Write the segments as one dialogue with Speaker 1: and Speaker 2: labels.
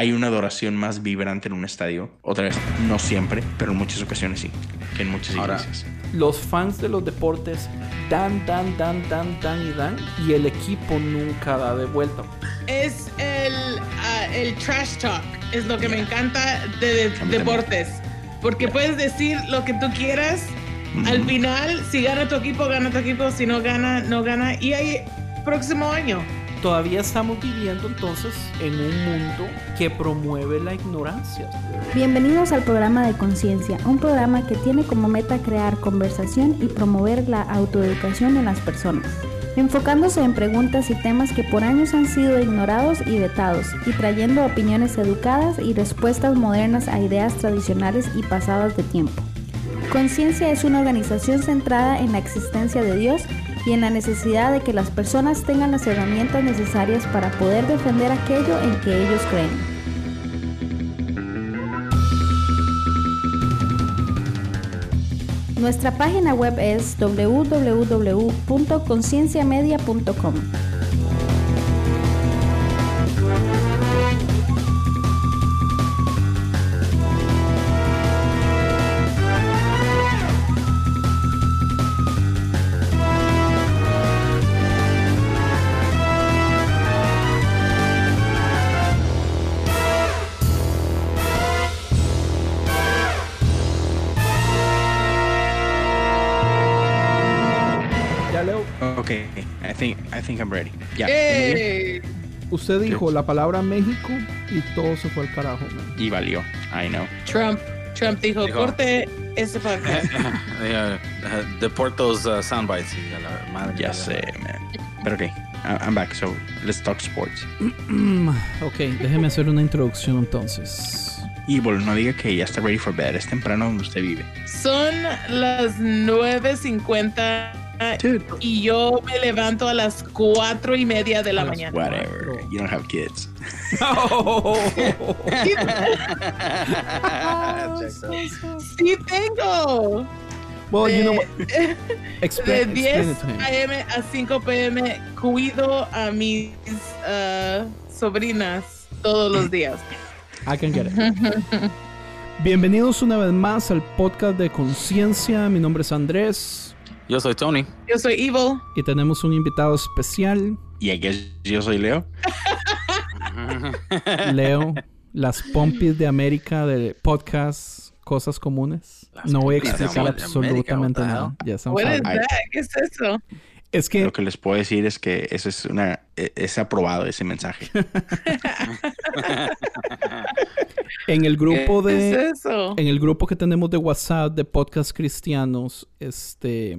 Speaker 1: Hay una adoración más vibrante en un estadio. Otra vez, no siempre, pero en muchas ocasiones sí. Que en muchas
Speaker 2: Ahora,
Speaker 1: iglesias.
Speaker 3: Los fans de los deportes dan, dan, dan, dan, dan y dan. Y el equipo nunca da de vuelta.
Speaker 4: es el, ah, el trash talk. Es lo que me encanta de, de- deportes. Porque puedes decir lo que tú quieras. Al final, si gana tu equipo, gana tu equipo. Si no gana, no gana. Y ahí, próximo año.
Speaker 3: Todavía estamos viviendo entonces en un mundo que promueve la ignorancia.
Speaker 5: Bienvenidos al programa de Conciencia, un programa que tiene como meta crear conversación y promover la autoeducación en las personas, enfocándose en preguntas y temas que por años han sido ignorados y vetados, y trayendo opiniones educadas y respuestas modernas a ideas tradicionales y pasadas de tiempo. Conciencia es una organización centrada en la existencia de Dios y en la necesidad de que las personas tengan las herramientas necesarias para poder defender aquello en que ellos creen. Nuestra página web es www.concienciamedia.com.
Speaker 1: think, I think I'm ready. Ya.
Speaker 4: ¡Ey!
Speaker 3: usted dijo la palabra México y todo se fue al carajo. man.
Speaker 1: Y valió. I know.
Speaker 4: Trump. Trump dijo,
Speaker 2: Dijo.
Speaker 4: corte ese podcast.
Speaker 2: Deport those uh, soundbites y a la madre.
Speaker 1: Ya sé, man. Pero ok, I'm back. So, let's talk sports.
Speaker 3: ok, déjeme hacer una introducción entonces.
Speaker 1: Evil, no diga que ya está ready for bed. Es temprano donde usted vive.
Speaker 4: Son las 9.50
Speaker 1: Dude.
Speaker 4: y yo me levanto a las cuatro y media de la mañana.
Speaker 1: Whatever. You don't have kids.
Speaker 4: Sí tengo.
Speaker 3: well, you know
Speaker 4: De-
Speaker 3: what?
Speaker 4: De
Speaker 3: Explain, explain
Speaker 4: 10
Speaker 3: it to him.
Speaker 4: a.m. a 5 p.m. cuido a mis ah, sobrinas todos los días.
Speaker 3: I can get it. Bienvenidos una vez más al podcast de Conciencia. Mi nombre es Andrés
Speaker 2: Yo soy Tony.
Speaker 4: Yo soy Evil.
Speaker 3: y tenemos un invitado especial,
Speaker 1: Y I guess yo soy Leo.
Speaker 3: Leo, las pompis de América de podcast Cosas Comunes.
Speaker 2: Las
Speaker 3: No voy a explicar absolutamente nada. Ya estamos
Speaker 4: What is
Speaker 3: hablando.
Speaker 4: that? ¿Qué es eso?
Speaker 3: Es que
Speaker 1: Lo que les puedo decir es que eso es una. e- Es aprobado ese mensaje.
Speaker 3: en el grupo
Speaker 4: ¿Qué
Speaker 3: de
Speaker 4: es eso?
Speaker 3: en el grupo que tenemos de WhatsApp de podcast cristianos, este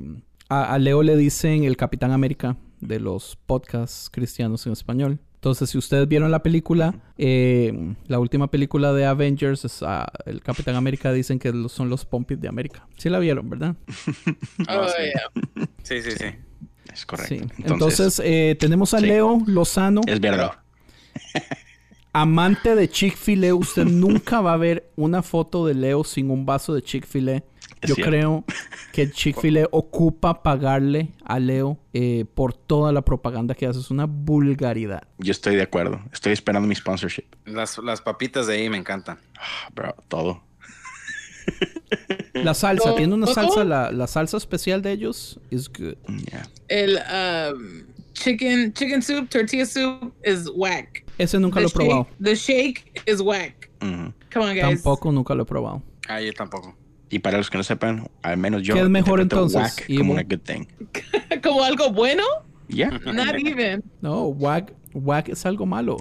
Speaker 3: a, a Leo le dicen el Capitán América de los podcasts cristianos en español. Entonces, si ustedes vieron la película, eh, la última película de Avengers, es, ah, el Capitán América dicen que los- son los pompis de América. Sí la vieron, ¿verdad?
Speaker 4: Oh,
Speaker 2: sí. Sí, sí, sí.
Speaker 1: Es correcto.
Speaker 3: Sí.
Speaker 1: Entonces,
Speaker 3: Entonces, eh, tenemos a
Speaker 1: sí.
Speaker 3: Leo Lozano,
Speaker 1: es verdad.
Speaker 3: amante de Chick-fil-A. Usted nunca va a ver una foto de Leo sin un vaso de Chick-fil-A.
Speaker 1: Es
Speaker 3: Yo
Speaker 1: cierto.
Speaker 3: creo que Chick-fil-A ocupa pagarle a Leo eh, por toda la propaganda que hace. Es una vulgaridad.
Speaker 1: Yo estoy de acuerdo. Estoy esperando mi sponsorship.
Speaker 2: Las, las papitas de ahí me encantan.
Speaker 1: Ah, Bro, todo.
Speaker 3: La salsa, tiene una salsa, la, la salsa especial de ellos is good.
Speaker 1: Yeah.
Speaker 4: El um, chicken, chicken soup, tortilla soup is whack.
Speaker 3: Ese nunca
Speaker 4: The
Speaker 3: lo he probado.
Speaker 4: shake- The shake is whack.
Speaker 1: Ujú.
Speaker 4: Come on, guys.
Speaker 3: Tampoco nunca lo he probado.
Speaker 2: Ah, yo tampoco.
Speaker 1: Y para los que no sepan, al menos yo.
Speaker 3: ¿Qué es mejor entonces,
Speaker 1: whack como una good thing.
Speaker 4: Como algo bueno?
Speaker 1: Yeah.
Speaker 4: Not even.
Speaker 3: No, whack, whack es algo malo.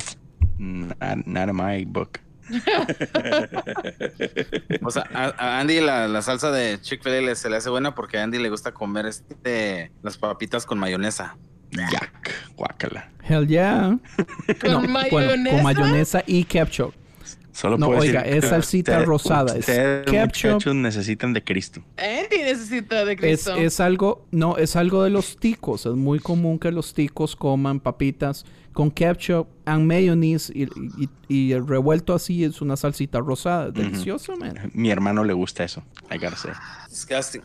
Speaker 1: Not, not in my book.
Speaker 2: O sea, a, a Andy la, la salsa de Chick-fil-A se le hace buena porque a Andy le gusta comer este las papitas con mayonesa.
Speaker 1: Yuck. Guácala.
Speaker 3: Hell yeah.
Speaker 4: Con
Speaker 3: No, bueno,
Speaker 4: mayonesa.
Speaker 3: con mayonesa y ketchup.
Speaker 1: Solo
Speaker 3: No,
Speaker 1: puedo
Speaker 3: oiga,
Speaker 1: decir
Speaker 3: es salsita rosada, es
Speaker 1: Ustedes,
Speaker 3: ketchup.
Speaker 1: necesitan de Cristo.
Speaker 4: Andy necesita de
Speaker 3: Es,
Speaker 4: Cristo.
Speaker 3: es algo, no, es algo de los ticos. Es muy común que los ticos coman papitas con ketchup and mayonnaise y, y- y el revuelto así es una salsita rosada. Es Delicioso, man.
Speaker 1: Mi hermano le gusta eso. I gotta say.
Speaker 2: Disgusting.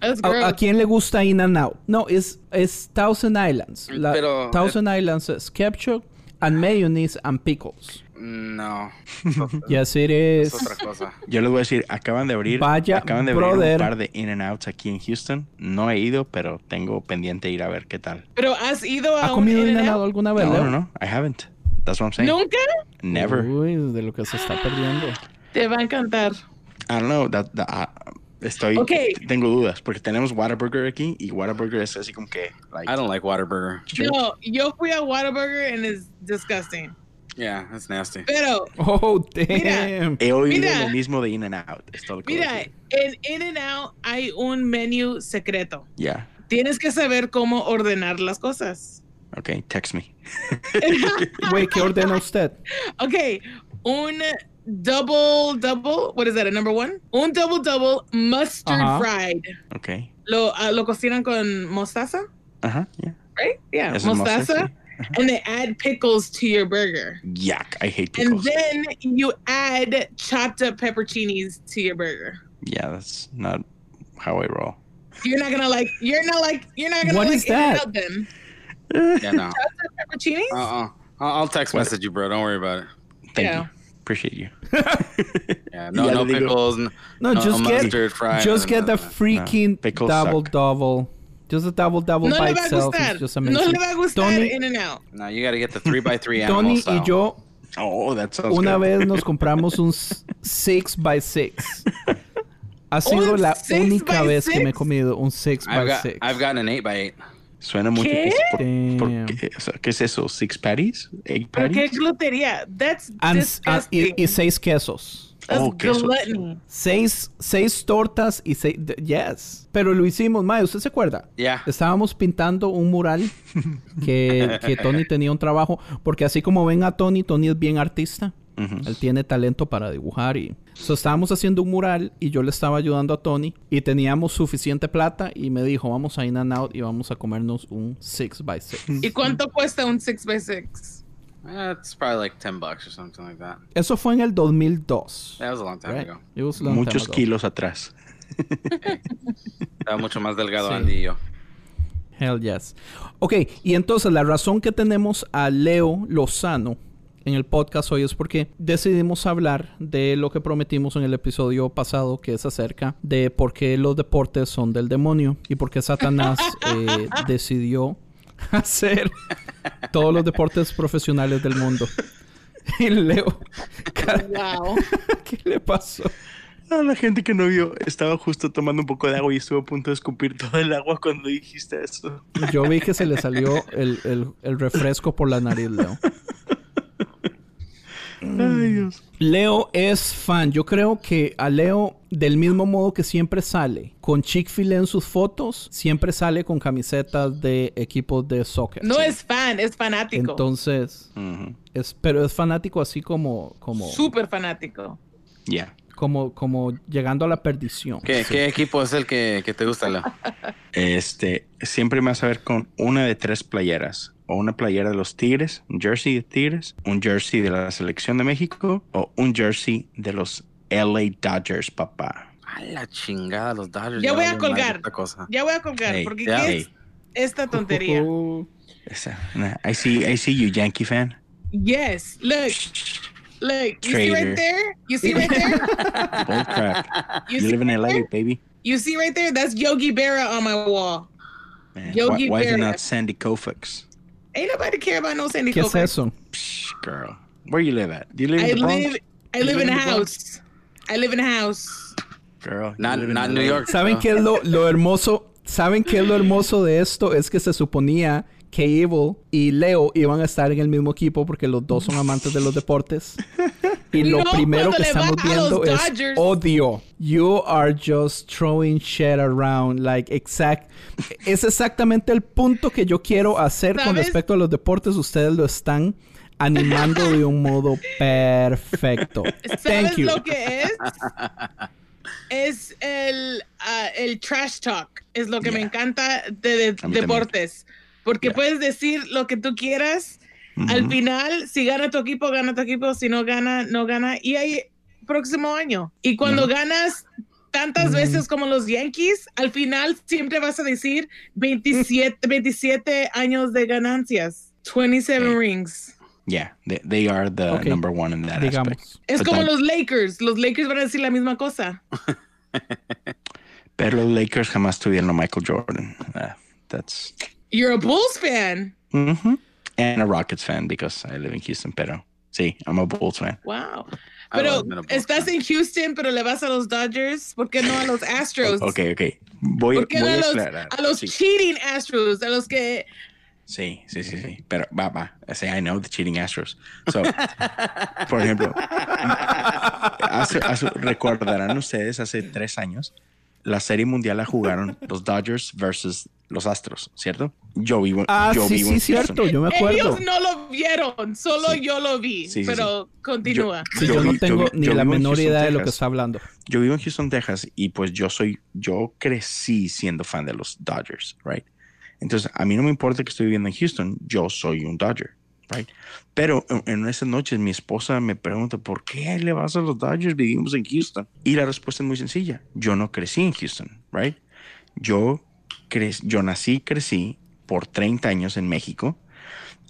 Speaker 3: ¿A, a quién le gusta In and Out? No, es, es Thousand Islands. La-
Speaker 2: Pero-
Speaker 3: Thousand Islands es ketchup and mayonnaise and pickles.
Speaker 2: No.
Speaker 3: Yes, it
Speaker 2: Es
Speaker 3: is.
Speaker 2: otra cosa.
Speaker 1: Yo les voy a decir, acaban de abrir,
Speaker 3: Vaya,
Speaker 1: acaban de abrir
Speaker 3: brother.
Speaker 1: un par de In and Outs aquí en Houston. No he ido, pero tengo pendiente ir a ver qué tal.
Speaker 4: Pero has ido a
Speaker 3: ¿Ha
Speaker 4: un
Speaker 3: comido In and? Out alguna vez,
Speaker 1: No, no, no. I haven't. That's what I'm saying.
Speaker 4: ¿Nunca?
Speaker 1: Never.
Speaker 3: Uy, de lo que se está perdiendo.
Speaker 4: Te va a encantar.
Speaker 1: I don't know. That, that- ah, estoy.
Speaker 4: Ok.
Speaker 1: Tengo dudas porque tenemos Whataburger aquí y Whataburger es así como que. Like,
Speaker 2: I don't like Waterburger.
Speaker 4: No, yo fui a Whataburger and it's disgusting.
Speaker 2: Yeah, that's nasty.
Speaker 4: Pero,
Speaker 3: Oh,
Speaker 4: Mira.
Speaker 3: damn.
Speaker 1: He oído
Speaker 4: Mira.
Speaker 1: lo mismo de In and Out. Es todo
Speaker 4: mira, en In-N-Out hay un menú secreto.
Speaker 1: Yeah.
Speaker 4: Tienes que saber cómo ordenar las cosas.
Speaker 1: Okay. Text me.
Speaker 3: Güey, ¿qué ordena usted?
Speaker 4: Ok, un double double, what is that, a number one? Un double double mustard
Speaker 3: Ajá.
Speaker 4: fried.
Speaker 1: Okay.
Speaker 4: Lo, ah, lo cocinan con mostaza,
Speaker 1: Ajá. Yeah.
Speaker 4: right? Yeah,
Speaker 1: Eso es
Speaker 4: mostaza.
Speaker 1: mostaza, uh-huh.
Speaker 4: And they add pickles to your burger.
Speaker 1: Yuck. I hate pickles.
Speaker 4: And then you add chopped up pepperoncinis to your burger.
Speaker 1: Yeah, that's not how I roll.
Speaker 4: You're not gonna like. You're not like. You're not gonna
Speaker 3: What
Speaker 4: like
Speaker 3: is that?
Speaker 4: In-N-Out then.
Speaker 2: Yeah, no.
Speaker 4: Chopped up pepperoncinis.
Speaker 2: Uh-uh. I'll I'll text message you, bro. Don't worry about it.
Speaker 1: Thank
Speaker 4: Yeah.
Speaker 1: you. Appreciate you.
Speaker 2: Yeah, no, no pickles. n-
Speaker 3: No,
Speaker 2: no,
Speaker 3: just
Speaker 2: no
Speaker 3: get,
Speaker 2: mustard fried.
Speaker 3: just
Speaker 2: no,
Speaker 3: get
Speaker 2: no,
Speaker 3: the
Speaker 2: no.
Speaker 3: freaking double
Speaker 1: suck.
Speaker 3: double. Just a double double
Speaker 4: No
Speaker 3: by itself is just
Speaker 4: No
Speaker 3: amazing.
Speaker 4: le va a gustar
Speaker 3: Tony,
Speaker 4: In and Out.
Speaker 2: No, you gotta get the three by three
Speaker 3: Tony
Speaker 2: style.
Speaker 3: y yo
Speaker 1: Oh, that sounds
Speaker 3: una
Speaker 1: good.
Speaker 3: vez nos compramos un 6 by 6 Ha sido
Speaker 4: ¿Un
Speaker 3: la
Speaker 4: six
Speaker 3: única vez que me he
Speaker 4: six?
Speaker 3: comido un 6
Speaker 2: I've
Speaker 3: by
Speaker 2: got
Speaker 3: 6
Speaker 2: I've gotten an eight by eight.
Speaker 1: Suena mucho.
Speaker 4: ¿Qué?
Speaker 1: es por- por- ¿qué, o sea, ¿qué es eso? ¿Six patties? ¿Eight
Speaker 4: ¿Pero qué
Speaker 1: patties?
Speaker 4: glutería? That's
Speaker 3: And-
Speaker 4: disgusting.
Speaker 3: and- y, y seis quesos.
Speaker 4: That's
Speaker 1: Oh, quesos.
Speaker 4: gluttony.
Speaker 3: Seis, seis tortas y seis... Yes. Pero lo hicimos, Mae, ¿usted se acuerda?
Speaker 2: Yeah.
Speaker 3: Estábamos pintando un mural que, que Tony tenía un trabajo. Porque así como ven a Tony, Tony es bien artista. Él tiene talento para dibujar y... So, estábamos haciendo un mural y yo le estaba ayudando a Tony y teníamos suficiente plata y me dijo, vamos a In and Out y vamos a comernos un 6 by 6
Speaker 4: ¿Y cuánto cuesta un 6x6?
Speaker 2: Uh, it's probably like ten bucks or something like that.
Speaker 3: Eso fue en el 2002.
Speaker 2: That was a long time
Speaker 3: right?
Speaker 2: ago.
Speaker 3: It was long
Speaker 1: Muchos
Speaker 3: time ago.
Speaker 1: kilos atrás.
Speaker 2: Estaba mucho más delgado
Speaker 3: Sí.
Speaker 2: Andy y yo.
Speaker 3: Hell yes. Ok, y entonces la razón que tenemos a Leo Lozano en el podcast hoy es porque decidimos hablar de lo que prometimos en el episodio pasado, que es acerca de por qué los deportes son del demonio y por qué Satanás eh, decidió hacer todos los deportes profesionales del mundo. Y Leo,
Speaker 4: Wow.
Speaker 3: ¿qué le pasó?
Speaker 1: A la gente que no vio, estaba justo tomando un poco de agua y estuvo a punto de escupir todo el agua cuando dijiste eso.
Speaker 3: Yo vi que se le salió el, el- el refresco por la nariz, Leo.
Speaker 1: Ay, Dios.
Speaker 3: Leo es fan. Yo creo que a Leo, del mismo modo que siempre sale con Chick-fil-A en sus fotos, siempre sale con camisetas de equipos de soccer.
Speaker 4: No es fan, es fanático.
Speaker 3: Entonces, es, pero es fanático así como, como,
Speaker 4: Súper fanático.
Speaker 1: Ya.
Speaker 3: Como, como llegando a la perdición.
Speaker 2: ¿Qué,
Speaker 3: Sí.
Speaker 2: ¿Qué equipo es el que, que te gusta, Leo?
Speaker 1: Este, siempre me vas a ver con una de tres playeras. O una playera de los Tigres, un jersey de Tigres, un jersey de la Selección de México o un jersey de los LA Dodgers, papá.
Speaker 2: A la chingada, los Dodgers.
Speaker 4: Ya voy a colgar.
Speaker 2: esta cosa.
Speaker 4: Ya voy a colgar,
Speaker 1: Hey,
Speaker 4: porque
Speaker 2: ya.
Speaker 4: ¿qué es esta tontería?
Speaker 3: Uh,
Speaker 1: Esa, nah, I see, I see you, Yankee fan.
Speaker 4: Yes, look, look, you see right there? You see right there?
Speaker 1: Bull crap.
Speaker 4: You
Speaker 1: You
Speaker 4: see
Speaker 1: live in
Speaker 4: right
Speaker 1: LA,
Speaker 4: there?
Speaker 1: baby.
Speaker 4: You see right there? That's Yogi Berra on my wall.
Speaker 1: Man,
Speaker 4: Yogi
Speaker 1: why, why is it not Sandy Koufax?
Speaker 4: Ain't nobody care about no Sandy
Speaker 3: ¿Qué es
Speaker 4: Koufax.
Speaker 3: eso?
Speaker 1: Psh, girl, where you live at? Do you live in
Speaker 4: I
Speaker 1: the Bronx?
Speaker 4: live, I
Speaker 1: You
Speaker 4: live in a
Speaker 1: the Bronx?
Speaker 4: house. I live in a house.
Speaker 1: Girl, you
Speaker 2: Not,
Speaker 1: in
Speaker 2: not New York.
Speaker 3: ¿Saben qué es lo, lo hermoso? ¿Saben qué es lo hermoso de esto? Es que se suponía que Evil y Leo iban a estar en el mismo equipo porque los dos son amantes de los deportes. Y lo
Speaker 4: No,
Speaker 3: primero que estamos viendo es
Speaker 4: Dodgers.
Speaker 3: odio. You are just throwing shit around. Like, exact. Es exactamente el punto que yo quiero hacer con
Speaker 4: ¿Sabes?
Speaker 3: respecto a los deportes. Ustedes lo están animando de un modo perfecto. Thank
Speaker 4: ¿Sabes
Speaker 3: you.
Speaker 4: lo que es? Es el, ah, el trash talk. Es lo que me
Speaker 1: Yeah.
Speaker 4: encanta de, de-
Speaker 1: mí también.
Speaker 4: Porque
Speaker 1: Yeah.
Speaker 4: puedes decir lo que tú quieras. Al final, si gana tu equipo, gana tu equipo. Si no gana, no gana. Y hay próximo año. Y cuando ganas tantas veces como los Yankees, al final siempre vas a decir 27, 27 años de ganancias. 27
Speaker 1: Sí.
Speaker 4: rings.
Speaker 1: Yeah, they, they are the number one in that aspect.
Speaker 3: Digamos.
Speaker 4: Es
Speaker 1: But
Speaker 4: como
Speaker 1: that-
Speaker 4: los Lakers. Los Lakers van a decir la misma cosa.
Speaker 1: Pero los Lakers jamás tuvieron a Michael Jordan. Uh, that's
Speaker 4: You're a Bulls fan.
Speaker 1: Mhm. and a Rockets fan because I live in Houston. Pero sí, I'm a Bulls fan.
Speaker 4: Wow.
Speaker 2: I
Speaker 4: Pero
Speaker 2: was been
Speaker 4: estás
Speaker 2: fan.
Speaker 4: en Houston, pero le vas a los Dodgers. ¿Por qué no a los Astros?
Speaker 1: Ok, ok. Voy,
Speaker 4: ¿Por qué no
Speaker 1: voy
Speaker 4: a
Speaker 1: a
Speaker 4: los,
Speaker 1: aclarar.
Speaker 4: a los
Speaker 1: Sí.
Speaker 4: cheating Astros? A los que.
Speaker 1: Sí, sí, sí, sí. Pero va, va. I say I know the cheating Astros. So, por ejemplo, hace- hace- recordarán ustedes hace tres años la serie mundial la jugaron los Dodgers versus los Astros, ¿cierto? Yo vivo,
Speaker 3: Ah,
Speaker 1: yo
Speaker 3: sí,
Speaker 1: vivo
Speaker 3: sí,
Speaker 1: en Houston.
Speaker 3: cierto. Yo me acuerdo.
Speaker 4: Ellos no lo vieron, solo
Speaker 1: Sí.
Speaker 4: yo lo vi.
Speaker 1: Sí, sí,
Speaker 4: pero continúa.
Speaker 3: Sí,
Speaker 1: Yo
Speaker 3: yo, no tengo ni
Speaker 1: yo
Speaker 3: la menor idea de lo que
Speaker 1: Texas.
Speaker 3: está hablando.
Speaker 1: Yo vivo en Houston, Texas, y pues yo soy, yo crecí siendo fan de los Dodgers, right? Entonces, a mí no me importa que estoy viviendo en Houston, yo soy un Dodger, right? Pero en, en esas noches mi esposa me pregunta, ¿por qué le vas a los Dodgers? Vivimos en Houston. Y la respuesta es muy sencilla. Yo no crecí en Houston, right? Yo, cre- yo nací, crecí por 30 años en México.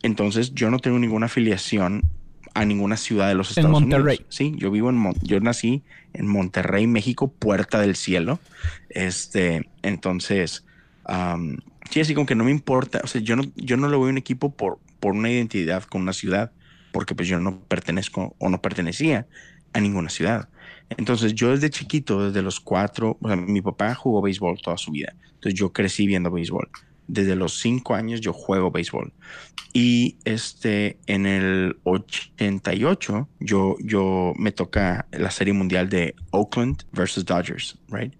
Speaker 1: Entonces, yo no tengo ninguna afiliación a ninguna ciudad de los
Speaker 3: En
Speaker 1: Estados
Speaker 3: Monterrey.
Speaker 1: Unidos. Sí, yo vivo en Mon- yo nací en Monterrey, México, puerta del cielo. Este, entonces, am, sí, así como que no me importa. O sea, yo no, yo no le voy a un equipo por, por una identidad con una ciudad, porque pues yo no pertenezco o no pertenecía a ninguna ciudad. Entonces, yo desde chiquito, desde los cuatro, o mi papá jugó béisbol toda su vida. Entonces, yo crecí viendo béisbol. Desde los cinco años yo juego béisbol. Y este, en el 88, yo, yo me toca la serie mundial de Oakland versus Dodgers, right?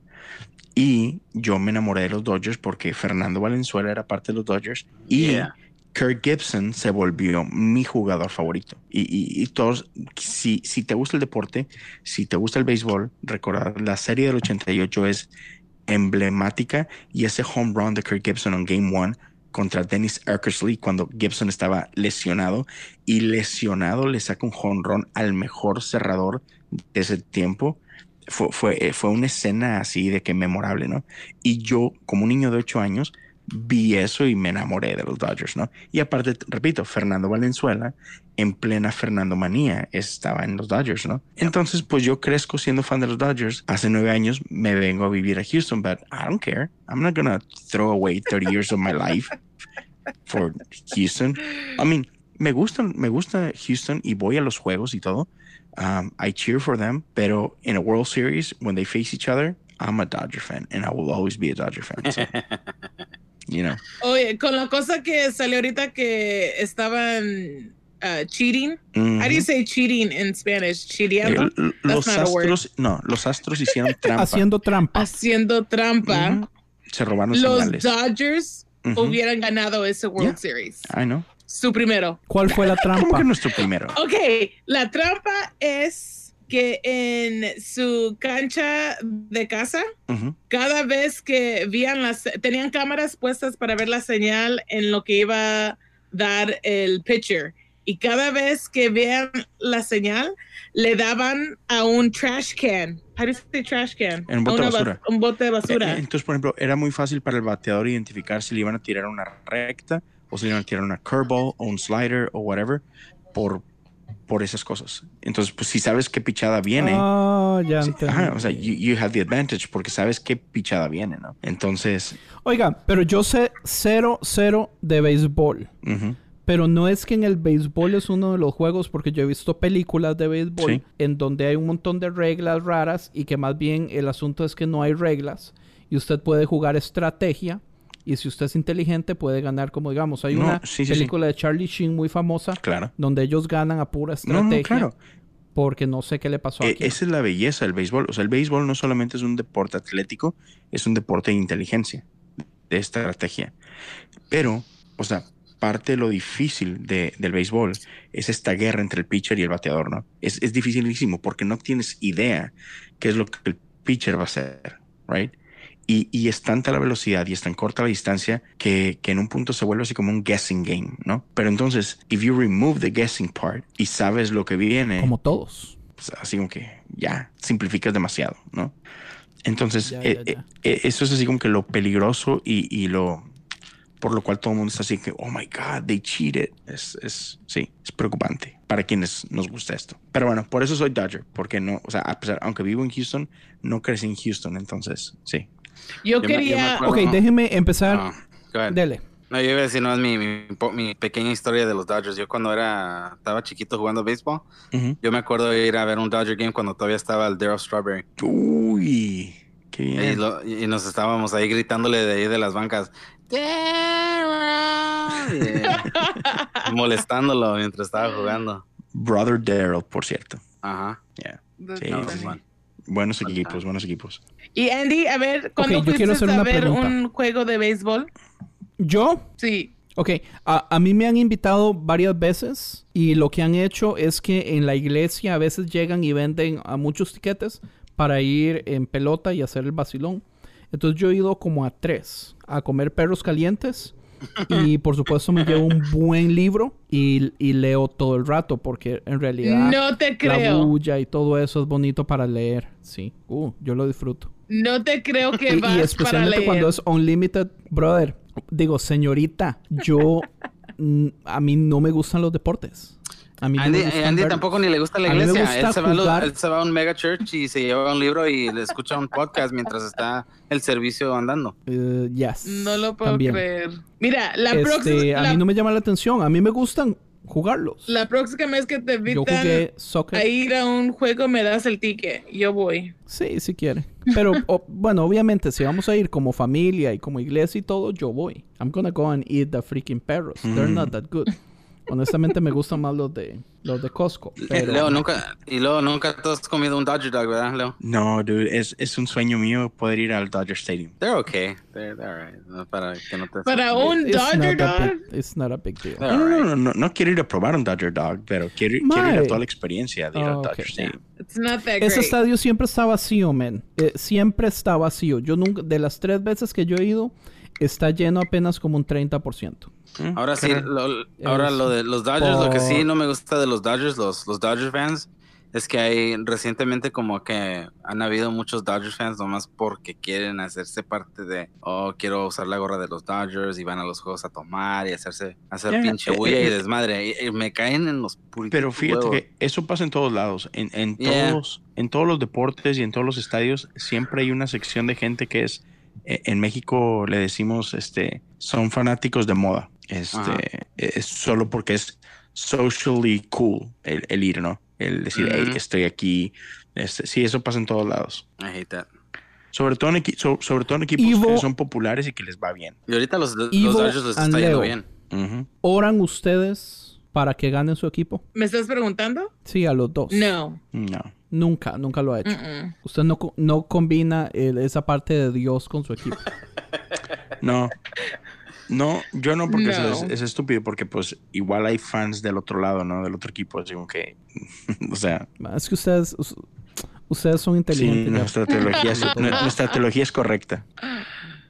Speaker 1: Y yo me enamoré de los Dodgers porque Fernando Valenzuela era parte de los Dodgers y
Speaker 2: Yeah.
Speaker 1: Kirk Gibson se volvió mi jugador favorito. Y, y- todos, si, si te gusta el deporte, si te gusta el béisbol, recordar, la serie del 88 es emblemática y ese home run de Kirk Gibson en Game One contra Dennis Eckersley cuando Gibson estaba lesionado y lesionado le saca un home run al mejor cerrador de ese tiempo. Fue, fue, eh, fue una escena así de que memorable, ¿no? Y yo, como un niño de 8 años, vi eso y me enamoré de los Dodgers, ¿no? Y aparte, repito, Fernando Valenzuela, en plena Fernando Manía, estaba en los Dodgers, ¿no? Entonces, pues yo crezco siendo fan de los Dodgers. Hace nueve años me vengo a vivir a Houston, but I don't care. I'm not gonna throw away 30 years of my life for Houston. I mean, me gusta, me gusta Houston y voy a los juegos y todo. Um, I cheer for them, pero in a World Series, when they face each other, I'm a Dodger fan and I will always be a Dodger fan. So, you know.
Speaker 4: Oye, con la cosa que salió ahorita que estaban uh, cheating. How do you say cheating in Spanish? Cheateando.
Speaker 1: Eh, l- los astros, no, los astros hicieron trampa.
Speaker 3: Haciendo trampa.
Speaker 4: Haciendo trampa.
Speaker 1: Ujú. Se robaron
Speaker 4: Los
Speaker 1: señales.
Speaker 4: Dodgers
Speaker 1: Ujú.
Speaker 4: hubieran ganado ese World
Speaker 1: Yeah.
Speaker 4: Series.
Speaker 1: I know.
Speaker 4: Su primero.
Speaker 3: ¿Cuál fue la
Speaker 1: ¿Cómo
Speaker 3: trampa?
Speaker 1: que nuestro primero?
Speaker 4: Ok, la trampa es que en su cancha de casa,
Speaker 1: Ujú.
Speaker 4: cada vez que veían las, tenían cámaras puestas para ver la señal en lo que iba a dar el pitcher. Y cada vez que vean la señal, le daban a un trash can. How do you say trash can?
Speaker 1: En un bote de basura.
Speaker 4: Un bote de
Speaker 1: Eh,
Speaker 4: basura.
Speaker 1: eh, Entonces, por ejemplo, era muy fácil para el bateador identificar si le iban a tirar una recta o si le iban a tirar una curveball o un slider o whatever por, por esas cosas. Entonces, pues si sabes qué pichada viene,
Speaker 3: Ah, ya
Speaker 1: sí, ajá, o sea, you, you have the advantage porque sabes qué pichada viene, ¿no? Entonces,
Speaker 3: Oiga, pero yo sé cero, cero de béisbol.
Speaker 1: ujú,
Speaker 3: Pero no es que en el béisbol es uno de los juegos, porque yo he visto películas de béisbol
Speaker 1: Sí.
Speaker 3: en donde hay un montón de reglas raras y que más bien el asunto es que no hay reglas y usted puede jugar estrategia y si usted es inteligente puede ganar, como digamos, hay
Speaker 1: No,
Speaker 3: una
Speaker 1: sí, sí,
Speaker 3: película de Charlie Sheen muy famosa
Speaker 1: claro.
Speaker 3: donde ellos ganan a pura estrategia
Speaker 1: no, claro.
Speaker 3: porque no sé qué le pasó
Speaker 1: Eh,
Speaker 3: aquí.
Speaker 1: esa es la belleza del béisbol. O sea, el béisbol no solamente es un deporte atlético, es un deporte de inteligencia, de estrategia. Pero, o sea, parte de lo difícil de- del béisbol es esta guerra entre el pitcher y el bateador, ¿no? Es, es dificilísimo porque no tienes idea qué es lo que el pitcher va a hacer, ¿right? Y, y es tanta la velocidad y es tan corta la distancia que, que en un punto se vuelve así como un guessing game, ¿no? Pero entonces, if you remove the guessing part y sabes lo que viene,
Speaker 3: Como todos.
Speaker 1: pues, así como que ya simplificas demasiado, ¿no? Entonces,
Speaker 3: Ya,
Speaker 1: eh,
Speaker 3: ya, ya.
Speaker 1: eh, eso es así como que lo peligroso y, y lo por lo cual todo el mundo está así que, oh my God, they cheated. Es, es, sí, es preocupante para quienes nos gusta esto. Pero bueno, por eso soy Dodger, porque no, o sea, a pesar, aunque vivo en Houston, no crecí en Houston, entonces, sí.
Speaker 4: Yo
Speaker 2: Yo me- yo me
Speaker 4: quería.
Speaker 3: Ok, déjeme empezar.
Speaker 2: Ah, go ahead.
Speaker 3: Dele.
Speaker 2: No, yo iba a decir, no, es mi, mi, mi pequeña historia de los Dodgers. Yo cuando era, estaba chiquito jugando béisbol,
Speaker 1: Ujú.
Speaker 2: yo me acuerdo de ir a ver un Dodger game cuando todavía estaba el Daryl Strawberry.
Speaker 1: Uy, qué
Speaker 2: Y,
Speaker 1: bien.
Speaker 2: lo- y nos estábamos ahí gritándole de ahí de las bancas. "Daryl", y molestándolo mientras estaba jugando.
Speaker 1: Brother Daryl, por cierto.
Speaker 2: Ajá.
Speaker 1: Yeah. Sí,
Speaker 2: No,
Speaker 1: sí. Buenos equipos, buenos equipos.
Speaker 4: Y Andy, a ver, ¿cuándo
Speaker 3: quiero
Speaker 4: fuiste
Speaker 3: hacer
Speaker 4: a ver
Speaker 3: pregunta.
Speaker 4: un juego de béisbol?
Speaker 3: Yo,
Speaker 4: Sí.
Speaker 3: ok, a, a mí me han invitado varias veces y lo que han hecho es que en la iglesia a veces llegan y venden a muchos tiquetes para ir en pelota y hacer el vacilón. Entonces yo he ido como a tres, a comer perros calientes y por supuesto me llevo un buen libro y, y leo todo el rato porque en realidad
Speaker 4: No te
Speaker 3: la
Speaker 4: creo.
Speaker 3: bulla y todo eso es bonito para leer. Sí, uh, yo lo disfruto.
Speaker 4: No te creo que
Speaker 3: Y,
Speaker 4: vas
Speaker 3: y
Speaker 4: para
Speaker 3: especialmente
Speaker 4: leer.
Speaker 3: cuando es unlimited, brother. Digo, señorita, yo a mí no me gustan los deportes. A mí no
Speaker 2: Andy,
Speaker 3: me gustan
Speaker 2: Andy tampoco ni le gusta la iglesia.
Speaker 3: gusta
Speaker 2: Él se, va a él se va a un mega church y se lleva un libro y le escucha un podcast mientras está el servicio andando.
Speaker 3: Eh, yes.
Speaker 4: No lo puedo
Speaker 3: también.
Speaker 4: creer. Mira, la,
Speaker 3: Este,
Speaker 4: próxima,
Speaker 3: a
Speaker 4: la,
Speaker 3: mí no me llama la atención. A mí me gustan jugarlos.
Speaker 4: la próxima vez que te invitan a ir a un juego, me das el ticket. Yo voy.
Speaker 3: Sí, si quiere. Pero o- bueno, obviamente, si vamos a ir como familia y como iglesia y todo, yo voy. I'm gonna go and eat the freaking perros. They're
Speaker 1: Mm.
Speaker 3: not that good. Honestamente me gustan más los de los de Costco. Pero...
Speaker 2: Leo, nunca, y luego nunca tú has comido un Dodger Dog, ¿verdad, Leo?
Speaker 1: No, dude, es, es un sueño mío poder ir al Dodger Stadium.
Speaker 2: They're okay. They're, they're alright. No, para que no te...
Speaker 4: Para un
Speaker 3: It's
Speaker 4: Dodger
Speaker 3: not a
Speaker 4: Dog.
Speaker 3: big- it's not a big deal.
Speaker 1: No, no, no, no, no quiero ir a probar un Dodger Dog, pero quiero, quiero ir a toda la experiencia de ir al
Speaker 3: Oh,
Speaker 1: Dodger
Speaker 3: ok.
Speaker 1: Stadium.
Speaker 4: It's not that
Speaker 3: Ese
Speaker 4: great.
Speaker 3: estadio siempre está vacío, man. Eh, siempre está vacío. Yo nunca, de las tres veces que yo he ido, está lleno apenas como un 30%.
Speaker 1: Mm,
Speaker 2: Ahora sí, lo, ahora lo de los Dodgers, lo que sí no me gusta de los Dodgers, los, los Dodgers fans, es que hay recientemente como que han habido muchos Dodgers fans nomás porque quieren hacerse parte de, oh, quiero usar la gorra de los Dodgers y van a los juegos a tomar y hacerse, hacer pinche
Speaker 1: eh,
Speaker 2: bulla
Speaker 1: eh,
Speaker 2: y
Speaker 1: eh.
Speaker 2: desmadre. Y, y me caen en los puritos
Speaker 1: Pero fíjate
Speaker 2: huevos.
Speaker 1: que eso pasa en todos lados, en, en
Speaker 2: Yeah.
Speaker 1: todos, en todos los deportes y en todos los estadios siempre hay una sección de gente que es, eh, en México le decimos, este, son fanáticos de moda, este,
Speaker 2: Ajá.
Speaker 1: es solo porque es socially cool el, el ir, ¿no? El decir, hey, estoy aquí, este, sí, eso pasa en todos lados.
Speaker 2: I hate that.
Speaker 1: Sobre todo en, equi- so- sobre todo en equipos
Speaker 3: Ivo-
Speaker 1: que son populares y que les va bien.
Speaker 2: Y ahorita los, los
Speaker 3: Ivo
Speaker 2: Dodgers les está yendo
Speaker 3: Leo.
Speaker 2: bien.
Speaker 1: Ujú.
Speaker 3: ¿Oran ustedes para que ganen su equipo?
Speaker 4: ¿Me estás preguntando?
Speaker 3: Sí, a los dos.
Speaker 4: No.
Speaker 1: No.
Speaker 3: Nunca, nunca lo ha hecho. Usted no, co- no combina el- esa parte de Dios con su equipo.
Speaker 1: No. No, yo no, porque eso. Es, es estúpido, porque pues igual hay fans del otro lado, ¿no? Del otro equipo, así como que, o sea,
Speaker 3: Es que ustedes, us- ustedes son inteligentes.
Speaker 1: nuestra teología, es, nu- nuestra teología es correcta.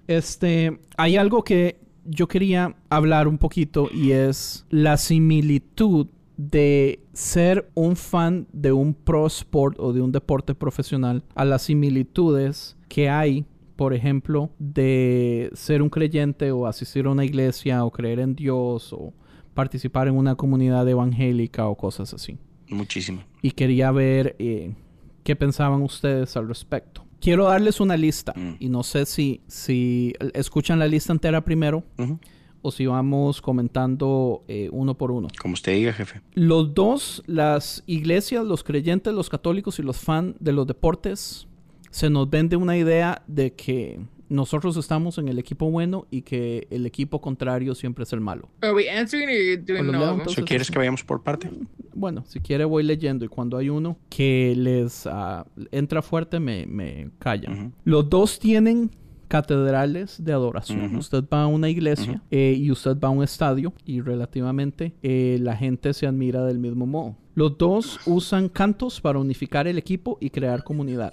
Speaker 3: Este, hay algo que yo quería hablar un poquito y es la similitud de ser un fan de un pro sport o de un deporte profesional a las similitudes que hay, por ejemplo, de ser un creyente o asistir a una iglesia o creer en Dios o participar en una comunidad evangélica o cosas así.
Speaker 1: Muchísimo.
Speaker 3: Y quería ver eh, qué pensaban ustedes al respecto. Quiero darles una lista
Speaker 1: Mm.
Speaker 3: y no sé si, si escuchan la lista entera primero
Speaker 1: Ujú.
Speaker 3: O si vamos comentando eh, uno por uno.
Speaker 1: Como usted diga, jefe.
Speaker 3: Los dos, las iglesias, los creyentes, los católicos y los fans de los deportes, se nos vende una idea de que nosotros estamos en el equipo bueno y que el equipo contrario siempre es el malo.
Speaker 4: Are we answering or you're doing
Speaker 3: Hola,
Speaker 4: all
Speaker 3: Leo,
Speaker 4: of them?
Speaker 3: entonces-
Speaker 1: ¿So ¿Quieres que vayamos por parte?
Speaker 3: Bueno, si quiere voy leyendo y cuando hay uno que les ah, entra fuerte me, me callan.
Speaker 1: Ujú.
Speaker 3: Los dos tienen catedrales de adoración. Usted va a una iglesia eh, y usted va a un estadio y relativamente eh, la gente se admira del mismo modo. Los dos usan cantos para unificar el equipo y crear comunidad.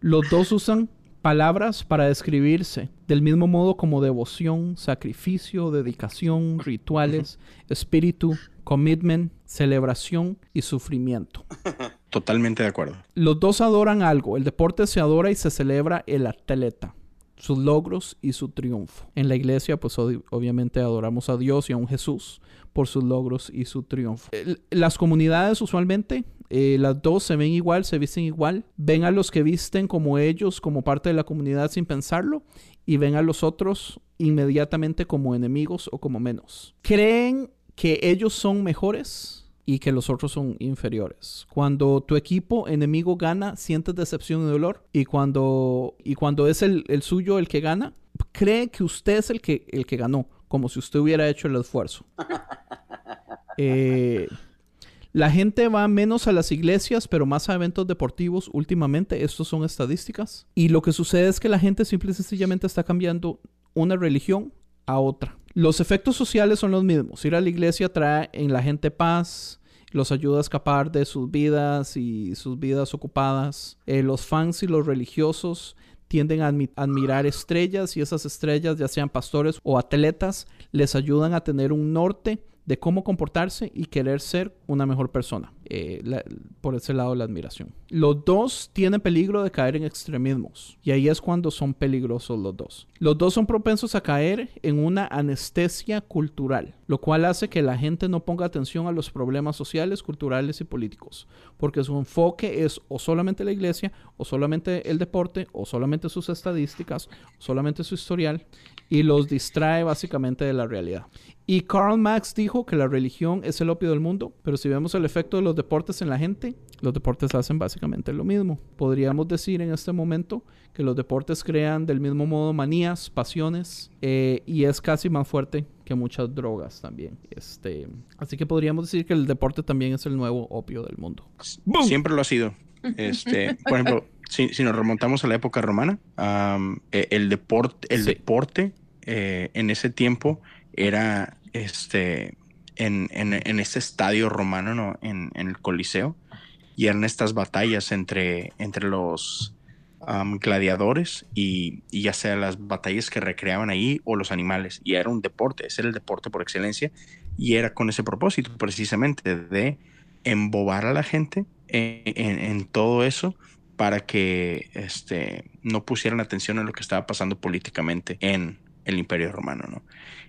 Speaker 3: Los dos usan palabras para describirse, del mismo modo como devoción, sacrificio, dedicación, rituales, espíritu, commitment, celebración y sufrimiento.
Speaker 1: Totalmente de acuerdo.
Speaker 3: Los dos adoran algo. El deporte se adora y se celebra el atleta, sus logros y su triunfo. En la iglesia, pues ob- obviamente adoramos a Dios y a un Jesús por sus logros y su triunfo. Las comunidades usualmente, eh, las dos se ven igual, se visten igual. Ven a los que visten como ellos, como parte de la comunidad sin pensarlo, y ven a los otros inmediatamente como enemigos o como menos. Creen que ellos son mejores y que los otros son inferiores. Cuando tu equipo enemigo gana, sientes decepción y dolor. Y cuando, y cuando es el, el suyo el que gana, cree que usted es el que, el que ganó, como si usted hubiera hecho el esfuerzo. Eh, la gente va menos a las iglesias, pero más a eventos deportivos últimamente. Estos son estadísticas. Y lo que sucede es que la gente simple y sencillamente está cambiando una religión a otra. Los efectos sociales son los mismos. Ir a la iglesia trae en la gente paz, los ayuda a escapar de sus vidas y sus vidas ocupadas. Eh, los fans y los religiosos tienden a admi- admirar estrellas y esas estrellas, ya sean pastores o atletas, les ayudan a tener un norte de cómo comportarse y querer ser una mejor persona. Eh, por ese lado, la admiración. Los dos tienen peligro de caer en extremismos. Y ahí es cuando son peligrosos los dos. Los dos son propensos a caer en una anestesia cultural, lo cual hace que la gente no ponga atención a los problemas sociales, culturales y políticos. Porque su enfoque es o solamente la iglesia, o solamente el deporte, o solamente sus estadísticas, o solamente su historial, y los distrae básicamente de la realidad. Y Karl Marx dijo que la religión es el opio del mundo, pero si vemos el efecto de los deportes en la gente, los deportes hacen básicamente lo mismo. Podríamos decir en este momento que los deportes crean del mismo modo manías, pasiones, eh, y es casi más fuerte que muchas drogas también. Este, así que podríamos decir que el deporte también es el nuevo opio del mundo.
Speaker 1: Siempre lo ha sido. Este, por ejemplo, si, si nos remontamos a la época romana, eh, el deporte, el
Speaker 3: Sí.
Speaker 1: deporte eh, en ese tiempo era este en, en, en ese estadio romano, ¿no? En, en el Coliseo, y eran estas batallas entre, entre los am, gladiadores y, y ya sea las batallas que recreaban ahí o los animales. Y era un deporte, ese era el deporte por excelencia, y era con ese propósito precisamente de embobar a la gente en, en- en todo eso para que este, no pusieran atención a lo que estaba pasando políticamente en el Imperio Romano, ¿no?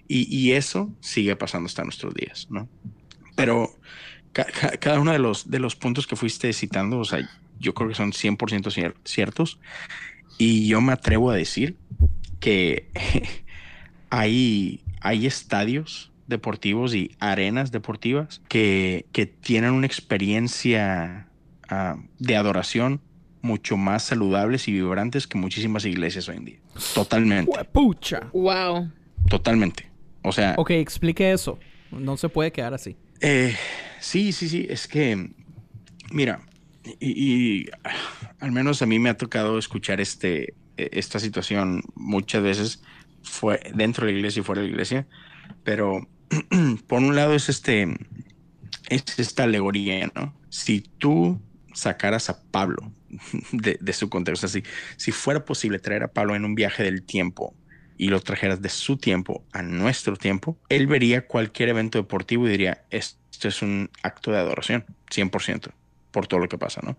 Speaker 1: Y, y eso sigue pasando hasta nuestros días, ¿no? Pero ca- ca- cada uno de los, de los puntos que fuiste citando, o sea, yo creo que son 100% cier- ciertos. Y yo me atrevo a decir que hay, hay estadios deportivos y arenas deportivas que, que tienen una experiencia ah, de adoración mucho más saludables y vibrantes que muchísimas iglesias hoy en día. Totalmente,
Speaker 3: ¡Pucha!
Speaker 4: Wow.
Speaker 1: totalmente. O sea,
Speaker 3: Ok, explique eso. No se puede quedar así.
Speaker 1: Eh, sí, sí, sí, es que, mira, y, y, al menos a mí me ha tocado escuchar este, eh, esta situación muchas veces fue dentro de la iglesia y fuera de la iglesia, pero por un lado es este, es esta alegoría, ¿no? Si tú sacaras a Pablo de, de su contexto, así, si fuera posible traer a Pablo en un viaje del tiempo y lo trajeras de su tiempo a nuestro tiempo, él vería cualquier evento deportivo y diría, esto es un acto de adoración, 100%, por todo lo que pasa, ¿no?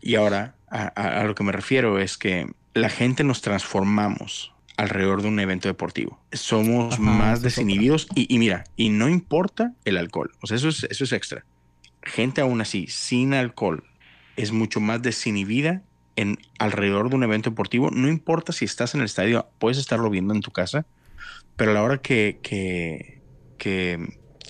Speaker 1: Y ahora, a, lo que me refiero es que la gente nos transformamos alrededor de un evento deportivo. Somos
Speaker 3: Ajá,
Speaker 1: más desinhibidos y, y mira, y no importa el alcohol, o sea, eso es, eso es extra. Gente aún así, sin alcohol, es mucho más desinhibida en alrededor de un evento deportivo. No importa si estás en el estadio, puedes estarlo viendo en tu casa, pero a la hora que, que, que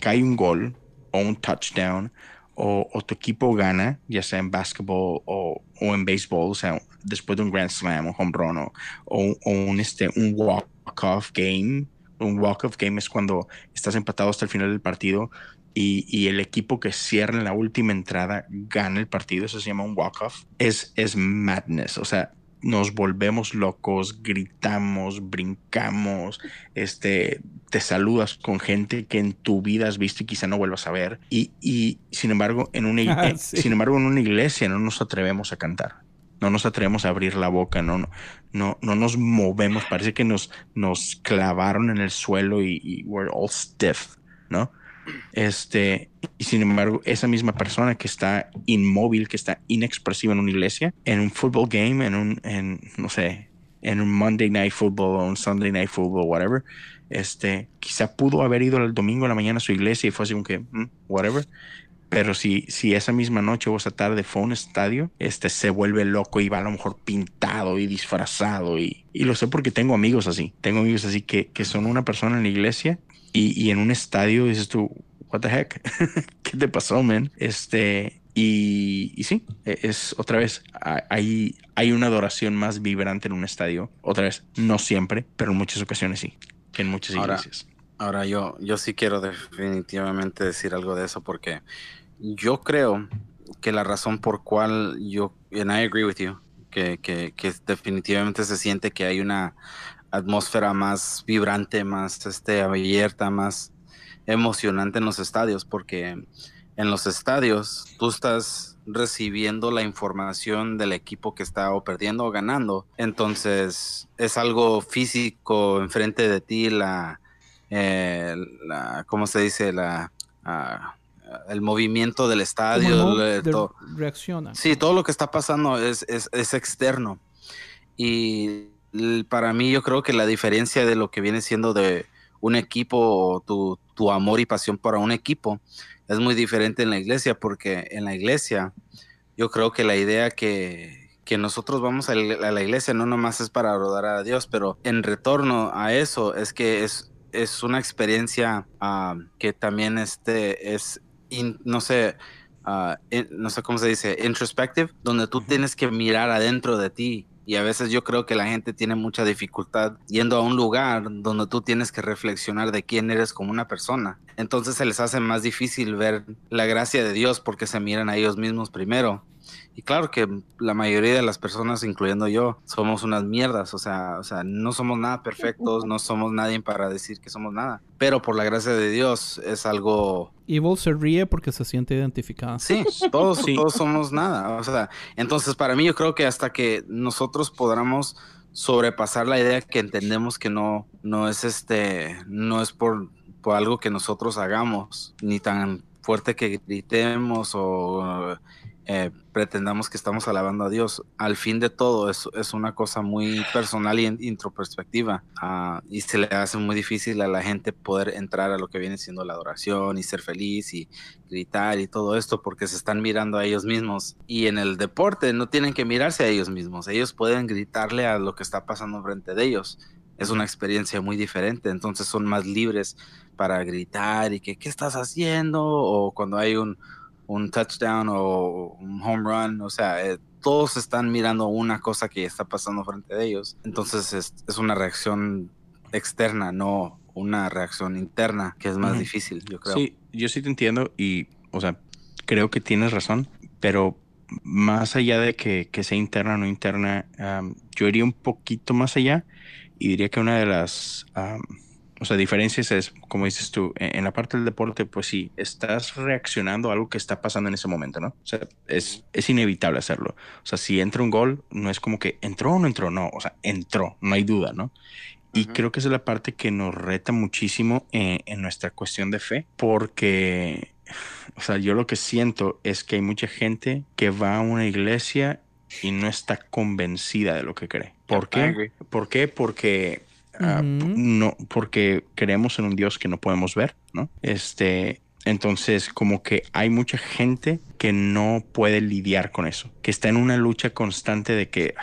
Speaker 1: cae un gol o un touchdown o, o tu equipo gana, ya sea en básquetbol o, o en béisbol, o sea, después de un grand slam, un home run o, o- un, este, un walk-off game. Un walk-off game es cuando estás empatado hasta el final del partido y, y el equipo que cierra en la última entrada gana el partido, eso se llama un walk-off. Es, es madness, o sea, nos volvemos locos, gritamos, brincamos, este, te saludas con gente que en tu vida has visto y quizá no vuelvas a ver. Y, y sin embargo, en una,
Speaker 3: Ah,
Speaker 1: eh,
Speaker 3: sí.
Speaker 1: sin embargo, en una iglesia no nos atrevemos a cantar. No nos atrevemos a abrir la boca, no, no, no, no nos movemos. Parece que nos, nos clavaron en el suelo y, y we're all stiff, ¿no? Este, y sin embargo, esa misma persona que está inmóvil, que está inexpresiva en una iglesia, en un football game, en un, en, no sé, en un Monday Night Football o un Sunday Night Football, whatever, este, quizá pudo haber ido el domingo a la mañana a su iglesia y fue así como que, "Mm, whatever. Pero si, si esa misma noche o esa tarde fue a un estadio, este se vuelve loco y va a lo mejor pintado y disfrazado. Y, y lo sé porque tengo amigos así. Tengo amigos así que, que son una persona en la iglesia y, y en un estadio dices tú, what the heck? ¿Qué te pasó, man? Este, y, y sí, e- es otra vez, hay, hay una adoración más vibrante en un estadio. Otra vez, no siempre, pero en muchas ocasiones sí, en muchas
Speaker 2: Ahora,
Speaker 1: iglesias.
Speaker 2: Ahora yo, yo sí quiero definitivamente decir algo de eso porque yo creo que la razón por cual yo, and I agree with you, que, que, que definitivamente se siente que hay una atmósfera más vibrante, más este, abierta, más emocionante en los estadios, porque en los estadios tú estás recibiendo la información del equipo que está o perdiendo o ganando. Entonces es algo físico enfrente de ti, la, eh, la ¿cómo se dice? La, ah, el movimiento del estadio.
Speaker 3: el
Speaker 2: todo.
Speaker 3: reacciona.
Speaker 2: Sí, todo lo que está pasando es, es, es externo. Y para mí yo creo que la diferencia de lo que viene siendo de un equipo o tu, tu amor y pasión para un equipo es muy diferente en la iglesia, porque en la iglesia yo creo que la idea que, que nosotros vamos a la a la iglesia no nomás es para adorar a Dios, pero en retorno a eso es que es, es una experiencia ah, que también este, es, in- no sé, ah, in- no sé cómo se dice, introspective, donde tú tienes que mirar adentro de ti. Y a veces yo creo que la gente tiene mucha dificultad yendo a un lugar donde tú tienes que reflexionar de quién eres como una persona. Entonces se les hace más difícil ver la gracia de Dios porque se miran a ellos mismos primero. Y claro que la mayoría de las personas, incluyendo yo, somos unas mierdas. O sea, o sea, no somos nada perfectos, no somos nadie para decir que somos nada. Pero por la gracia de Dios es algo
Speaker 3: Evil se ríe porque se siente identificada.
Speaker 2: Sí, todos,
Speaker 1: Sí.
Speaker 2: todos somos nada. O sea, entonces para mí yo creo que hasta que nosotros podamos sobrepasar la idea que entendemos que no, no es este, no es por, por algo que nosotros hagamos, ni tan fuerte que gritemos o eh, pretendamos que estamos alabando a Dios. Al fin de todo es, es una cosa muy personal y in- introspectiva ah, y se le hace muy difícil a la gente poder entrar a lo que viene siendo la adoración y ser feliz y gritar y todo esto porque se están mirando a ellos mismos y en el deporte no tienen que mirarse a ellos mismos, ellos pueden gritarle a lo que está pasando frente de ellos. Es una experiencia muy diferente, entonces son más libres para gritar y que qué estás haciendo o cuando hay un, un touchdown o un home run, o sea, eh, todos están mirando una cosa que está pasando frente de ellos. Entonces es, es una reacción externa, no una reacción interna, que es más
Speaker 1: Ujú.
Speaker 2: difícil, yo creo.
Speaker 1: Sí, yo sí te entiendo y, o sea, creo que tienes razón, pero más allá de que, que sea interna o no interna, am, yo iría un poquito más allá y diría que una de las, am, o sea, diferencias es, como dices tú, en, en la parte del deporte, pues sí, estás reaccionando a algo que está pasando en ese momento, ¿no? O sea, es, es inevitable hacerlo. O sea, si entra un gol, no es como que entró o no entró, no, o sea, entró, no hay duda, ¿no? Y
Speaker 2: Ujú.
Speaker 1: creo que esa es la parte que nos reta muchísimo en, en nuestra cuestión de fe, porque, o sea, yo lo que siento es que hay mucha gente que va a una iglesia y no está convencida de lo que cree. ¿Por qué? ¿Por qué? Porque, ah, no, porque creemos en un Dios que no podemos ver, ¿no? Este, entonces, como que hay mucha gente que no puede lidiar con eso, que está en una lucha constante de que,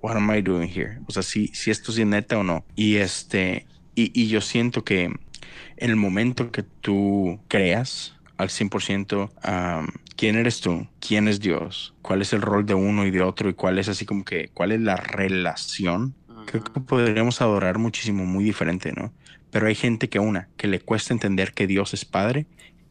Speaker 1: what am I doing here? O sea, si, si esto es neta o no. Y este, y, y yo siento que en el momento que tú creas al 100% am, quién eres tú, quién es Dios, cuál es el rol de uno y de otro y cuál es así como que, cuál es la relación, creo que podríamos adorar muchísimo muy diferente, ¿no? Pero hay gente que una, que le cuesta entender que Dios es padre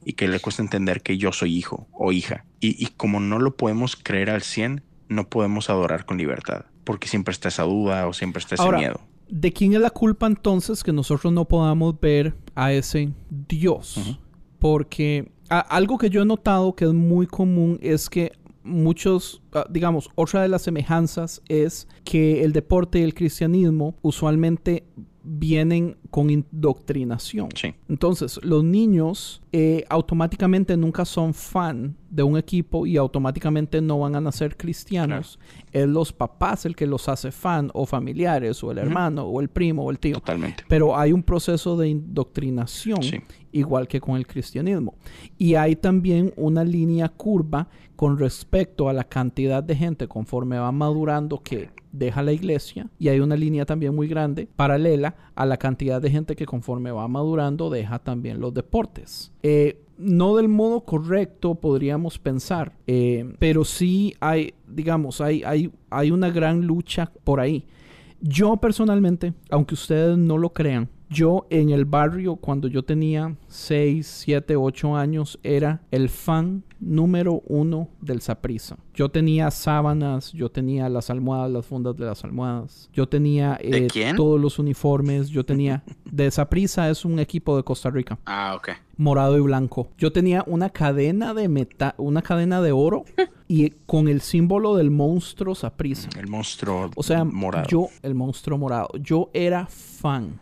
Speaker 1: y que le cuesta entender que yo soy hijo o hija. Y, y como no lo podemos creer al 100, no podemos adorar con libertad. porque siempre está esa duda o siempre está ese
Speaker 3: Ahora,
Speaker 1: miedo.
Speaker 3: ¿De quién es la culpa entonces que nosotros no podamos ver a ese Dios? Porque a- algo que yo he notado que es muy común es que muchos, ah, digamos, otra de las semejanzas es que el deporte y el cristianismo usualmente vienen con indoctrinación.
Speaker 1: Sí.
Speaker 3: Entonces, los niños eh, automáticamente nunca son fan de un equipo y automáticamente no van a nacer cristianos. Es los papás el que los hace fan o familiares o el hermano o el primo o el tío.
Speaker 1: Totalmente.
Speaker 3: Pero hay un proceso de indoctrinación,
Speaker 1: Sí.
Speaker 3: Igual que con el cristianismo. Y hay también una línea curva con respecto a la cantidad de gente conforme va madurando que deja la iglesia. Y hay una línea también muy grande, paralela a la cantidad de gente que conforme va madurando deja también los deportes. Eh, no del modo correcto podríamos pensar, eh, pero sí hay, digamos, hay, hay, hay una gran lucha por ahí. Yo personalmente, aunque ustedes no lo crean, yo en el barrio cuando yo tenía 6, 7, 8 años era el fan número uno del Saprisa. Yo tenía sábanas, yo tenía las almohadas, las fundas de las almohadas. Yo tenía
Speaker 2: ¿De
Speaker 3: eh,
Speaker 2: quién?
Speaker 3: todos los uniformes. Yo tenía... de Saprisa es un equipo de Costa Rica
Speaker 2: Ah, ok.
Speaker 3: morado y blanco. Yo tenía una cadena de metal, una cadena de oro y con el símbolo del monstruo Saprissa.
Speaker 1: El monstruo
Speaker 3: O sea,
Speaker 1: morado.
Speaker 3: yo, el monstruo morado, yo era fan.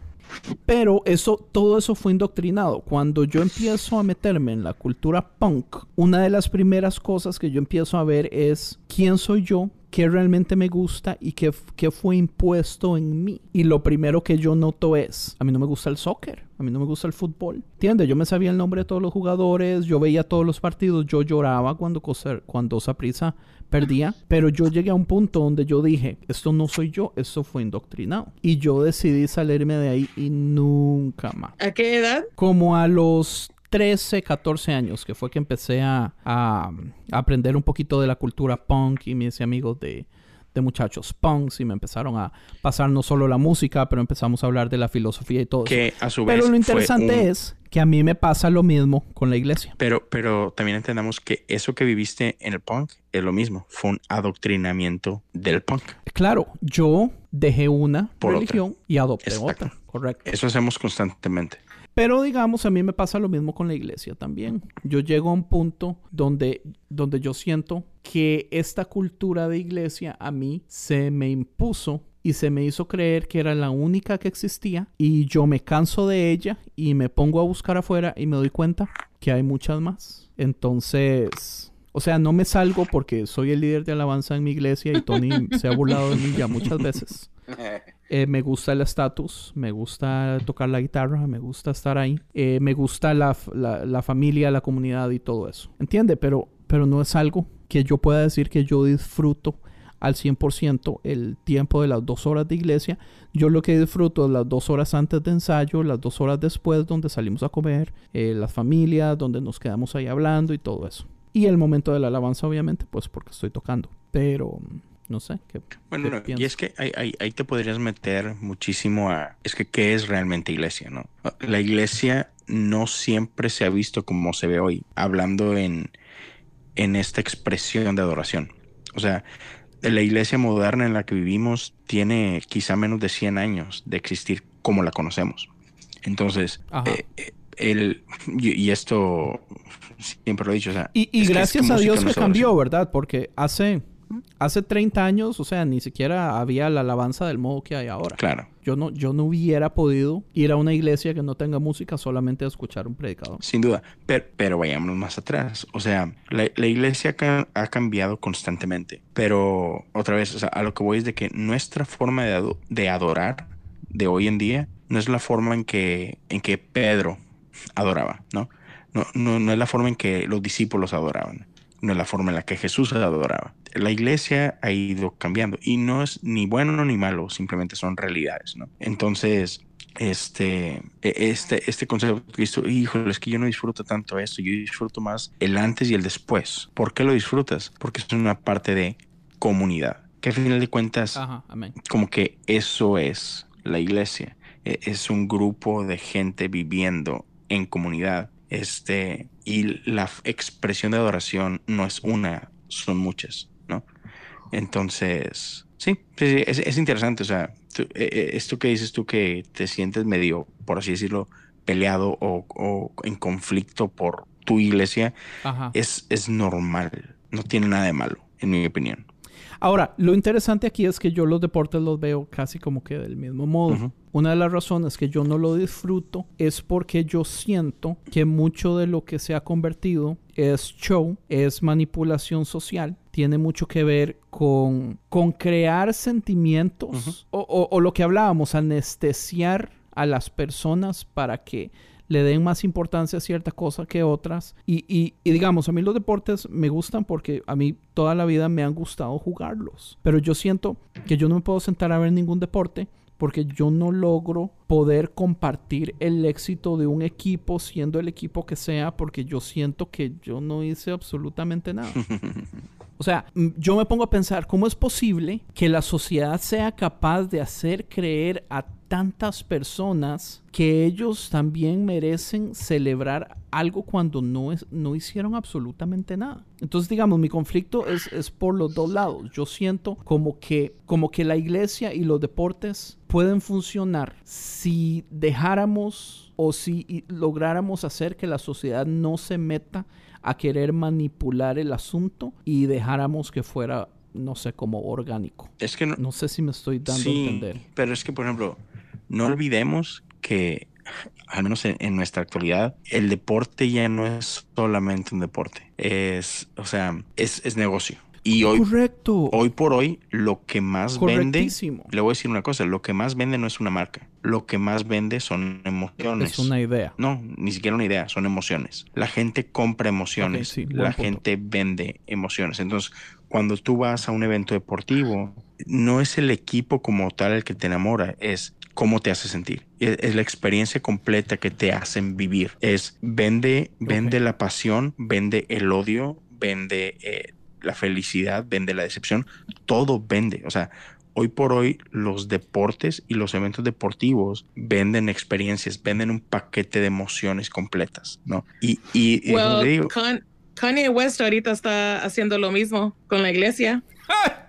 Speaker 3: Pero eso, todo eso fue indoctrinado. Cuando yo empiezo a meterme en la cultura punk, una de las primeras cosas que yo empiezo a ver es quién soy yo, qué realmente me gusta y qué, qué fue impuesto en mí. Y lo primero que yo noto es, a mí no me gusta el soccer, a mí no me gusta el fútbol. ¿Entiendes? Yo me sabía el nombre de todos los jugadores, yo veía todos los partidos, yo lloraba cuando, Costa- cuando Saprissa perdía, pero yo llegué a un punto donde yo dije, esto no soy yo, esto fue indoctrinado. Y yo decidí salirme de ahí y nunca más.
Speaker 4: ¿A qué edad?
Speaker 3: Como a los 13, 14 años, que fue que empecé a, a- a aprender un poquito de la cultura punk y mis amigos de, de muchachos punks y me empezaron a pasar no solo la música, pero empezamos a hablar de la filosofía y todo eso.
Speaker 1: que a su vez
Speaker 3: Pero lo
Speaker 1: fue
Speaker 3: interesante
Speaker 1: un-
Speaker 3: es que a mí me pasa lo mismo con la iglesia.
Speaker 1: Pero, pero también entendamos que eso que viviste en el punk es lo mismo. Fue un adoctrinamiento del punk.
Speaker 3: Claro, yo dejé una
Speaker 1: Por otra.
Speaker 3: religión y adopté
Speaker 1: Exacto.
Speaker 3: otra, correcto.
Speaker 1: Eso hacemos constantemente.
Speaker 3: Pero digamos, a mí me pasa lo mismo con la iglesia también. Yo llego a un punto donde, donde yo siento que esta cultura de iglesia a mí se me impuso y se me hizo creer que era la única que existía y yo me canso de ella y me pongo a buscar afuera y me doy cuenta que hay muchas más. Entonces, o sea, no me salgo porque soy el líder de alabanza en mi iglesia y Tony se ha burlado de mí ya muchas veces. Eh, me gusta el estatus, me gusta tocar la guitarra, me gusta estar ahí, eh, me gusta la, la familia, la comunidad y todo eso. ¿Entiende? Pero, pero no es algo que yo pueda decir que yo disfruto al 100% el tiempo de las dos horas de iglesia. Yo lo que disfruto es las dos horas antes de ensayo, las dos horas después donde salimos a comer, eh, las familias, donde nos quedamos ahí hablando y todo eso. Y el momento de la alabanza, obviamente, pues porque estoy tocando. Pero, no sé. ¿qué,
Speaker 1: Bueno,
Speaker 3: qué
Speaker 1: no, y es que ahí, ahí- ahí te podrías meter muchísimo a... Es que, ¿qué es realmente iglesia, no? La iglesia no siempre se ha visto como se ve hoy, hablando en, en esta expresión de adoración. O sea, la iglesia moderna en la que vivimos tiene quizá menos de 100 años de existir como la conocemos. Entonces, eh, eh, el, y, esto siempre lo he dicho, o sea...
Speaker 3: Y, y gracias a Dios que cambió. ¿verdad? Porque hace, hace 30 años, o sea, ni siquiera había la alabanza del modo que hay ahora.
Speaker 1: Claro.
Speaker 3: Yo no, yo no hubiera podido ir a una iglesia que no tenga música solamente a escuchar un predicador.
Speaker 1: Sin duda, pero, pero vayámonos más atrás. O sea, la, la iglesia ca- ha cambiado constantemente, pero otra vez, o sea, a lo que voy es de que nuestra forma de, ado- de adorar de hoy en día no es la forma en que, en que Pedro adoraba, ¿no? No, no, no es la forma en que los discípulos adoraban, no es la forma en la que Jesús adoraba. La iglesia ha ido cambiando y no es ni bueno ni malo, simplemente son realidades, ¿no? Entonces, este, e- este, este concepto que dice, híjole, es que yo no disfruto tanto esto, yo disfruto más el antes y el después. ¿Por qué lo disfrutas? Porque es una parte de comunidad, que al final de cuentas,
Speaker 3: Ajá, amén.
Speaker 1: como que eso es la iglesia. E- Es un grupo de gente viviendo en comunidad. Este, y la expresión de adoración no es una, son muchas. Entonces, Sí, sí, sí, es, es interesante. O sea, tú- eh, eh, esto que dices tú que te sientes medio, por así decirlo, peleado o, o en conflicto por tu iglesia,
Speaker 3: Ajá.
Speaker 1: es, es normal. No tiene nada de malo, en mi opinión.
Speaker 3: Ahora, lo interesante aquí es que yo los deportes los veo casi como que del mismo modo. Una de las razones que yo no lo disfruto es porque yo siento que mucho de lo que se ha convertido es show, es manipulación social, tiene mucho que ver con, con crear sentimientos o, o- o lo que hablábamos, anestesiar a las personas para que le den más importancia a cierta cosa que otras. Y, y- y digamos, a mí los deportes me gustan porque a mí toda la vida me han gustado jugarlos. Pero yo siento que yo no me puedo sentar a ver ningún deporte porque yo no logro poder compartir el éxito de un equipo siendo el equipo que sea porque yo siento que yo no hice absolutamente nada. O sea, yo me pongo a pensar, ¿cómo es posible que la sociedad sea capaz de hacer creer a tantas personas que ellos también merecen celebrar algo cuando no, es, no hicieron absolutamente nada? Entonces, digamos, mi conflicto es, es por los dos lados. Yo siento como que, como que la iglesia y los deportes pueden funcionar si dejáramos o si lográramos hacer que la sociedad no se meta a querer manipular el asunto y dejáramos que fuera, no sé, como orgánico.
Speaker 1: Es que no,
Speaker 3: No sé si me estoy dando a entender.
Speaker 1: pero es que, por ejemplo, no olvidemos que, al menos en, en nuestra actualidad, el deporte ya no es solamente un deporte. Es, o sea, es, es negocio. Y hoy,
Speaker 3: Correcto.
Speaker 1: hoy por hoy, lo que más vende, le voy a decir una cosa, lo que más vende no es una marca. Lo que más vende son emociones.
Speaker 3: Es una idea.
Speaker 1: No, ni siquiera una idea, son emociones. La gente compra emociones,
Speaker 3: sí,
Speaker 1: la
Speaker 3: punto.
Speaker 1: gente vende emociones. Entonces, cuando tú vas a un evento deportivo, no es el equipo como tal el que te enamora, es cómo te hace sentir. Es, es la experiencia completa que te hacen vivir. Es vende, vende la pasión, vende el odio, vende eh, la felicidad, vende la decepción, todo vende. O sea, hoy por hoy los deportes y los eventos deportivos venden experiencias, venden un paquete de emociones completas, ¿no? Y, y,
Speaker 4: Well,
Speaker 1: digo,
Speaker 4: Con- Kanye West ahorita está haciendo lo mismo con la iglesia.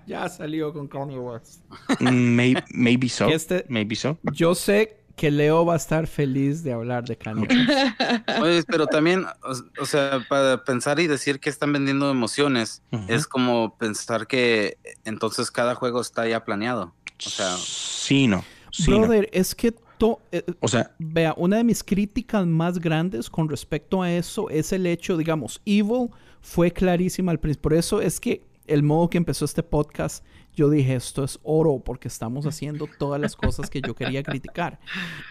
Speaker 3: Ya salió con Kanye West.
Speaker 1: may- maybe so,
Speaker 3: Que este-
Speaker 1: maybe so.
Speaker 3: Yo sé que Leo va a estar feliz de hablar de West.
Speaker 2: Oye, pero también, o, o sea, para pensar y decir que están vendiendo emociones, es como pensar que entonces cada juego está ya planeado. O sea,
Speaker 1: sí, no, sí, no.
Speaker 3: Brother, es que to- eh,
Speaker 1: O sea,
Speaker 3: Vea, una de mis críticas más grandes con respecto a eso es el hecho, digamos, Evil fue clarísima al principio. Por eso es que el modo que empezó este podcast, yo dije, esto es oro porque estamos haciendo todas las cosas que yo quería criticar.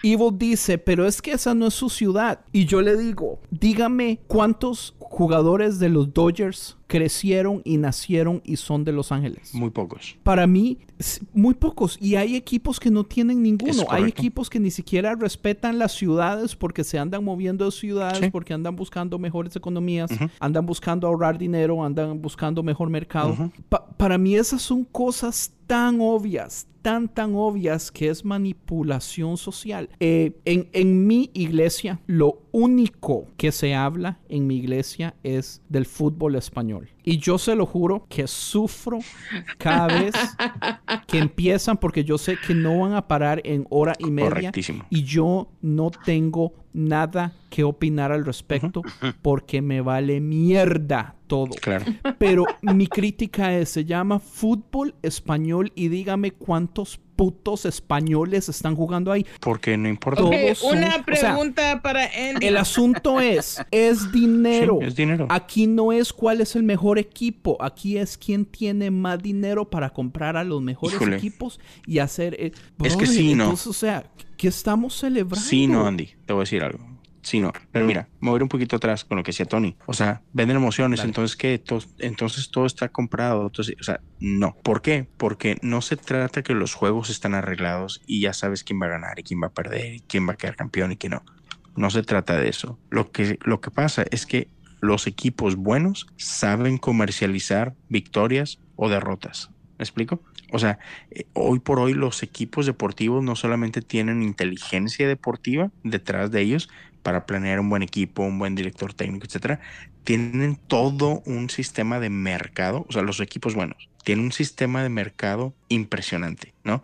Speaker 3: Evil dice, pero es que esa no es su ciudad. Y yo le digo, dígame cuántos jugadores de los Dodgers crecieron y nacieron y son de Los Ángeles.
Speaker 1: muy pocos.
Speaker 3: Para mí, muy pocos. Y hay equipos que no tienen ninguno. Hay equipos que ni siquiera respetan las ciudades porque se andan moviendo de ciudades,
Speaker 1: Sí.
Speaker 3: porque andan buscando mejores economías, andan buscando ahorrar dinero, andan buscando mejor mercado. Pa- para mí esas son cosas tan obvias, tan, tan obvias que es manipulación social. Eh, en, en mi iglesia, lo único que se habla en mi iglesia es del fútbol español. Y yo se lo juro que sufro cada vez que empiezan porque yo sé que no van a parar en hora y media. Y yo no tengo nada que opinar al respecto porque me vale mierda todo.
Speaker 1: Claro.
Speaker 3: Pero mi crítica es, se llama fútbol español y dígame cuántos putos españoles están jugando ahí.
Speaker 1: Porque no importa.
Speaker 3: Todos
Speaker 4: Ok,
Speaker 3: son-
Speaker 4: una
Speaker 3: o sea,
Speaker 4: pregunta para Andy.
Speaker 3: El asunto es, es dinero.
Speaker 1: Sí, es dinero.
Speaker 3: Aquí no es cuál es el mejor equipo, aquí es quién tiene más dinero para comprar a los mejores
Speaker 1: Híjole.
Speaker 3: equipos y hacer... eh,
Speaker 1: Es que sí, ¿no?
Speaker 3: O sea, ¿qué estamos celebrando?
Speaker 1: Sí, no, Andy, te voy a decir algo. Sí, no. Pero mira, ir un poquito atrás con lo que decía Tony. O sea, venden emociones,
Speaker 3: Dale.
Speaker 1: entonces. To- entonces todo está comprado. Entonces, o sea, no. ¿Por qué? Porque no se trata que los juegos están arreglados y ya sabes quién va a ganar y quién va a perder y quién va a quedar campeón y quién no. No se trata de eso. Lo que, lo que pasa es que los equipos buenos saben comercializar victorias o derrotas. ¿Me explico? O sea, eh, hoy por hoy los equipos deportivos no solamente tienen inteligencia deportiva detrás de ellos, para planear un buen equipo, un buen director técnico, etcétera, tienen todo un sistema de mercado, o sea, los equipos buenos, tienen un sistema de mercado impresionante, ¿no?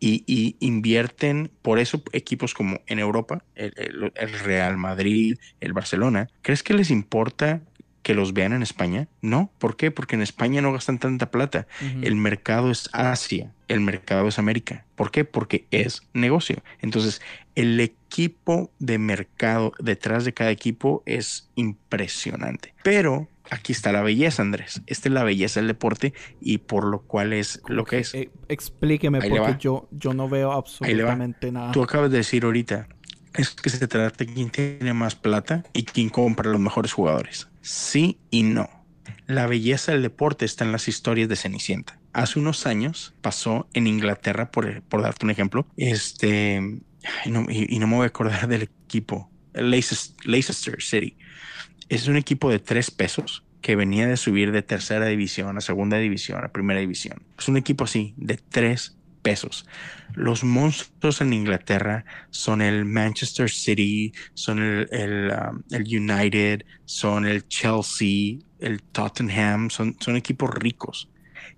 Speaker 1: Y, invierten, por eso equipos como en Europa, el, el- el Real Madrid, el Barcelona, ¿crees que les importa que los vean en España? No, ¿por qué? Porque en España no gastan tanta plata. El mercado es Asia, el mercado es América. ¿Por qué? Porque es negocio. Entonces, el equipo de mercado detrás de cada equipo es impresionante. Pero aquí está la belleza, Andrés. Esta es la belleza del deporte y por lo cual es lo que es.
Speaker 3: Eh, explíqueme,
Speaker 1: Ahí
Speaker 3: porque yo, yo no veo absolutamente nada.
Speaker 1: Tú acabas de decir ahorita, es que se trata de quién tiene más plata y quién compra los mejores jugadores. Sí y no. La belleza del deporte está en las historias de Cenicienta. Hace unos años pasó en Inglaterra, por, por darte un ejemplo, este, y, no me voy a acordar del equipo, Leicester City. Es un equipo de tres pesos que venía de subir de tercera división a segunda división a primera división. Es un equipo así, de tres pesos. Los monstruos en Inglaterra son el Manchester City, son el, el, um, United, son el Chelsea, el Tottenham, son, son equipos ricos.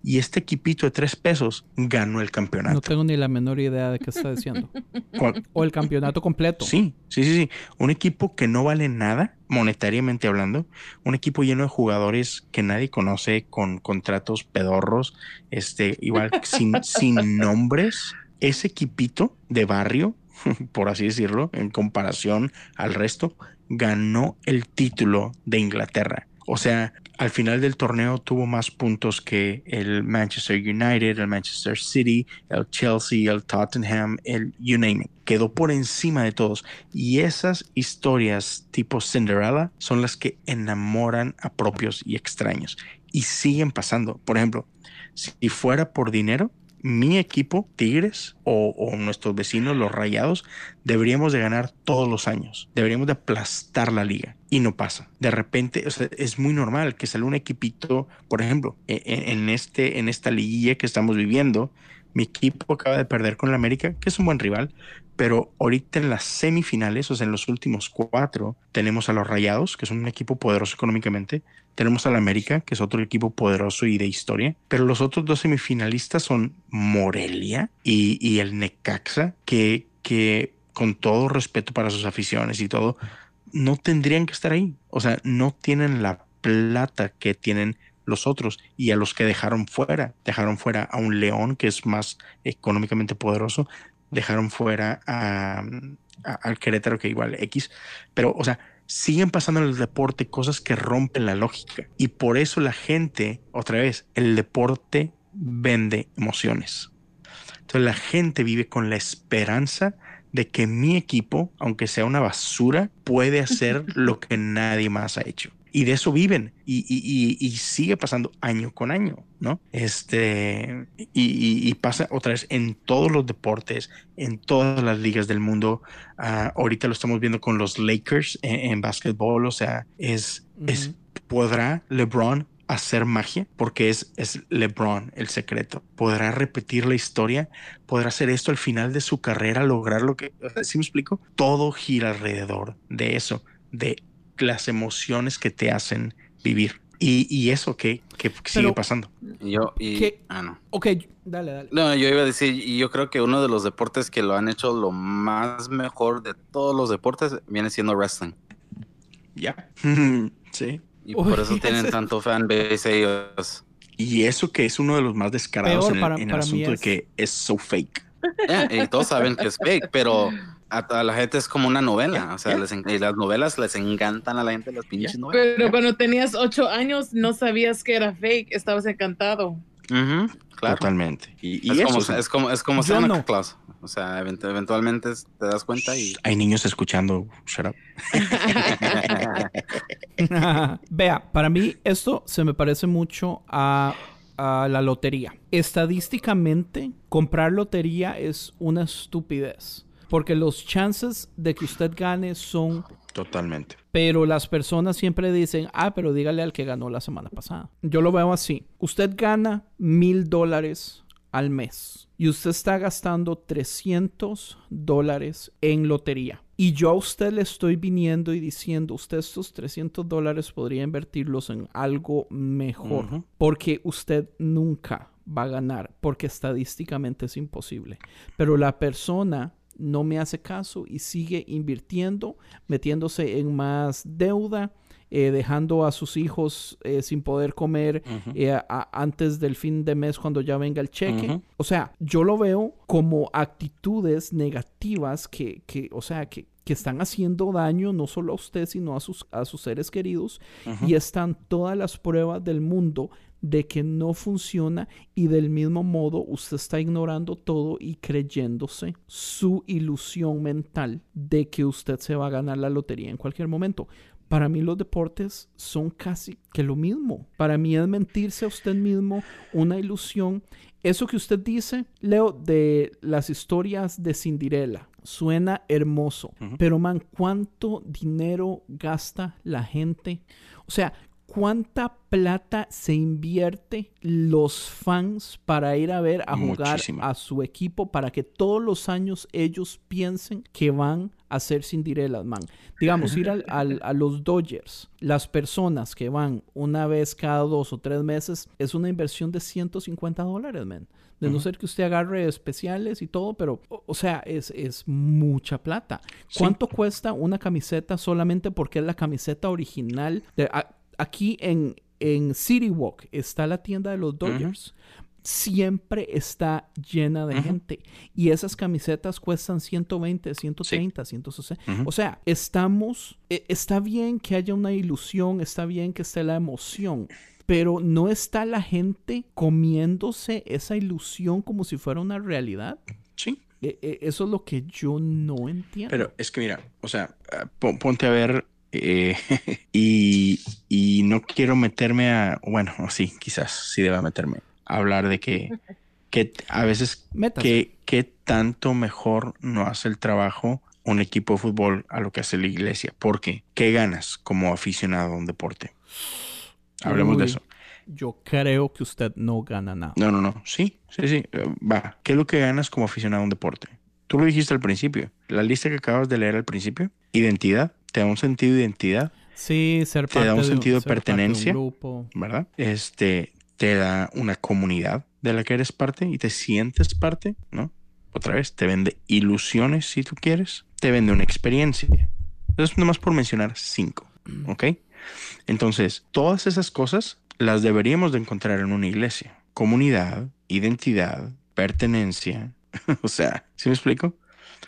Speaker 1: Y este equipito de tres pesos ganó el
Speaker 3: No
Speaker 1: campeonato.
Speaker 3: tengo ni la menor idea de qué está diciendo. O el campeonato completo.
Speaker 1: Sí, sí, sí, sí. Un equipo que no vale nada, monetariamente hablando. Un equipo lleno de jugadores que nadie conoce, con contratos pedorros, este, igual sin, sin nombres. Ese equipito de barrio, por así decirlo, en comparación al resto, ganó el título de Inglaterra. O sea, al final del torneo tuvo más puntos que el Manchester United, el Manchester City, el Chelsea, el Tottenham, el you name it. Quedó por encima de todos. Y esas historias tipo Cinderella son las que enamoran a propios y extraños. Y siguen pasando. Por ejemplo, si fuera por dinero, mi equipo, Tigres, o, o nuestros vecinos, los Rayados, deberíamos de ganar todos los años. Deberíamos de aplastar la liga. Y no pasa. De repente, es muy normal que sale un equipito, por ejemplo, e- e- en, este, en esta liguilla que estamos viviendo, mi equipo acaba de perder con el América, que es un buen rival, pero ahorita en las semifinales, o sea, en los últimos cuatro, tenemos a los Rayados, que son un equipo poderoso económicamente, tenemos al América, que es otro equipo poderoso y de historia, pero los otros dos semifinalistas son Morelia y, y el Necaxa, que, que con todo respeto para sus aficiones y todo, no tendrían que estar ahí. O sea, no tienen la plata que tienen los otros y a los que dejaron fuera. Dejaron fuera a un León que es más económicamente poderoso, dejaron fuera a, a- al Querétaro que igual X, pero o sea, siguen pasando en el deporte cosas que rompen la lógica y por eso la gente, otra vez, el deporte vende emociones. Entonces la gente vive con la esperanza de que mi equipo, aunque sea una basura, puede hacer lo que nadie más ha hecho. Y de eso viven. Y, y- sigue pasando año con año, ¿no? Este, y, pasa otra vez en todos los deportes, en todas las ligas del mundo. Ah, ahorita lo estamos viendo con los Lakers en, en básquetbol. O sea, es, es, ¿podrá LeBron hacer magia? Porque es, es LeBron el secreto. ¿Podrá repetir la historia? ¿Podrá hacer esto al final de su carrera, lograr lo que... ¿Sí me explico? Todo gira alrededor de eso, de las emociones que te hacen vivir. Y, y eso que, que sigue
Speaker 3: Pero-
Speaker 1: pasando.
Speaker 2: Yo, y,
Speaker 3: ¿Qué?
Speaker 2: ah, no.
Speaker 3: Ok, dale, dale.
Speaker 2: No, yo iba a decir, y yo creo que uno de los deportes que lo han hecho lo más mejor de todos los deportes viene siendo wrestling.
Speaker 1: Ya. sí.
Speaker 2: Y
Speaker 3: Uy,
Speaker 2: por eso tienen tanto fanbase ellos.
Speaker 1: Y eso que es uno de los más descarados
Speaker 3: Peor
Speaker 1: en el,
Speaker 3: para-
Speaker 1: en el
Speaker 3: para
Speaker 1: asunto de que es so fake.
Speaker 2: Yeah, y todos saben que es fake, pero a, a la gente es como una novela. O sea,
Speaker 1: Ya.
Speaker 2: les y las novelas les encantan a la gente las pinches novelas.
Speaker 4: Pero cuando tenías ocho años no sabías que era fake, estabas encantado.
Speaker 2: Ujú, claro.
Speaker 1: Totalmente. Y, y
Speaker 2: es,
Speaker 1: eso,
Speaker 2: como,
Speaker 1: o sea,
Speaker 2: es como es como Santa
Speaker 3: no.
Speaker 2: Claus. O sea, event- eventualmente te das cuenta y
Speaker 1: hay niños escuchando. Shut up.
Speaker 3: Vea, para mí esto se me parece mucho a, a la lotería. Estadísticamente, comprar lotería es una estupidez. Porque los chances de que usted gane son...
Speaker 1: Totalmente.
Speaker 3: Pero las personas siempre dicen, ah, pero dígale al que ganó la semana pasada. Yo lo veo así. Usted gana mil dólares al mes y usted está gastando 300 dólares en lotería. Y yo a usted le estoy viniendo y diciendo, usted estos 300 dólares podría invertirlos en algo mejor, porque usted nunca va a ganar, porque estadísticamente es imposible. Pero la persona no me hace caso y sigue invirtiendo, metiéndose en más deuda, eh, dejando a sus hijos eh, sin poder comer eh, a- antes del fin de mes cuando ya venga el cheque. O sea, yo lo veo como actitudes negativas que, que o sea, que, que están haciendo daño no solo a usted, sino a sus, a sus seres queridos. Y están todas las pruebas del mundo de que no funciona y del mismo modo usted está ignorando todo y creyéndose su ilusión mental de que usted se va a ganar la lotería en cualquier momento. Para mí los deportes son casi que lo mismo. Para mí es mentirse a usted mismo, una ilusión. Eso que usted dice, Leo, de las historias de Cinderella, suena hermoso. Pero, man, ¿cuánto dinero gasta la gente? O sea, ¿cuánta plata se invierte los fans para ir a ver a jugar a su equipo para que todos los años ellos piensen que van a ser Cinderelas, man? Digamos, ir al- al- a los Dodgers, las personas que van una vez cada dos o tres meses, es una inversión de 150 dólares, man. De no ser que usted agarre especiales y todo, pero, o, o sea, es, es mucha plata.
Speaker 1: Sí.
Speaker 3: ¿Cuánto cuesta una camiseta solamente porque es la camiseta original? De, a- aquí en, en City Walk está la tienda de los Dodgers. Siempre está llena de gente. Y esas camisetas cuestan 120, 130, 160.
Speaker 1: Ujú.
Speaker 3: O sea, estamos. e- Está bien que haya una ilusión, está bien que esté la emoción. Pero no está la gente comiéndose esa ilusión como si fuera una realidad.
Speaker 1: Sí.
Speaker 3: E- e- Eso es lo que yo no entiendo.
Speaker 1: Pero es que mira, o sea, eh, pon- ponte a ver eh, y, y no quiero meterme a, bueno, sí, quizás sí deba meterme hablar de que, que a veces que, que tanto mejor no hace el trabajo un equipo de fútbol a lo que hace la iglesia. Porque, ¿qué ganas como aficionado a un deporte? Hablemos de eso.
Speaker 3: Yo creo que usted no gana nada.
Speaker 1: No, no, no. Sí, sí, sí. Va. ¿Qué es lo que ganas como aficionado a un deporte? Tú lo dijiste al principio. La lista que acabas de leer al principio. Identidad. Te da un sentido de identidad,
Speaker 3: Sí, ser
Speaker 1: Te
Speaker 3: parte
Speaker 1: da un
Speaker 3: de
Speaker 1: sentido de pertenencia.
Speaker 3: un grupo.
Speaker 1: ¿verdad? Este te da una comunidad de la que eres parte y te sientes parte, ¿no? Otra vez, te vende ilusiones si tú quieres. Te vende una experiencia. Entonces, nomás por mencionar cinco, ¿ok? Entonces, todas esas cosas las deberíamos de encontrar en una iglesia. Comunidad, identidad, pertenencia. o sea, ¿sí me explico?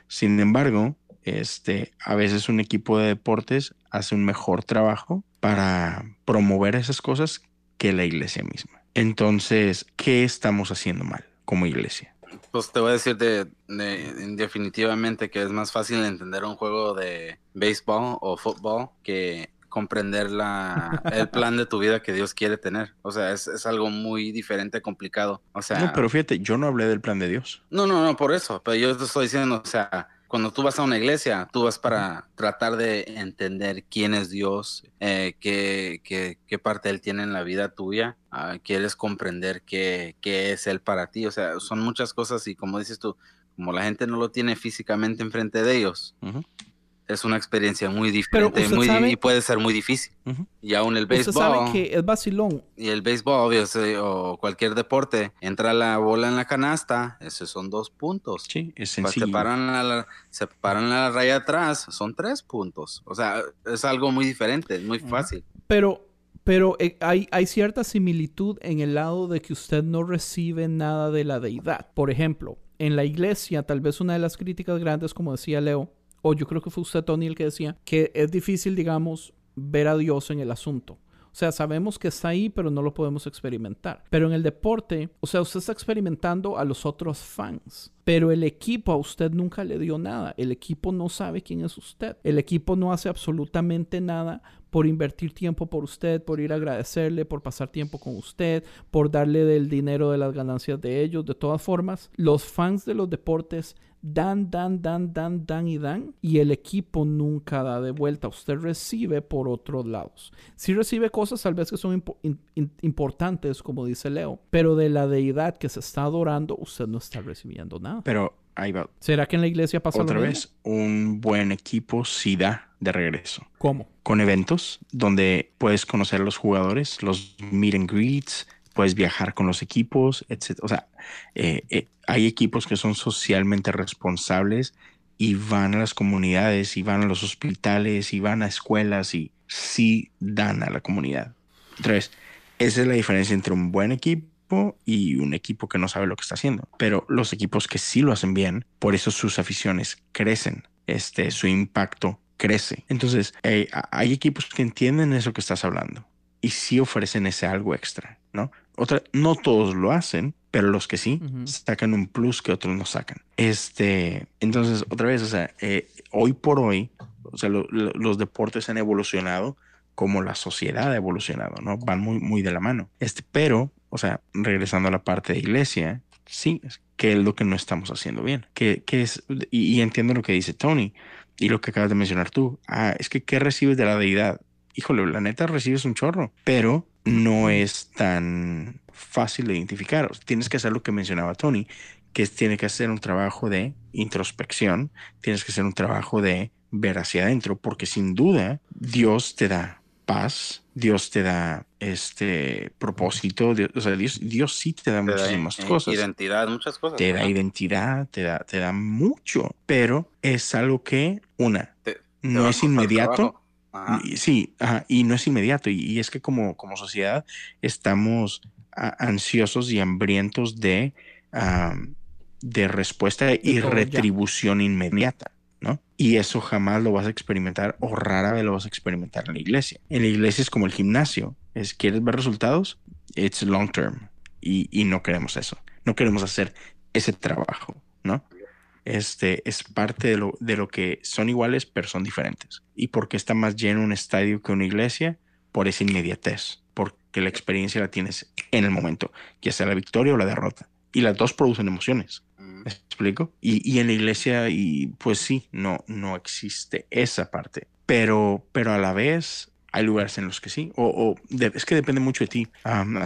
Speaker 1: Sin embargo, este, a veces un equipo de deportes hace un mejor trabajo para promover esas cosas que la iglesia misma. Entonces, ¿qué estamos haciendo mal como iglesia?
Speaker 2: Pues te voy a decir de, de- definitivamente que es más fácil entender un juego de béisbol o fútbol que comprender la, el plan de tu vida que Dios quiere tener. O sea, es, es algo muy diferente, complicado. O sea,
Speaker 1: No, pero fíjate, yo no hablé del plan de Dios.
Speaker 2: no, no, no, por eso. Pero yo te estoy diciendo, o sea, cuando tú vas a una iglesia, tú vas para tratar de entender quién es Dios, eh, qué, qué- qué parte Él tiene en la vida tuya, ah, quieres comprender qué, qué es Él para ti. O sea, son muchas cosas y como dices tú, como la gente no lo tiene físicamente enfrente de ellos. Es una experiencia muy diferente
Speaker 3: usted
Speaker 2: muy,
Speaker 3: sabe-
Speaker 2: y puede ser muy difícil. Y aún el béisbol
Speaker 3: sabe que es vacilón.
Speaker 2: y el béisbol obvio, sí, o cualquier deporte, entra la bola en la canasta, esos son dos puntos.
Speaker 1: Sí, es sencillo.
Speaker 2: Se paran, a la, se paran a la raya atrás, son tres puntos. O sea, es algo muy diferente, es muy fácil.
Speaker 3: Pero, pero eh, hay, hay cierta similitud en el lado de que usted no recibe nada de la deidad. Por ejemplo, en la iglesia, tal vez una de las críticas grandes, como decía Leo, o yo creo que fue usted, Tony, el que decía, que es difícil, digamos, ver a Dios en el asunto. O sea, sabemos que está ahí, pero no lo podemos experimentar. Pero en el deporte, o sea, usted está experimentando a los otros fans. Pero el equipo a usted nunca le dio nada. El equipo no sabe quién es usted. El equipo no hace absolutamente nada por invertir tiempo por usted, por ir a agradecerle, por pasar tiempo con usted, por darle del dinero de las ganancias de ellos. De todas formas, los fans de los deportes dan, dan, dan, dan, dan y dan, y el equipo nunca da de vuelta. Usted recibe por otros lados. Sí recibe cosas tal vez que son impo- importantes, como dice Leo, pero de la deidad que se está adorando, usted no está recibiendo nada.
Speaker 1: Pero ahí va.
Speaker 3: ¿Será que en la iglesia pasa
Speaker 1: Otra
Speaker 3: lo mismo?
Speaker 1: vez, un buen equipo sí da de regreso.
Speaker 3: ¿Cómo?
Speaker 1: Con eventos donde puedes conocer a los jugadores, los meet and greets, puedes viajar con los equipos, etc. O sea, eh, eh, hay equipos que son socialmente responsables y van a las comunidades y van a los hospitales y van a escuelas y sí dan a la comunidad. Entonces, esa es la diferencia entre un buen equipo y un equipo que no sabe lo que está haciendo. Pero los equipos que sí lo hacen bien, por eso sus aficiones crecen, este, su impacto crece. Entonces, eh, hay equipos que entienden eso que estás hablando y sí ofrecen ese algo extra, ¿no? Otra, no todos lo hacen, pero los que sí
Speaker 3: Ujú.
Speaker 1: sacan un plus que otros no sacan. Este, entonces, otra vez, o sea, eh, hoy por hoy, o sea, lo- lo- los deportes han evolucionado como la sociedad ha evolucionado, ¿no? Van muy, muy de la mano. Este, pero, o sea, regresando a la parte de iglesia, sí, ¿qué es lo que no estamos haciendo bien? ¿Qué, qué es? Y, y entiendo lo que dice Tony y lo que acabas de mencionar tú. Ah, es que ¿qué recibes de la deidad? Híjole, la neta recibes un chorro, pero no es tan fácil de identificar. O sea, tienes que hacer lo que mencionaba Tony, que tiene que hacer un trabajo de introspección, tienes que hacer un trabajo de ver hacia adentro, porque sin duda Dios te da paz, Dios te da este propósito, Dios, o sea, Dios, Dios sí te da
Speaker 2: Te
Speaker 1: muchísimas cosas
Speaker 2: Identidad, muchas cosas.
Speaker 1: te da identidad, te da, te da mucho, pero es algo que, una,
Speaker 2: Te-
Speaker 1: no es inmediato.
Speaker 2: Ajá.
Speaker 1: Sí, ajá, y no es inmediato. Y, y es que como, como sociedad estamos a- ansiosos y hambrientos de, de respuesta y
Speaker 3: ya.
Speaker 1: retribución inmediata. ¿no? Y eso jamás lo vas a experimentar o rara vez lo vas a experimentar en la iglesia. En la iglesia es como el gimnasio. Es, ¿Quieres ver resultados? It's long term. Y, y no queremos eso. No queremos hacer ese trabajo, ¿no? Este es parte de lo, de lo que son iguales, pero son diferentes. ¿Y por qué está más lleno un estadio que una iglesia? Por esa inmediatez. Porque la experiencia la tienes en el momento, ya sea la victoria o la derrota. Y las dos producen emociones.
Speaker 2: Mm.
Speaker 1: ¿Me explico? Y, y en la iglesia, y pues sí, no, no existe esa parte. Pero, pero a la vez hay lugares en los que sí. O, o de- es que depende mucho de ti.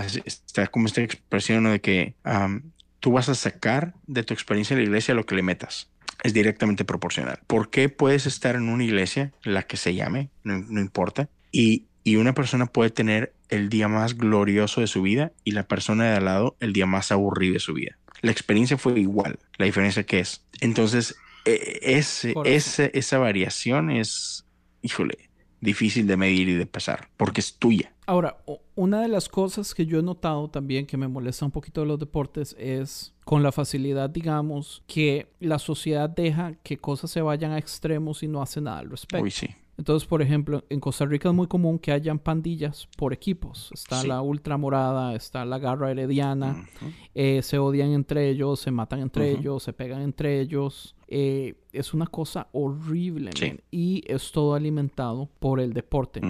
Speaker 1: Es- está como esta expresión de que am, tú vas a sacar de tu experiencia en la iglesia lo que le metas. Es directamente proporcional. ¿Por qué puedes estar en una iglesia, la que se llame, no, no importa, y, y una persona puede tener el día más glorioso de su vida y la persona de al lado el día más aburrido de su vida? La experiencia fue igual. La diferencia que es. Entonces, eh, ese, ese- esa variación es, híjole, difícil de medir y de pesar, porque es tuya.
Speaker 3: Ahora, una de las cosas que yo he notado también que me molesta un poquito de los deportes es con la facilidad, digamos, que la sociedad deja que cosas se vayan a extremos y no hace nada al respecto.
Speaker 1: Uy, sí.
Speaker 3: Entonces, por ejemplo, en Costa Rica es muy común que hayan pandillas por equipos. Está
Speaker 1: Sí.
Speaker 3: la ultramorada, está la garra herediana, eh, se odian entre ellos, se matan entre ellos, se pegan entre ellos. Eh, es una cosa horrible,
Speaker 1: Sí.
Speaker 3: y es todo alimentado por el deporte.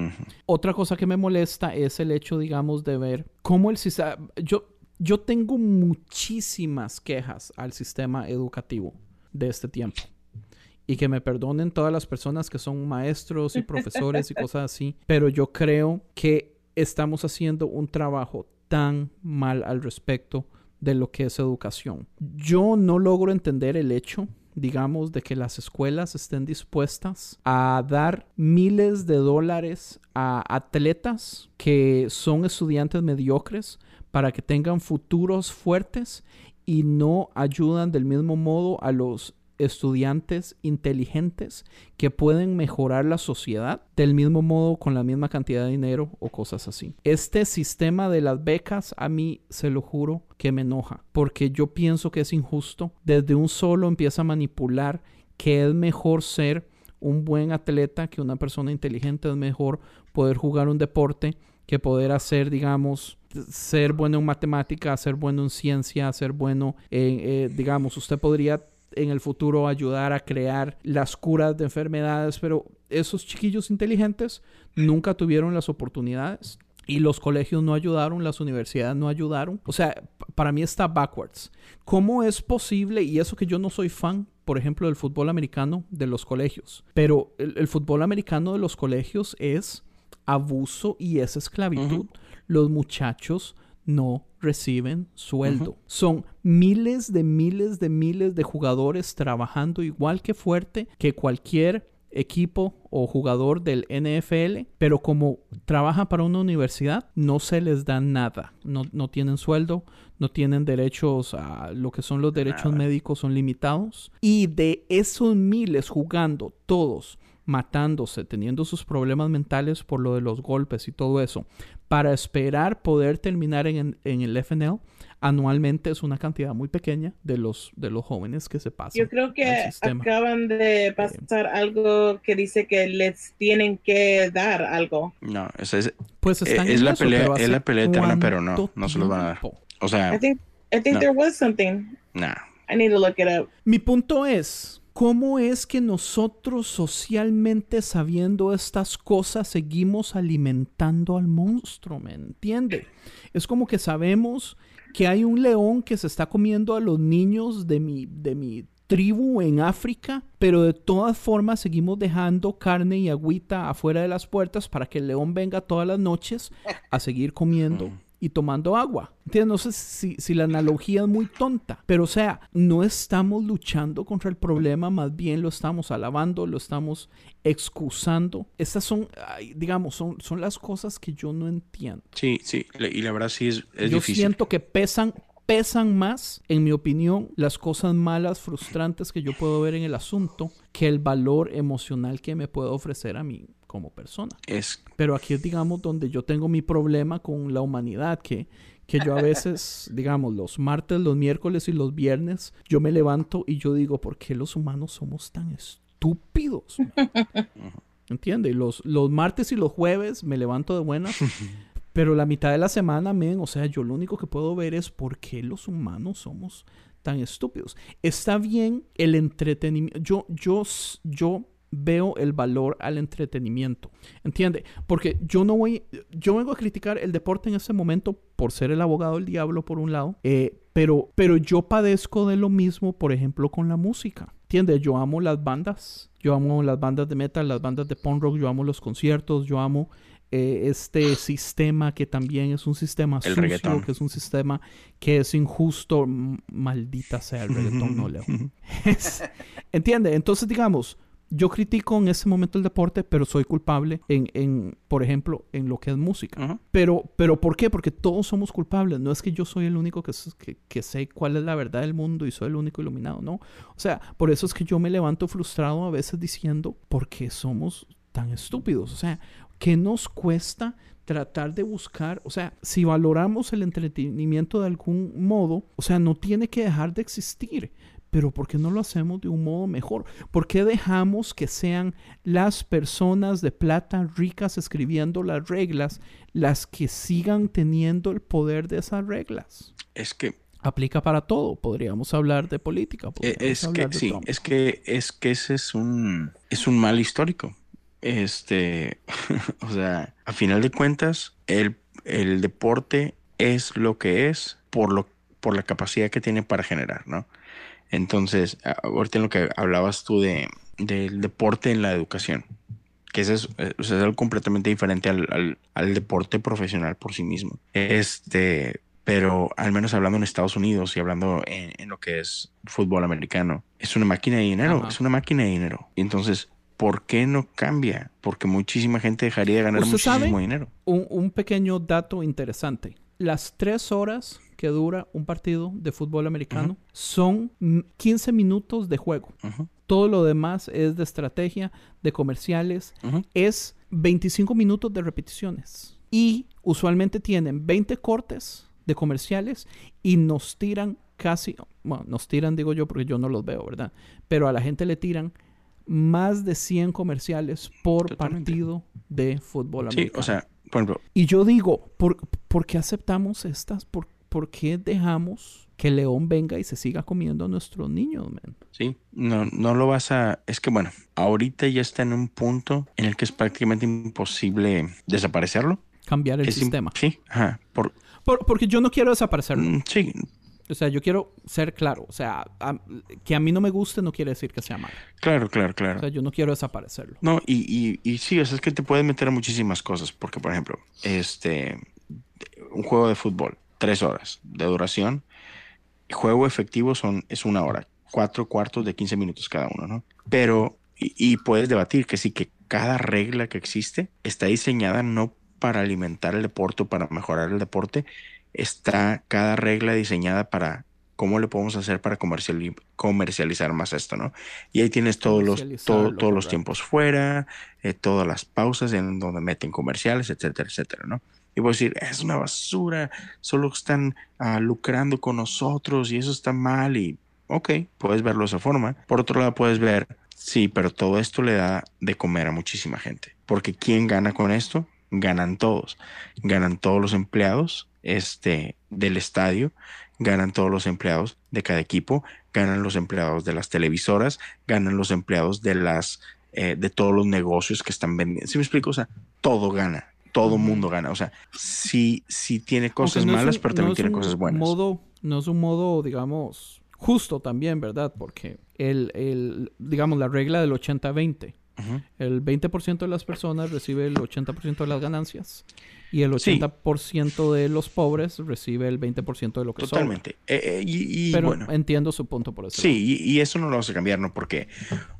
Speaker 3: Otra cosa que me molesta es el hecho, digamos, de ver cómo el sistema... Yo, yo tengo muchísimas quejas al sistema educativo de este tiempo. Y que me perdonen todas las personas que son maestros y profesores y cosas así. Pero yo creo que estamos haciendo un trabajo tan mal al respecto de lo que es educación. Yo no logro entender el hecho digamos, de que las escuelas estén dispuestas a dar miles de dólares a atletas que son estudiantes mediocres para que tengan futuros fuertes y no ayudan del mismo modo a los estudiantes inteligentes que pueden mejorar la sociedad del mismo modo con la misma cantidad de dinero o cosas así. Este sistema de las becas a mí, se lo juro, que me enoja porque yo pienso que es injusto. Desde un solo empieza a manipular que es mejor ser un buen atleta que una persona inteligente, es mejor poder jugar un deporte que poder hacer, digamos, ser bueno en matemática, ser bueno en ciencia, ser bueno en, eh, digamos, usted podría en el futuro ayudar a crear las curas de enfermedades, pero esos chiquillos inteligentes nunca tuvieron las oportunidades y los colegios no ayudaron, las universidades no ayudaron. O sea, para mí está backwards. ¿Cómo es posible, y eso que yo no soy fan, por ejemplo, del fútbol americano de los colegios. Pero el, el fútbol americano de los colegios es abuso y es esclavitud. Los muchachos no reciben sueldo. Son miles de miles de miles de jugadores trabajando igual que fuerte que cualquier equipo o jugador del NFL, pero como trabajan para una universidad, no se les da nada. No, no tienen sueldo, no tienen derechos a lo que son los derechos médicos, son limitados. Y de esos miles jugando, todos matándose, teniendo sus problemas mentales por lo de los golpes y todo eso, para esperar poder terminar en, en el FNL, anualmente es una cantidad muy pequeña de los, de los jóvenes que se pasan.
Speaker 4: Yo creo que acaban de pasar algo que dice que les tienen que dar algo.
Speaker 1: No, esa es,
Speaker 3: Pues están
Speaker 1: es
Speaker 3: en
Speaker 1: la
Speaker 3: eso,
Speaker 1: pelea, es
Speaker 3: ¿hace
Speaker 1: la pelea eterna, pero no, no se los van a dar. O sea,
Speaker 4: I think I think
Speaker 1: No.
Speaker 4: there was something.
Speaker 1: nah.
Speaker 4: I need to look it up.
Speaker 3: Mi punto es, ¿cómo es que nosotros socialmente sabiendo estas cosas seguimos alimentando al monstruo? ¿Me entiende? Es como que sabemos que hay un león que se está comiendo a los niños de mi, de mi tribu en África, pero de todas formas seguimos dejando carne y agüita afuera de las puertas para que el león venga todas las noches a seguir comiendo y tomando agua. ¿Entiendes? No sé si, si la analogía es muy tonta, pero o sea, no estamos luchando contra el problema, más bien lo estamos alabando, lo estamos excusando. Estas son, digamos, son, son las cosas que yo no entiendo.
Speaker 1: Sí, sí, y la verdad sí es, es
Speaker 3: yo
Speaker 1: difícil.
Speaker 3: siento que pesan, pesan más, en mi opinión, las cosas malas, frustrantes que yo puedo ver en el asunto, que el valor emocional que me puede ofrecer a mí como persona.
Speaker 1: Es,
Speaker 3: Pero aquí es, digamos, donde yo tengo mi problema con la humanidad, que, que yo a veces, digamos, los martes, los miércoles y los viernes, yo me levanto y yo digo, ¿por qué los humanos somos tan estúpidos? ¿Entiendes? Y los, los martes y los jueves me levanto de buenas, pero la mitad de la semana, men, o sea, yo lo único que puedo ver es por qué los humanos somos tan estúpidos. Está bien el entretenimiento. Yo, yo, yo veo el valor al entretenimiento. ¿Entiende? Porque yo no voy, yo vengo a criticar el deporte en ese momento por ser el abogado del diablo por un lado, eh, pero, pero yo padezco de lo mismo, por ejemplo, con la música. ¿Entiende? Yo amo las bandas, yo amo las bandas de metal, las bandas de punk rock, yo amo los conciertos, yo amo eh, este sistema que también es un sistema
Speaker 1: El
Speaker 3: sucio,
Speaker 1: reggaetón.
Speaker 3: que es un sistema que es injusto, maldita sea el reggaetón, no leo. ¿Entiende? Entonces, digamos, yo critico en ese momento el deporte, pero soy culpable en, en por ejemplo, en lo que es música. Pero, pero ¿por qué? Porque todos somos culpables. No es que yo soy el único que, que, que sé cuál es la verdad del mundo y soy el único iluminado, no. O sea, por eso es que yo me levanto frustrado a veces diciendo, ¿por qué somos tan estúpidos? O sea, ¿qué nos cuesta tratar de buscar? O sea, si valoramos el entretenimiento de algún modo, o sea, no tiene que dejar de existir. Pero ¿por qué no lo hacemos de un modo mejor? ¿Por qué dejamos que sean las personas de plata ricas escribiendo las reglas las que sigan teniendo el poder de esas reglas?
Speaker 1: es que
Speaker 3: Aplica para todo. Podríamos hablar de política. Podríamos
Speaker 1: Es que sí,
Speaker 3: Trump.
Speaker 1: es que es que ese es un es un mal histórico. Este, o sea, a final de cuentas, el, el deporte es lo que es por lo por la capacidad que tiene para generar, ¿no? Entonces, ahorita en lo que hablabas tú de del deporte en la educación, que ese es, eh, o sea, es algo completamente diferente al, al- al deporte profesional por sí mismo. Este, pero al menos hablando en Estados Unidos y hablando en, en lo que es fútbol americano, es una máquina de dinero,
Speaker 3: Ajá.
Speaker 1: es una máquina de dinero. Y entonces, ¿por qué no cambia? Porque muchísima gente dejaría de ganar
Speaker 3: ¿Usted
Speaker 1: muchísimo
Speaker 3: sabe?
Speaker 1: dinero.
Speaker 3: un, un pequeño dato interesante. Las tres horas que dura un partido de fútbol americano son mm, 15 minutos de juego. Todo lo demás es de estrategia, de comerciales. Es 25 minutos de repeticiones. Y usualmente tienen 20 cortes de comerciales y nos tiran casi, bueno, nos tiran digo yo porque yo no los veo, ¿verdad? Pero a la gente le tiran más de 100 comerciales por
Speaker 1: Totalmente.
Speaker 3: partido de fútbol
Speaker 1: Sí,
Speaker 3: americano.
Speaker 1: o sea, por ejemplo,
Speaker 3: Y yo digo, ¿por, por qué aceptamos estas? ¿Por, por qué dejamos que León venga y se siga comiendo a nuestros niños, man?
Speaker 1: Sí, no, no lo vas a... Es que bueno, ahorita ya está en un punto en el que es prácticamente imposible desaparecerlo.
Speaker 3: Cambiar el
Speaker 1: Es
Speaker 3: sistema.
Speaker 1: Sí, ajá. Por,
Speaker 3: Por- porque yo no quiero desaparecerlo.
Speaker 1: mm, sí,
Speaker 3: O sea, yo quiero ser claro. O sea, a- que a mí no me guste no quiere decir que sea malo.
Speaker 1: Claro, claro, claro.
Speaker 3: O sea, yo no quiero desaparecerlo.
Speaker 1: No, y, y, y sí, o sea, es que te puedes meter a muchísimas cosas. Porque, por ejemplo, este, un juego de fútbol, tres horas de duración. Juego efectivo son, es una hora, cuatro cuartos de 15 minutos cada uno, ¿no? Pero, y, y puedes debatir que sí, que cada regla que existe está diseñada no para alimentar el deporte o para mejorar el deporte, está cada regla diseñada para cómo le podemos hacer para comerciali- comercializar más esto, ¿no? Y ahí tienes todos los, todo- todos los tiempos fuera, eh, todas las pausas en donde meten comerciales, etcétera, etcétera, ¿no? Y puedo decir, es una basura, solo están ah, lucrando con nosotros y eso está mal y, ok, puedes verlo de esa forma. Por otro lado, puedes ver, sí, pero todo esto le da de comer a muchísima gente. Porque ¿quién gana con esto? Ganan todos. Ganan todos los empleados este, del estadio, ganan todos los empleados de cada equipo, ganan los empleados de las televisoras, ganan los empleados de las eh, de todos los negocios que están vendiendo. ¿Sí me explico? O sea, todo gana, todo mundo gana. O sea, sí, sí tiene cosas
Speaker 3: no
Speaker 1: malas,
Speaker 3: un-
Speaker 1: pero también tiene cosas buenas.
Speaker 3: Modo, no es un modo, digamos, justo también, ¿verdad? Porque el, el digamos, la regla del 80-20.
Speaker 1: Ujú.
Speaker 3: El 20% de las personas recibe el 80% de las ganancias y el
Speaker 1: Sí.
Speaker 3: 80% de los pobres recibe el 20% de lo que sobra.
Speaker 1: Totalmente. Eh, eh, y, y
Speaker 3: Pero
Speaker 1: bueno.
Speaker 3: entiendo su punto por eso.
Speaker 1: Sí, y, y eso no lo vamos a cambiar, ¿no? Porque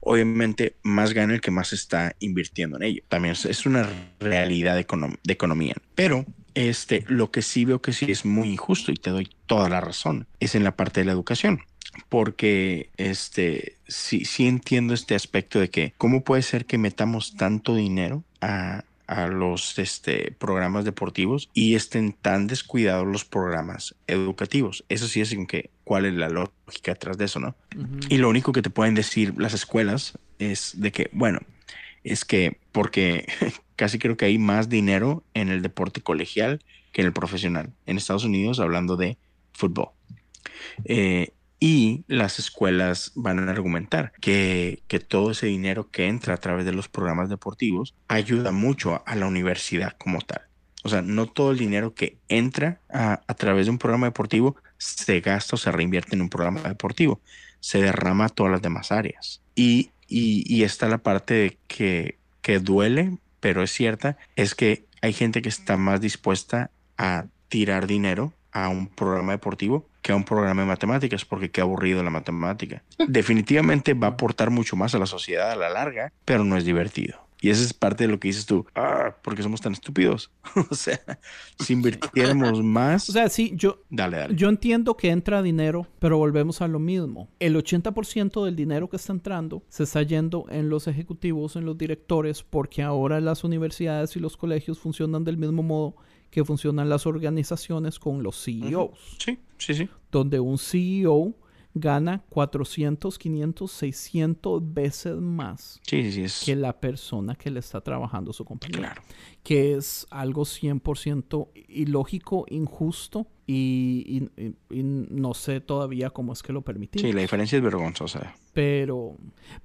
Speaker 1: obviamente más gana el que más está invirtiendo en ello. También es, es una realidad de, econom- de economía. Pero este, lo que sí veo que sí es muy injusto y te doy toda la razón es en la parte de la educación. Porque este, sí, sí entiendo este aspecto de que cómo puede ser que metamos tanto dinero a, a los este, programas deportivos y estén tan descuidados los programas educativos. Eso sí es en que cuál es la lógica detrás de eso, ¿no? Y lo único que te pueden decir las escuelas es de que, bueno, es que porque casi creo que hay más dinero en el deporte colegial que en el profesional. En Estados Unidos, hablando de fútbol. Eh, y las escuelas van a argumentar que, que todo ese dinero que entra a través de los programas deportivos ayuda mucho a, la universidad como tal. O sea, no todo el dinero que entra a, a través de un programa deportivo se gasta o se reinvierte en un programa deportivo. Se derrama a todas las demás áreas. Y, y, y está la parte de que, que duele, pero es cierta, es que hay gente que está más dispuesta a tirar dinero a un programa deportivo que a un programa de matemáticas, porque qué aburrido la matemática. Definitivamente va a aportar mucho más a la sociedad a la larga, pero no es divertido. Y esa es parte de lo que dices tú. Ah, porque somos tan estúpidos. o sea, si invirtiéramos más.
Speaker 3: O sea, sí, yo,
Speaker 1: dale, dale.
Speaker 3: Yo entiendo que entra dinero, pero volvemos a lo mismo. El 80% del dinero que está entrando se está yendo en los ejecutivos, en los directores, porque ahora las universidades y los colegios funcionan del mismo modo que funcionan las organizaciones con los CEOs,
Speaker 1: Sí, sí, sí.
Speaker 3: donde un CEO gana 400, 500, 600 veces más
Speaker 1: Sí, sí, sí. Es,
Speaker 3: que la persona que le está trabajando su compañía
Speaker 1: Claro.
Speaker 3: que es algo 100% ilógico, injusto y, y- y- y no sé todavía cómo es que lo permitimos.
Speaker 1: Sí, la diferencia es vergonzosa.
Speaker 3: Pero,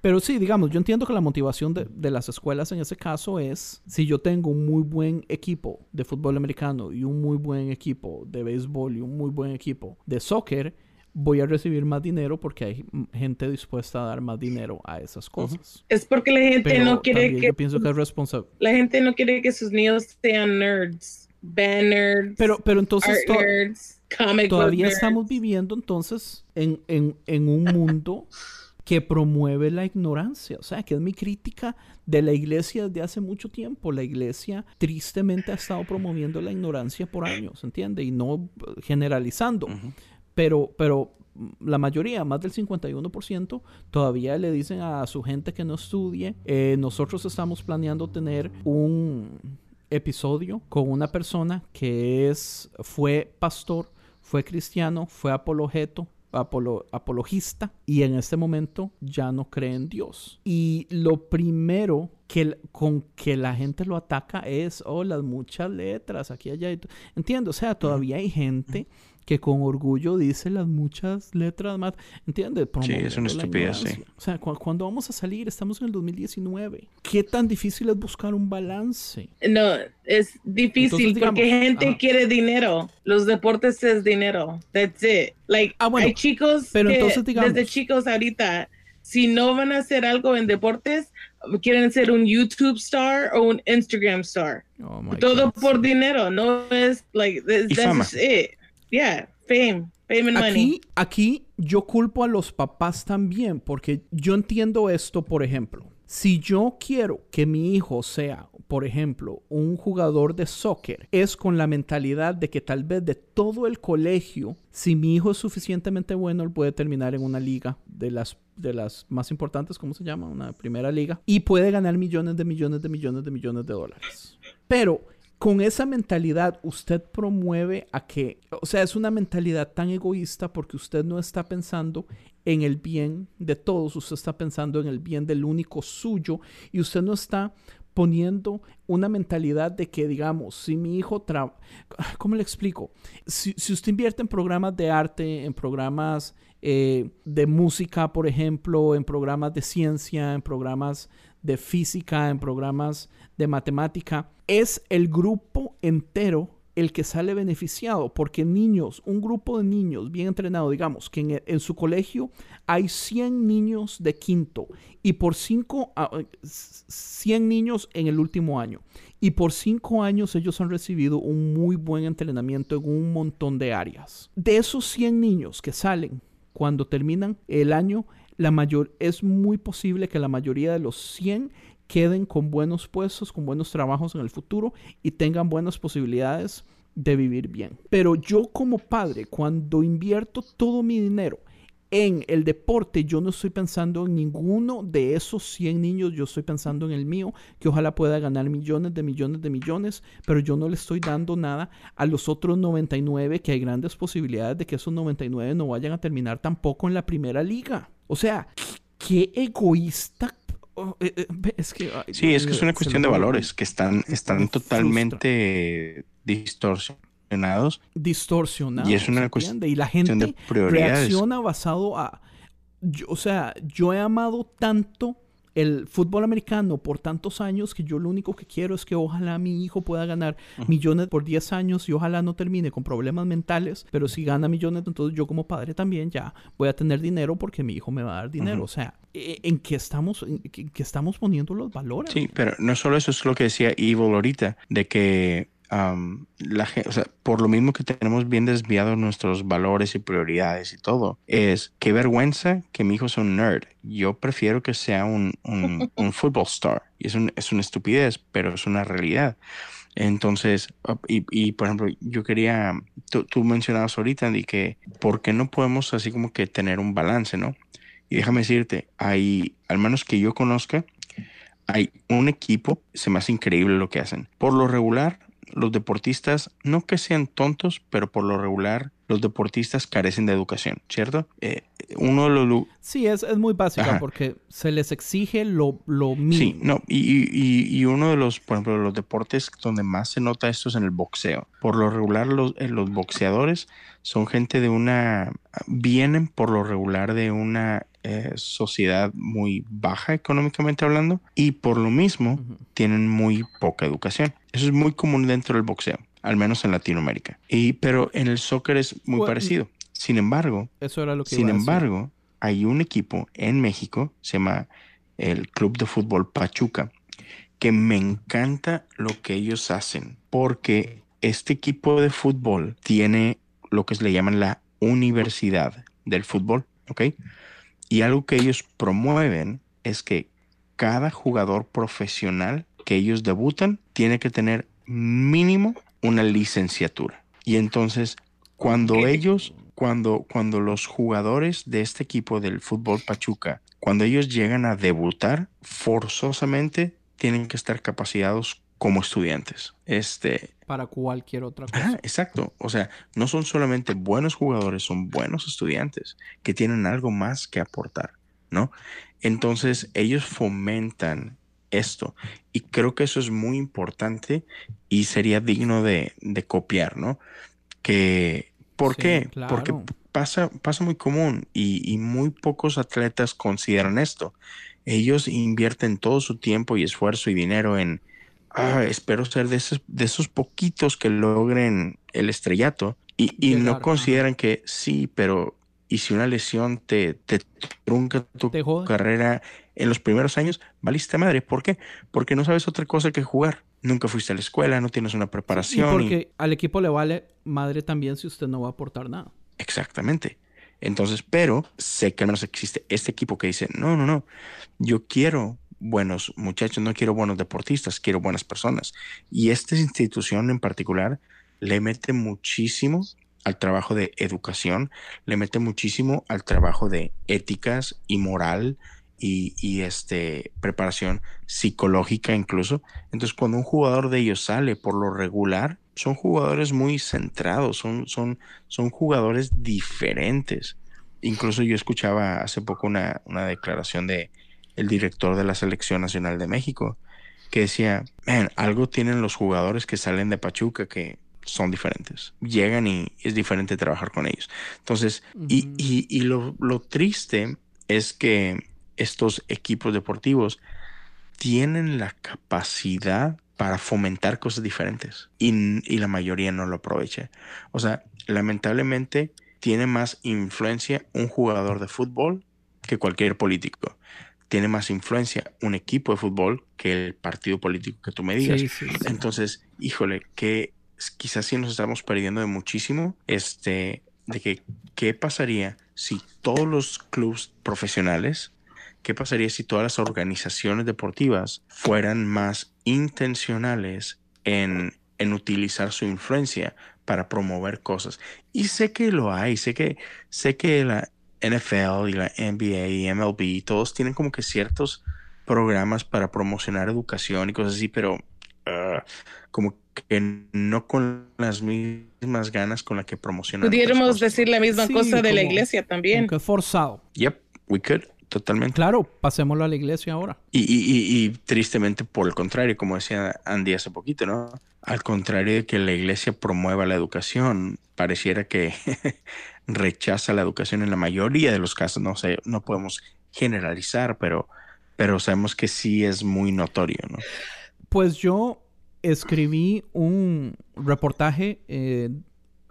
Speaker 3: pero sí, digamos, yo entiendo que la motivación de, de las escuelas en ese caso es, si yo tengo un muy buen equipo de fútbol americano y un muy buen equipo de béisbol y un muy buen equipo de soccer, voy a recibir más dinero porque hay gente dispuesta a dar más dinero a esas cosas.
Speaker 4: Es porque la gente
Speaker 3: Pero
Speaker 4: no quiere que
Speaker 3: yo pienso que es responsable.
Speaker 4: la gente no quiere que sus niños sean nerds, band nerds,
Speaker 3: Pero, pero entonces...
Speaker 4: art
Speaker 3: to-
Speaker 4: nerds, comic
Speaker 3: Todavía
Speaker 4: nerds.
Speaker 3: estamos viviendo entonces en, en- en un mundo que promueve la ignorancia. O sea, que es mi crítica de la iglesia desde hace mucho tiempo. La iglesia tristemente ha estado promoviendo la ignorancia por años, ¿entiende? Y no generalizando. Pero, pero mm, la mayoría, más del 51%, todavía le dicen a su gente que no estudie. eh, nosotros estamos planeando tener un episodio con una persona que es, fue pastor, fue cristiano, fue apologeto, apolo- apologista y en este momento ya no cree en Dios. Y lo primero que con que la gente lo ataca es, oh, las muchas letras, aquí, allá. Entiendo, o sea, todavía hay gente que con orgullo dice las muchas letras más. ¿Entiendes?
Speaker 1: Sí, es una estupidez, sí.
Speaker 3: O sea, cu- cuando vamos a salir, estamos en el 2019. ¿Qué tan difícil es buscar un balance?
Speaker 4: No, es difícil
Speaker 3: Entonces, digamos,
Speaker 4: porque gente
Speaker 3: ajá.
Speaker 4: quiere dinero. Los deportes es dinero. That's it. Like,
Speaker 3: Ah, bueno,
Speaker 4: hay chicos
Speaker 3: pero
Speaker 4: que
Speaker 3: entonces, digamos-
Speaker 4: desde chicos ahorita, si no van a hacer algo en deportes, quieren ser un YouTube star o un Instagram star.
Speaker 3: Oh my
Speaker 4: Todo
Speaker 3: God,
Speaker 4: por
Speaker 3: sí.
Speaker 4: dinero. No es like, that's, that's it. Yeah, fame. Fame and money.
Speaker 3: Aquí, aquí yo culpo a los papás también, porque yo entiendo esto, por ejemplo. Si yo quiero que mi hijo sea, por ejemplo, un jugador de soccer, es con la mentalidad de que tal vez de todo el colegio, si mi hijo es suficientemente bueno, él puede terminar en una liga de las, de las más importantes, ¿cómo se llama? Una primera liga. Y puede ganar millones de millones de millones de millones de dólares. Pero con esa mentalidad usted promueve a que, o sea, es una mentalidad tan egoísta porque usted no está pensando en el bien de todos, usted está pensando en el bien del único suyo y usted no está poniendo una mentalidad de que, digamos, si mi hijo trabaja, ¿cómo le explico? Si, usted invierte en programas de arte, en programas eh, de música, por ejemplo, en programas de ciencia, en programas de física, en programas de matemática, es el grupo entero el que sale beneficiado, porque niños, un grupo de niños bien entrenado, digamos, que en, su colegio hay 100 niños de quinto y por 5, 100 niños en el último año. Y por 5 años ellos han recibido un muy buen entrenamiento en un montón de áreas. De esos 100 niños que salen cuando terminan el año, la mayor, es muy posible que la mayoría de los 100 queden con buenos puestos, con buenos trabajos en el futuro y tengan buenas posibilidades de vivir bien. Pero yo como padre, cuando invierto todo mi dinero en el deporte, yo no estoy pensando en ninguno de esos 100 niños, yo estoy pensando en el mío, que ojalá pueda ganar millones de millones de millones, pero yo no le estoy dando nada a los otros 99, que hay grandes posibilidades de que esos 99 no vayan a terminar tampoco en la primera liga. O sea, qué egoísta Oh, eh, eh, es que, ay,
Speaker 1: Sí, es que es una cuestión de valores que están, están totalmente distorsionados
Speaker 3: distorsionado.
Speaker 1: Y es una
Speaker 3: ¿se
Speaker 1: cuestión
Speaker 3: entiende? Y la
Speaker 1: de
Speaker 3: gente reacciona basado a. yo- o sea, yo he amado tanto el fútbol americano por tantos años que yo lo único que quiero es que ojalá mi hijo pueda ganar millones por 10 años y ojalá no termine con problemas mentales, pero si gana millones, entonces yo como padre también ya voy a tener dinero porque mi hijo me va a dar dinero. O sea, ¿e- ¿en qué estamos, en qué- estamos poniendo los valores?
Speaker 1: Sí, pero no solo eso es lo que decía Evil ahorita, de que am, la gente, o sea, por lo mismo que tenemos bien desviados nuestros valores y prioridades y todo, es qué vergüenza que mi hijo sea un nerd. Yo prefiero que sea un, un, un football star. Y es, un- es una estupidez, pero es una realidad. Entonces, y, y, por ejemplo, yo quería, tú, tú mencionabas ahorita de que, ¿por qué no podemos así como que tener un balance, no? Y déjame decirte, hay, al menos que yo conozca, hay un equipo, se me hace increíble lo que hacen. Por lo regular, los deportistas, no que sean tontos, pero por lo regular, los deportistas carecen de educación, ¿cierto? Eh, uno de los...
Speaker 3: Sí, es, es muy básica
Speaker 1: Ajá.
Speaker 3: porque se les exige lo, lo mínimo.
Speaker 1: Sí, no, y, y- uno de los, por ejemplo, los deportes donde más se nota esto es en el boxeo. Por lo regular, los, eh, los boxeadores son gente de una, vienen por lo regular de una eh, sociedad muy baja económicamente hablando y por lo mismo tienen muy poca educación. Eso es muy común dentro del boxeo, al menos en Latinoamérica. Y, pero en el soccer es muy
Speaker 3: Bueno,
Speaker 1: parecido. Sin embargo,
Speaker 3: Eso era lo que
Speaker 1: sin embargo, hay un equipo en México, se llama el Club de Fútbol Pachuca, que me encanta lo que ellos hacen, porque este equipo de fútbol tiene lo que se le llaman la universidad del fútbol, ¿ok? Y algo que ellos promueven es que cada jugador profesional que ellos debutan tiene que tener mínimo una licenciatura. Y entonces, cuando ellos, cuando, cuando los jugadores de este equipo del fútbol Pachuca, cuando ellos llegan a debutar, forzosamente tienen que estar capacitados como estudiantes. Este,
Speaker 3: Para cualquier otra cosa.
Speaker 1: Exacto. O sea, no son solamente buenos jugadores, son buenos estudiantes que tienen algo más que aportar, ¿no? Entonces, ellos fomentan esto. Y creo que eso es muy importante y sería digno de, de copiar, ¿no? Que, ¿Por
Speaker 3: Sí,
Speaker 1: qué?
Speaker 3: claro.
Speaker 1: Porque pasa, pasa muy común y, y muy pocos atletas consideran esto. Ellos invierten todo su tiempo y esfuerzo y dinero en, "Ah, espero ser de esos, de esos poquitos que logren el estrellato y, no consideran que sí, pero ¿y si una lesión te, te trunca tu
Speaker 3: Te
Speaker 1: carrera en los primeros años? Valiste madre. ¿Por qué? Porque no sabes otra cosa que jugar. Nunca fuiste a la escuela, no tienes una preparación. y-
Speaker 3: porque al equipo le vale madre también si usted no va a aportar nada.
Speaker 1: Exactamente. Entonces, pero sé que al menos existe este equipo que dice, no, no, no, yo quiero buenos muchachos, no quiero buenos deportistas, quiero buenas personas. Y esta institución en particular le mete muchísimo al trabajo de educación, le mete muchísimo al trabajo de éticas y moral y, y, este, preparación psicológica incluso. Entonces, cuando un jugador de ellos sale por lo regular, son jugadores muy centrados, son, son, son jugadores diferentes. Incluso yo escuchaba hace poco una, una declaración de el director de la Selección Nacional de México que decía, man, algo tienen los jugadores que salen de Pachuca que son diferentes. Llegan y es diferente trabajar con ellos. Entonces, y, y, y lo, lo triste es que estos equipos deportivos tienen la capacidad para fomentar cosas diferentes y, y la mayoría no lo aprovecha. O sea, lamentablemente tiene más influencia un jugador de fútbol que cualquier político. Tiene más influencia un equipo de fútbol que el partido político que tú me digas.
Speaker 3: Sí, sí, sí.
Speaker 1: Entonces, híjole, que quizás sí nos estamos perdiendo de muchísimo, este, de que qué pasaría si todos los clubes profesionales, qué pasaría si todas las organizaciones deportivas fueran más intencionales en, en utilizar su influencia para promover cosas. Y sé que lo hay, sé que, sé que la NFL y la NBA y MLB, todos tienen como que ciertos programas para promocionar educación y cosas así, pero uh, como que no con las mismas ganas con las que promocionan.
Speaker 4: Pudiéramos decir la misma
Speaker 3: Sí,
Speaker 4: cosa de la iglesia también.
Speaker 3: Que es forzado.
Speaker 1: Yep, we could, totalmente.
Speaker 3: Claro, pasémoslo a la iglesia ahora.
Speaker 1: Y, y, y, y tristemente, por el contrario, como decía Andy hace poquito, ¿no? Al contrario de que la iglesia promueva la educación, pareciera que rechaza la educación en la mayoría de los casos. No sé, no podemos generalizar, pero, pero sabemos que sí es muy notorio, ¿no?
Speaker 3: Pues yo escribí un reportaje eh,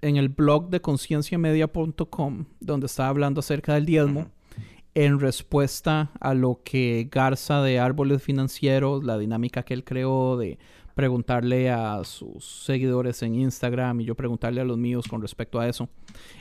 Speaker 3: en el blog de concienciamedia.com donde estaba hablando acerca del diezmo en respuesta a lo que Garza de Árboles Financieros, la dinámica que él creó de preguntarle a sus seguidores en Instagram y yo preguntarle a los míos con respecto a eso.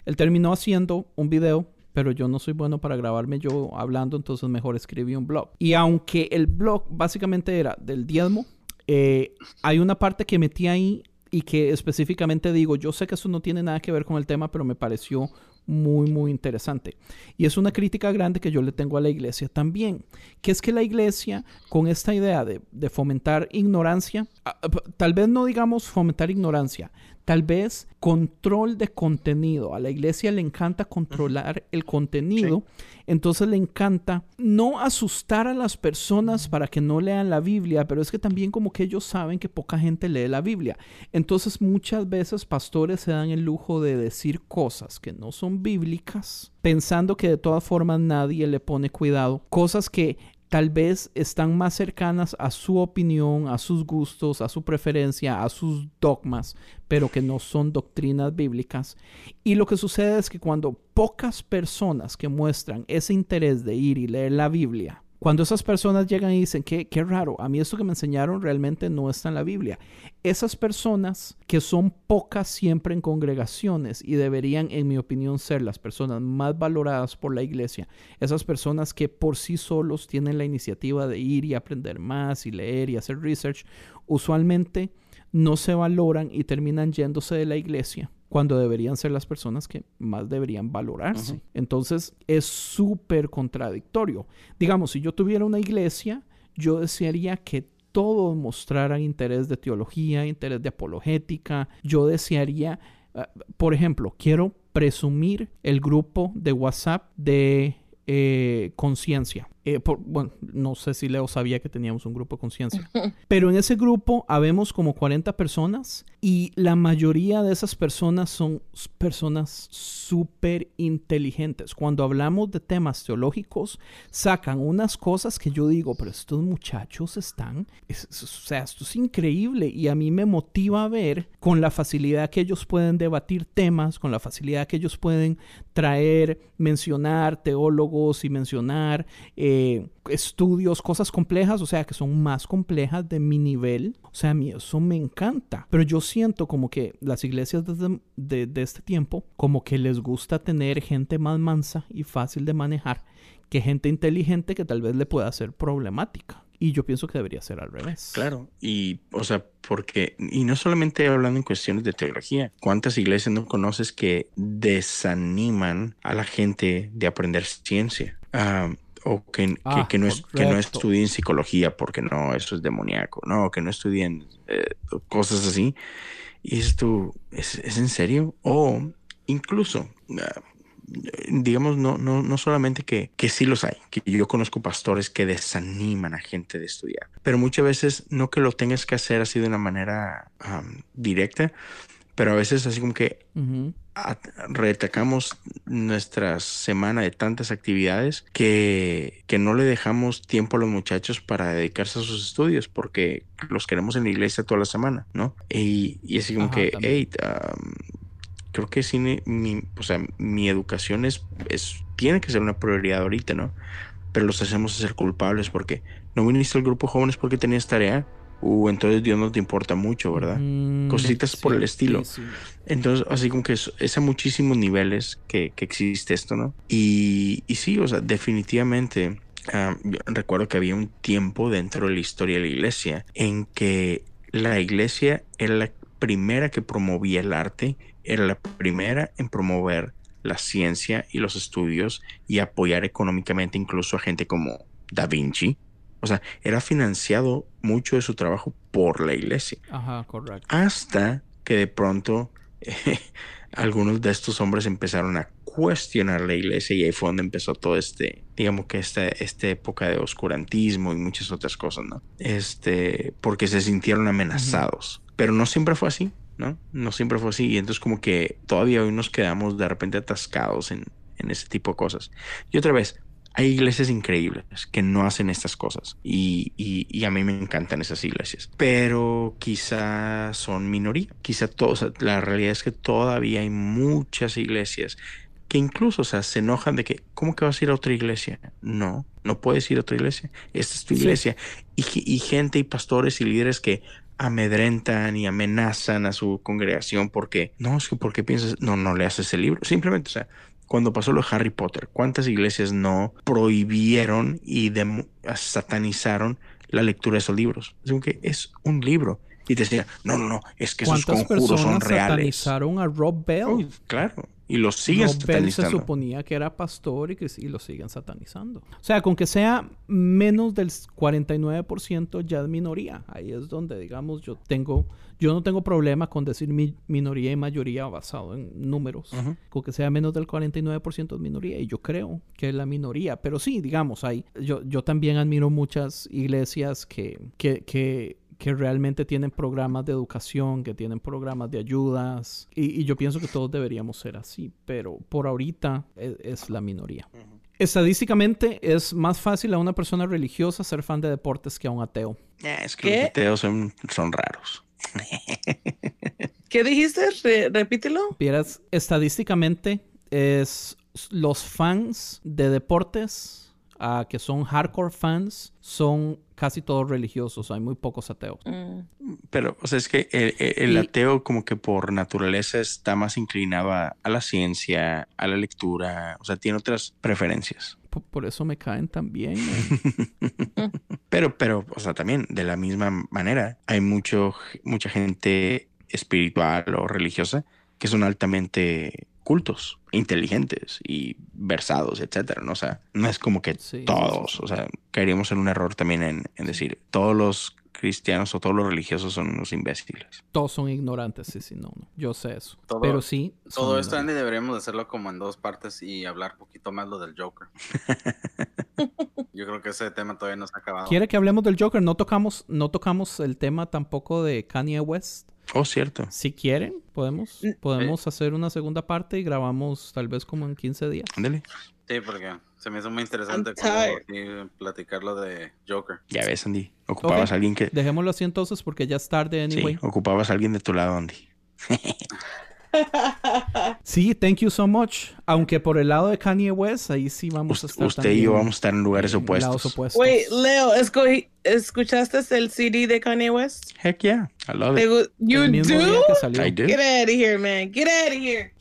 Speaker 3: Él terminó haciendo un video, pero yo no soy bueno para grabarme yo hablando, entonces mejor escribí un blog. Y aunque el blog básicamente era del diezmo, eh, hay una parte que metí ahí y que específicamente digo, yo sé que eso no tiene nada que ver con el tema, pero me pareció muy, muy interesante. Y es una crítica grande que yo le tengo a la iglesia también, que es que la iglesia, con esta idea de, de fomentar ignorancia, ah, p- tal vez no digamos fomentar ignorancia, tal vez control de contenido. A la iglesia le encanta controlar el contenido, entonces le encanta no asustar a las personas para que no lean la Biblia, pero es que también como que ellos saben que poca gente lee la Biblia. Entonces muchas veces pastores se dan el lujo de decir cosas que no son bíblicas, pensando que de todas formas nadie le pone cuidado, cosas que tal vez están más cercanas a su opinión, a sus gustos, a su preferencia, a sus dogmas, pero que no son doctrinas bíblicas. Y lo que sucede es que cuando pocas personas que muestran ese interés de ir y leer la Biblia, cuando esas personas llegan y dicen, qué, qué raro, a mí esto que me enseñaron realmente no está en la Biblia. Esas personas que son pocas siempre en congregaciones y deberían, en mi opinión, ser las personas más valoradas por la iglesia, esas personas que por sí solos tienen la iniciativa de ir y aprender más y leer y hacer research, usualmente no se valoran y terminan yéndose de la iglesia cuando deberían ser las personas que más deberían valorarse. Entonces es súper contradictorio. Digamos, si yo tuviera una iglesia, yo desearía que todos mostraran interés de teología, interés de apologética. Yo desearía, uh, por ejemplo, quiero presumir el grupo de WhatsApp de eh, conciencia. Eh, por, bueno, no sé si Leo sabía que teníamos un grupo de conciencia. Pero en ese grupo habemos como 40 personas y la mayoría de esas personas son personas súper inteligentes. Cuando hablamos de temas teológicos, sacan unas cosas que yo digo, pero estos muchachos están, es- es- o sea, esto es increíble y a mí me motiva a ver con la facilidad que ellos pueden debatir temas, con la facilidad que ellos pueden traer, mencionar teólogos y mencionar eh, estudios, cosas complejas, o sea, que son más complejas de mi nivel. O sea, a mí eso me encanta. Pero yo siento como que las iglesias desde- de, este tiempo, como que les gusta tener gente más mansa y fácil de manejar que gente inteligente que tal vez le pueda ser problemática. Y yo pienso que debería ser al revés.
Speaker 1: Claro, y o sea, porque, y no solamente hablando en cuestiones de teología, ¿cuántas iglesias no conoces que desaniman a la gente de aprender ciencia? Ah, o que, que-
Speaker 3: Ah,
Speaker 1: que no es, que no estudien psicología porque no, eso es demoníaco, no, que no estudien eh, cosas así. Y esto, ¿es, es en serio? O incluso, ah, digamos, no, no, no solamente que, que sí los hay, que yo conozco pastores que desaniman a gente de estudiar, pero muchas veces no que lo tengas que hacer así de una manera am, directa, pero a veces así como que at- retacamos nuestra semana de tantas actividades que, que no le dejamos tiempo a los muchachos para dedicarse a sus estudios porque los queremos en la iglesia toda la semana, ¿no? Y, y así como
Speaker 3: Ajá,
Speaker 1: que,
Speaker 3: también.
Speaker 1: hey, um, creo que sí, mi, o sea, mi educación es, es, tiene que ser una prioridad ahorita, ¿no? Pero los hacemos ser culpables porque no viniste al grupo jóvenes porque tenías tarea. Uh, entonces Dios no te importa mucho, ¿verdad?
Speaker 3: Mm,
Speaker 1: Cositas por el estilo.
Speaker 3: sí.
Speaker 1: Entonces, así como que es, es a muchísimos niveles que, que existe esto, ¿no? Y, y sí, o sea, definitivamente, ah, yo recuerdo que había un tiempo dentro de la historia de la iglesia en que la iglesia era la primera que promovía el arte, era la primera en promover la ciencia y los estudios y apoyar económicamente incluso a gente como Da Vinci. O sea, era financiado mucho de su trabajo por la iglesia
Speaker 3: Ajá, correcto.
Speaker 1: hasta que de pronto eh, algunos de estos hombres empezaron a cuestionar la iglesia y ahí fue donde empezó todo este, digamos que esta, esta época de oscurantismo y muchas otras cosas, ¿no? Este, porque se sintieron amenazados. Pero no siempre fue así, ¿no? No siempre fue así y entonces como que todavía hoy nos quedamos de repente atascados en, en ese tipo de cosas. Y otra vez, hay iglesias increíbles que no hacen estas cosas y, y- y a mí me encantan esas iglesias, pero quizá son minoría, quizá todos, la realidad es que todavía hay muchas iglesias que incluso, o sea, se enojan de que, ¿cómo que vas a ir a otra iglesia? No, no puedes ir a otra iglesia, esta es tu
Speaker 3: Sí.
Speaker 1: iglesia. Y, y gente y pastores y líderes que amedrentan y amenazan a su congregación porque, no, es que ¿por qué piensas? No, no le haces el libro, simplemente, o sea, cuando pasó lo de Harry Potter, ¿cuántas iglesias no prohibieron y satanizaron la lectura de esos libros? Es como que es un libro. Y te decían, no, no, no, es que esos
Speaker 3: ¿Cuántas
Speaker 1: conjuros son
Speaker 3: personas
Speaker 1: reales.
Speaker 3: satanizaron a Rob Bell?
Speaker 1: Claro. Y los siguen
Speaker 3: Rob Bell se
Speaker 1: satanizando.
Speaker 3: suponía que era pastor y que sí lo siguen satanizando. O sea, con que sea menos del 49% ya es minoría. Ahí es donde, digamos, yo tengo, yo no tengo problema con decir mi minoría y mayoría basado en números. Con que sea menos del 49% es minoría. Y yo creo que es la minoría. Pero sí, digamos, hay, yo, yo también admiro muchas iglesias que, que, que que realmente tienen programas de educación, que tienen programas de ayudas, y, y yo pienso que todos deberíamos ser así, pero por ahorita es, es la minoría. Estadísticamente es más fácil a una persona religiosa ser fan de deportes que a un ateo.
Speaker 1: Es que
Speaker 4: ¿Qué?
Speaker 1: los ateos son, son raros.
Speaker 4: ¿Qué dijiste? Re- repítelo.
Speaker 3: Vieras, estadísticamente es los fans de deportes, ah, que son hardcore fans, son casi todos religiosos, hay muy pocos ateos.
Speaker 4: Mm.
Speaker 1: Pero, o sea, es que el, el- el
Speaker 3: Y-
Speaker 1: ateo como que por naturaleza está más inclinado a, la ciencia, a la lectura, o sea, tiene otras preferencias.
Speaker 3: Por eso me caen también.
Speaker 1: Pero, pero, o sea, también de la misma manera, hay mucho, mucha gente espiritual o religiosa que son altamente cultos, inteligentes y versados, etcétera, ¿no? O sea, no es como que
Speaker 3: Sí,
Speaker 1: todos,
Speaker 3: sí, sí.
Speaker 1: o sea, caeríamos en un error también en, en decir todos los cristianos o todos los religiosos son unos imbéciles.
Speaker 3: Todos son ignorantes, sí, sí, no, no. Yo sé eso.
Speaker 2: Todo-
Speaker 3: Pero sí.
Speaker 2: Todo esto. Andy, deberíamos hacerlo como en dos partes y hablar poquito más lo del Joker. Yo creo que ese tema todavía no se ha acabado.
Speaker 3: ¿Quiere que hablemos del Joker? No tocamos, no tocamos el tema tampoco de Kanye West.
Speaker 1: Oh, cierto.
Speaker 3: Si quieren, podemos,
Speaker 4: Mm.
Speaker 3: podemos hacer una segunda parte y grabamos tal vez como en 15 días.
Speaker 1: Ándale.
Speaker 2: Sí, porque se me hizo muy interesante
Speaker 4: I'm
Speaker 2: como
Speaker 4: tired.
Speaker 2: aquí platicar lo de Joker.
Speaker 1: Ya ves, Andy. Ocupabas
Speaker 3: Ok.
Speaker 1: a alguien que.
Speaker 3: Dejémoslo así entonces porque ya es tarde anyway.
Speaker 1: Sí, ocupabas a alguien de tu lado, Andy.
Speaker 3: Sí, thank you so much. Aunque por el lado de Kanye West, ahí sí vamos a
Speaker 1: Us-
Speaker 3: estar
Speaker 1: usted y yo vamos a estar en lugares opuestos.
Speaker 3: opuestos.
Speaker 4: Wait, Leo, ¿escuchaste el CD de Kanye West?
Speaker 1: Heck yeah. I love
Speaker 4: ¿Te
Speaker 1: it.
Speaker 4: You do?
Speaker 1: I do.
Speaker 4: Get out of here, man. Get out of here.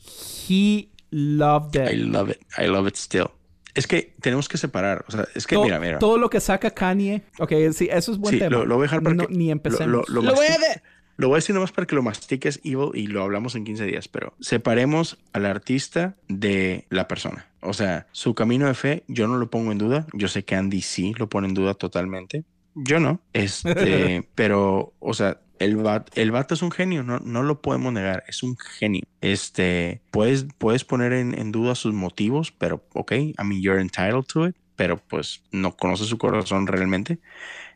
Speaker 3: He loved
Speaker 1: I
Speaker 3: it.
Speaker 1: love it. I love it still. Es que tenemos que separar. O sea, es que
Speaker 3: To-
Speaker 1: mira, mira.
Speaker 3: Todo lo que saca Kanye. Ok, sí, eso es buen
Speaker 1: Sí,
Speaker 3: tema.
Speaker 1: lo, lo voy a dejar para
Speaker 3: No,
Speaker 1: que.
Speaker 3: ni empecemos.
Speaker 1: Lo, lo
Speaker 4: Lo voy a de-
Speaker 1: Lo voy a decir nomás para que lo mastiques, Evil, y lo hablamos en 15 días, pero separemos al artista de la persona. O sea, su camino de fe, yo no lo pongo en duda. Yo sé que Andy sí lo pone en duda totalmente. Yo no. Este, pero, o sea, el, vato, el vato es un genio, no, no lo podemos negar. Es un genio. Este, puedes, puedes poner en, en duda sus motivos, pero, ok, I mean, you're entitled to it, pero pues no conoces su corazón realmente.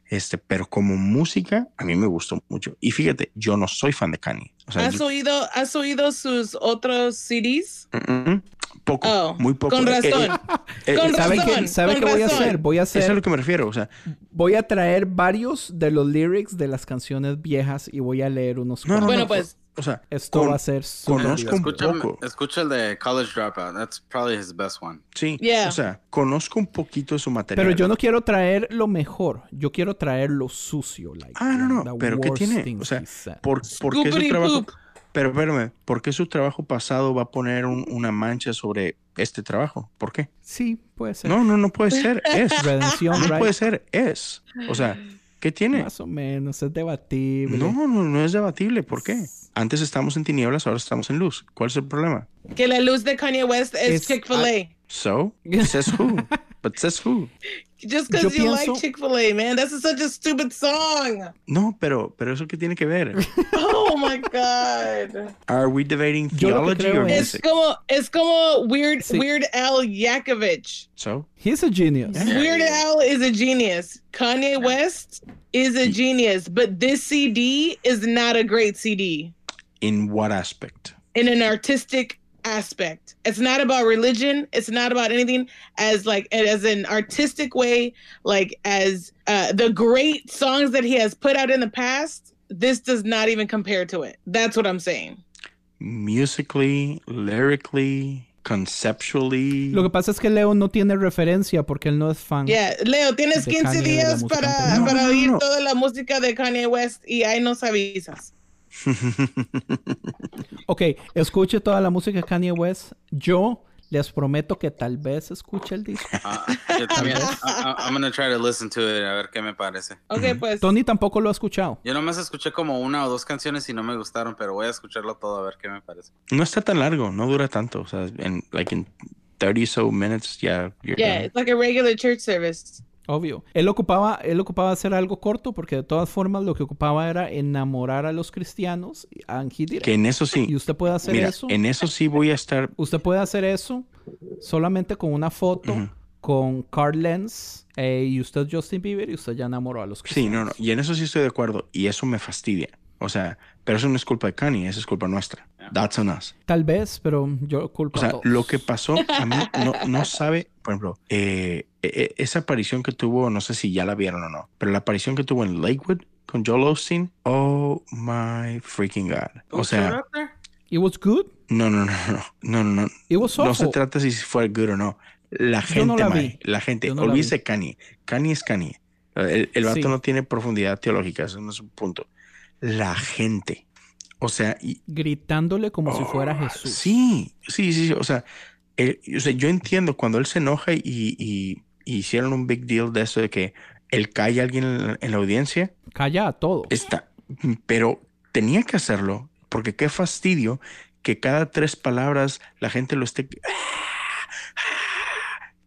Speaker 1: Este, pero como música, a mí me gustó mucho. Y fíjate, yo no soy fan de Kanye. O sea,
Speaker 4: ¿Has
Speaker 1: yo-
Speaker 4: oído, ¿Has oído sus otros CDs?
Speaker 1: Mm, mm, mm. poco,
Speaker 4: Oh,
Speaker 1: muy poco.
Speaker 4: con
Speaker 1: Eh, eh,
Speaker 4: razón.
Speaker 1: eh,
Speaker 4: Con
Speaker 1: eh,
Speaker 3: ¿Sabe
Speaker 4: razón,
Speaker 3: qué, ¿sabe
Speaker 4: con
Speaker 3: qué voy a hacer? Voy a
Speaker 1: Eso es a
Speaker 3: hacer,
Speaker 1: lo que me refiero. O sea,
Speaker 3: voy a traer varios de los lyrics de las canciones viejas y voy a leer unos
Speaker 1: no.
Speaker 4: Bueno,
Speaker 1: no,
Speaker 4: pues,
Speaker 1: O sea,
Speaker 3: Esto
Speaker 1: con-
Speaker 3: va a ser
Speaker 1: conozco un
Speaker 2: Escucha,
Speaker 1: poco.
Speaker 2: escucha el de College Dropout. That's probably his best one.
Speaker 1: Sí,
Speaker 4: Yeah.
Speaker 1: o sea, conozco un poquito de su material.
Speaker 3: Pero yo no quiero traer lo mejor. Yo quiero traer lo sucio. Like,
Speaker 1: Ah, no, no, pero ¿qué tiene? O sea. ¿por, por qué su trabajo? Pero espérame, ¿por qué su trabajo pasado va a poner un- una mancha sobre este trabajo? ¿Por qué?
Speaker 3: Sí, puede ser.
Speaker 1: No, no, no puede ser. Es.
Speaker 3: Redención,
Speaker 1: No
Speaker 3: right?
Speaker 1: puede ser. Es. O sea, ¿qué tiene?
Speaker 3: Más o menos, es debatible.
Speaker 1: No, no, no es debatible. ¿Por qué? Antes estábamos en tinieblas, ahora estamos en luz. ¿Cuál es el problema?
Speaker 4: que la luz de Kanye West es,
Speaker 3: Es-
Speaker 4: Chick-fil-A.
Speaker 1: So, says who? But says who?
Speaker 4: Just because you like Chick-fil-A, man. That's such a stupid song.
Speaker 1: No, pero, pero eso qué tiene que ver?
Speaker 4: Oh my God.
Speaker 1: Are we debating
Speaker 3: Yo lo que
Speaker 1: theology or
Speaker 3: es-
Speaker 4: Es
Speaker 1: music?
Speaker 4: como, es como Weird,
Speaker 3: Sí.
Speaker 4: Weird Al Yankovic.
Speaker 1: So,
Speaker 3: He's a genius.
Speaker 2: Yeah,
Speaker 4: Weird. Al is a genius. Kanye West is a genius, but this CD is not a great CD
Speaker 1: in what aspect?
Speaker 4: in an artistic aspect. It's not about religion. It's not about anything as like as an artistic way, like as uh, the great songs that he has put out in the past. This does not even compare to it. That's what I'm saying.
Speaker 1: Musically, lyrically, conceptually.
Speaker 3: Lo que pasa es que Leo no tiene referencia porque él no es fan.
Speaker 4: Yeah, Leo, tienes
Speaker 3: De
Speaker 4: 15
Speaker 3: Kanye,
Speaker 4: días para,
Speaker 3: anterior.
Speaker 4: para
Speaker 1: No, no,
Speaker 4: oír
Speaker 1: no.
Speaker 4: toda la música de Kanye West y ahí nos avisas.
Speaker 3: Ok, escuche toda la música de Kanye West. Yo les prometo que tal vez escuche el disco.
Speaker 2: Ah, yo también. I- I- I'm gonna try to listen to it a ver qué me parece.
Speaker 4: Ok, pues.
Speaker 3: Tony tampoco lo ha escuchado.
Speaker 2: Yo nomás escuché como una o dos canciones y no me gustaron, pero voy a escucharlo todo a ver qué me parece.
Speaker 1: no está tan largo, no dura tanto. O sea, en like in 30 so minutes,
Speaker 4: Yeah,
Speaker 1: done.
Speaker 4: it's like a regular church service.
Speaker 3: Obvio. Él ocupaba, él ocupaba hacer algo corto porque de todas formas lo que ocupaba era enamorar a los cristianos.
Speaker 1: Que en eso sí.
Speaker 3: Y usted puede hacer
Speaker 1: Mira,
Speaker 3: eso.
Speaker 1: en eso sí voy a estar.
Speaker 3: Usted puede hacer eso solamente con una foto con Carl Lenz eh, y usted Justin Bieber y usted ya enamoró a los
Speaker 1: Sí,
Speaker 3: cristianos.
Speaker 1: no, no. Y en eso sí estoy de acuerdo. Y eso me fastidia. O sea, pero eso no es culpa de Kanye, eso es culpa nuestra. That's on us.
Speaker 3: Tal vez, pero yo culpo
Speaker 1: O sea,
Speaker 3: a todos.
Speaker 1: lo que pasó a mí no, no sabe, por ejemplo, eh, eh, esa aparición que tuvo, no sé si ya la vieron o no, pero la aparición que tuvo en Lakewood con Joel Osteen, oh my freaking God. O sea,
Speaker 3: It was good.
Speaker 1: no, no, no, no, no, no, no.
Speaker 3: It was
Speaker 1: No se
Speaker 3: awful.
Speaker 1: trata si fue good o no. La
Speaker 3: Yo no
Speaker 1: gente,
Speaker 3: la
Speaker 1: la gente,
Speaker 3: no
Speaker 1: olvídese. Kanye. Kanye es Kanye. El, el vato
Speaker 3: Sí.
Speaker 1: no tiene profundidad teológica, eso no es un punto. La gente. O sea, y,
Speaker 3: Gritándole como si fuera
Speaker 1: Oh,
Speaker 3: Jesús.
Speaker 1: Sí, sí, sí, O sea, él- o sea, yo entiendo cuando él se enoja y, y- y hicieron un big deal de eso de que él cae a alguien en la, en la audiencia,
Speaker 3: Calla a todos.
Speaker 1: está, pero tenía que hacerlo porque qué fastidio que cada tres palabras la gente lo esté...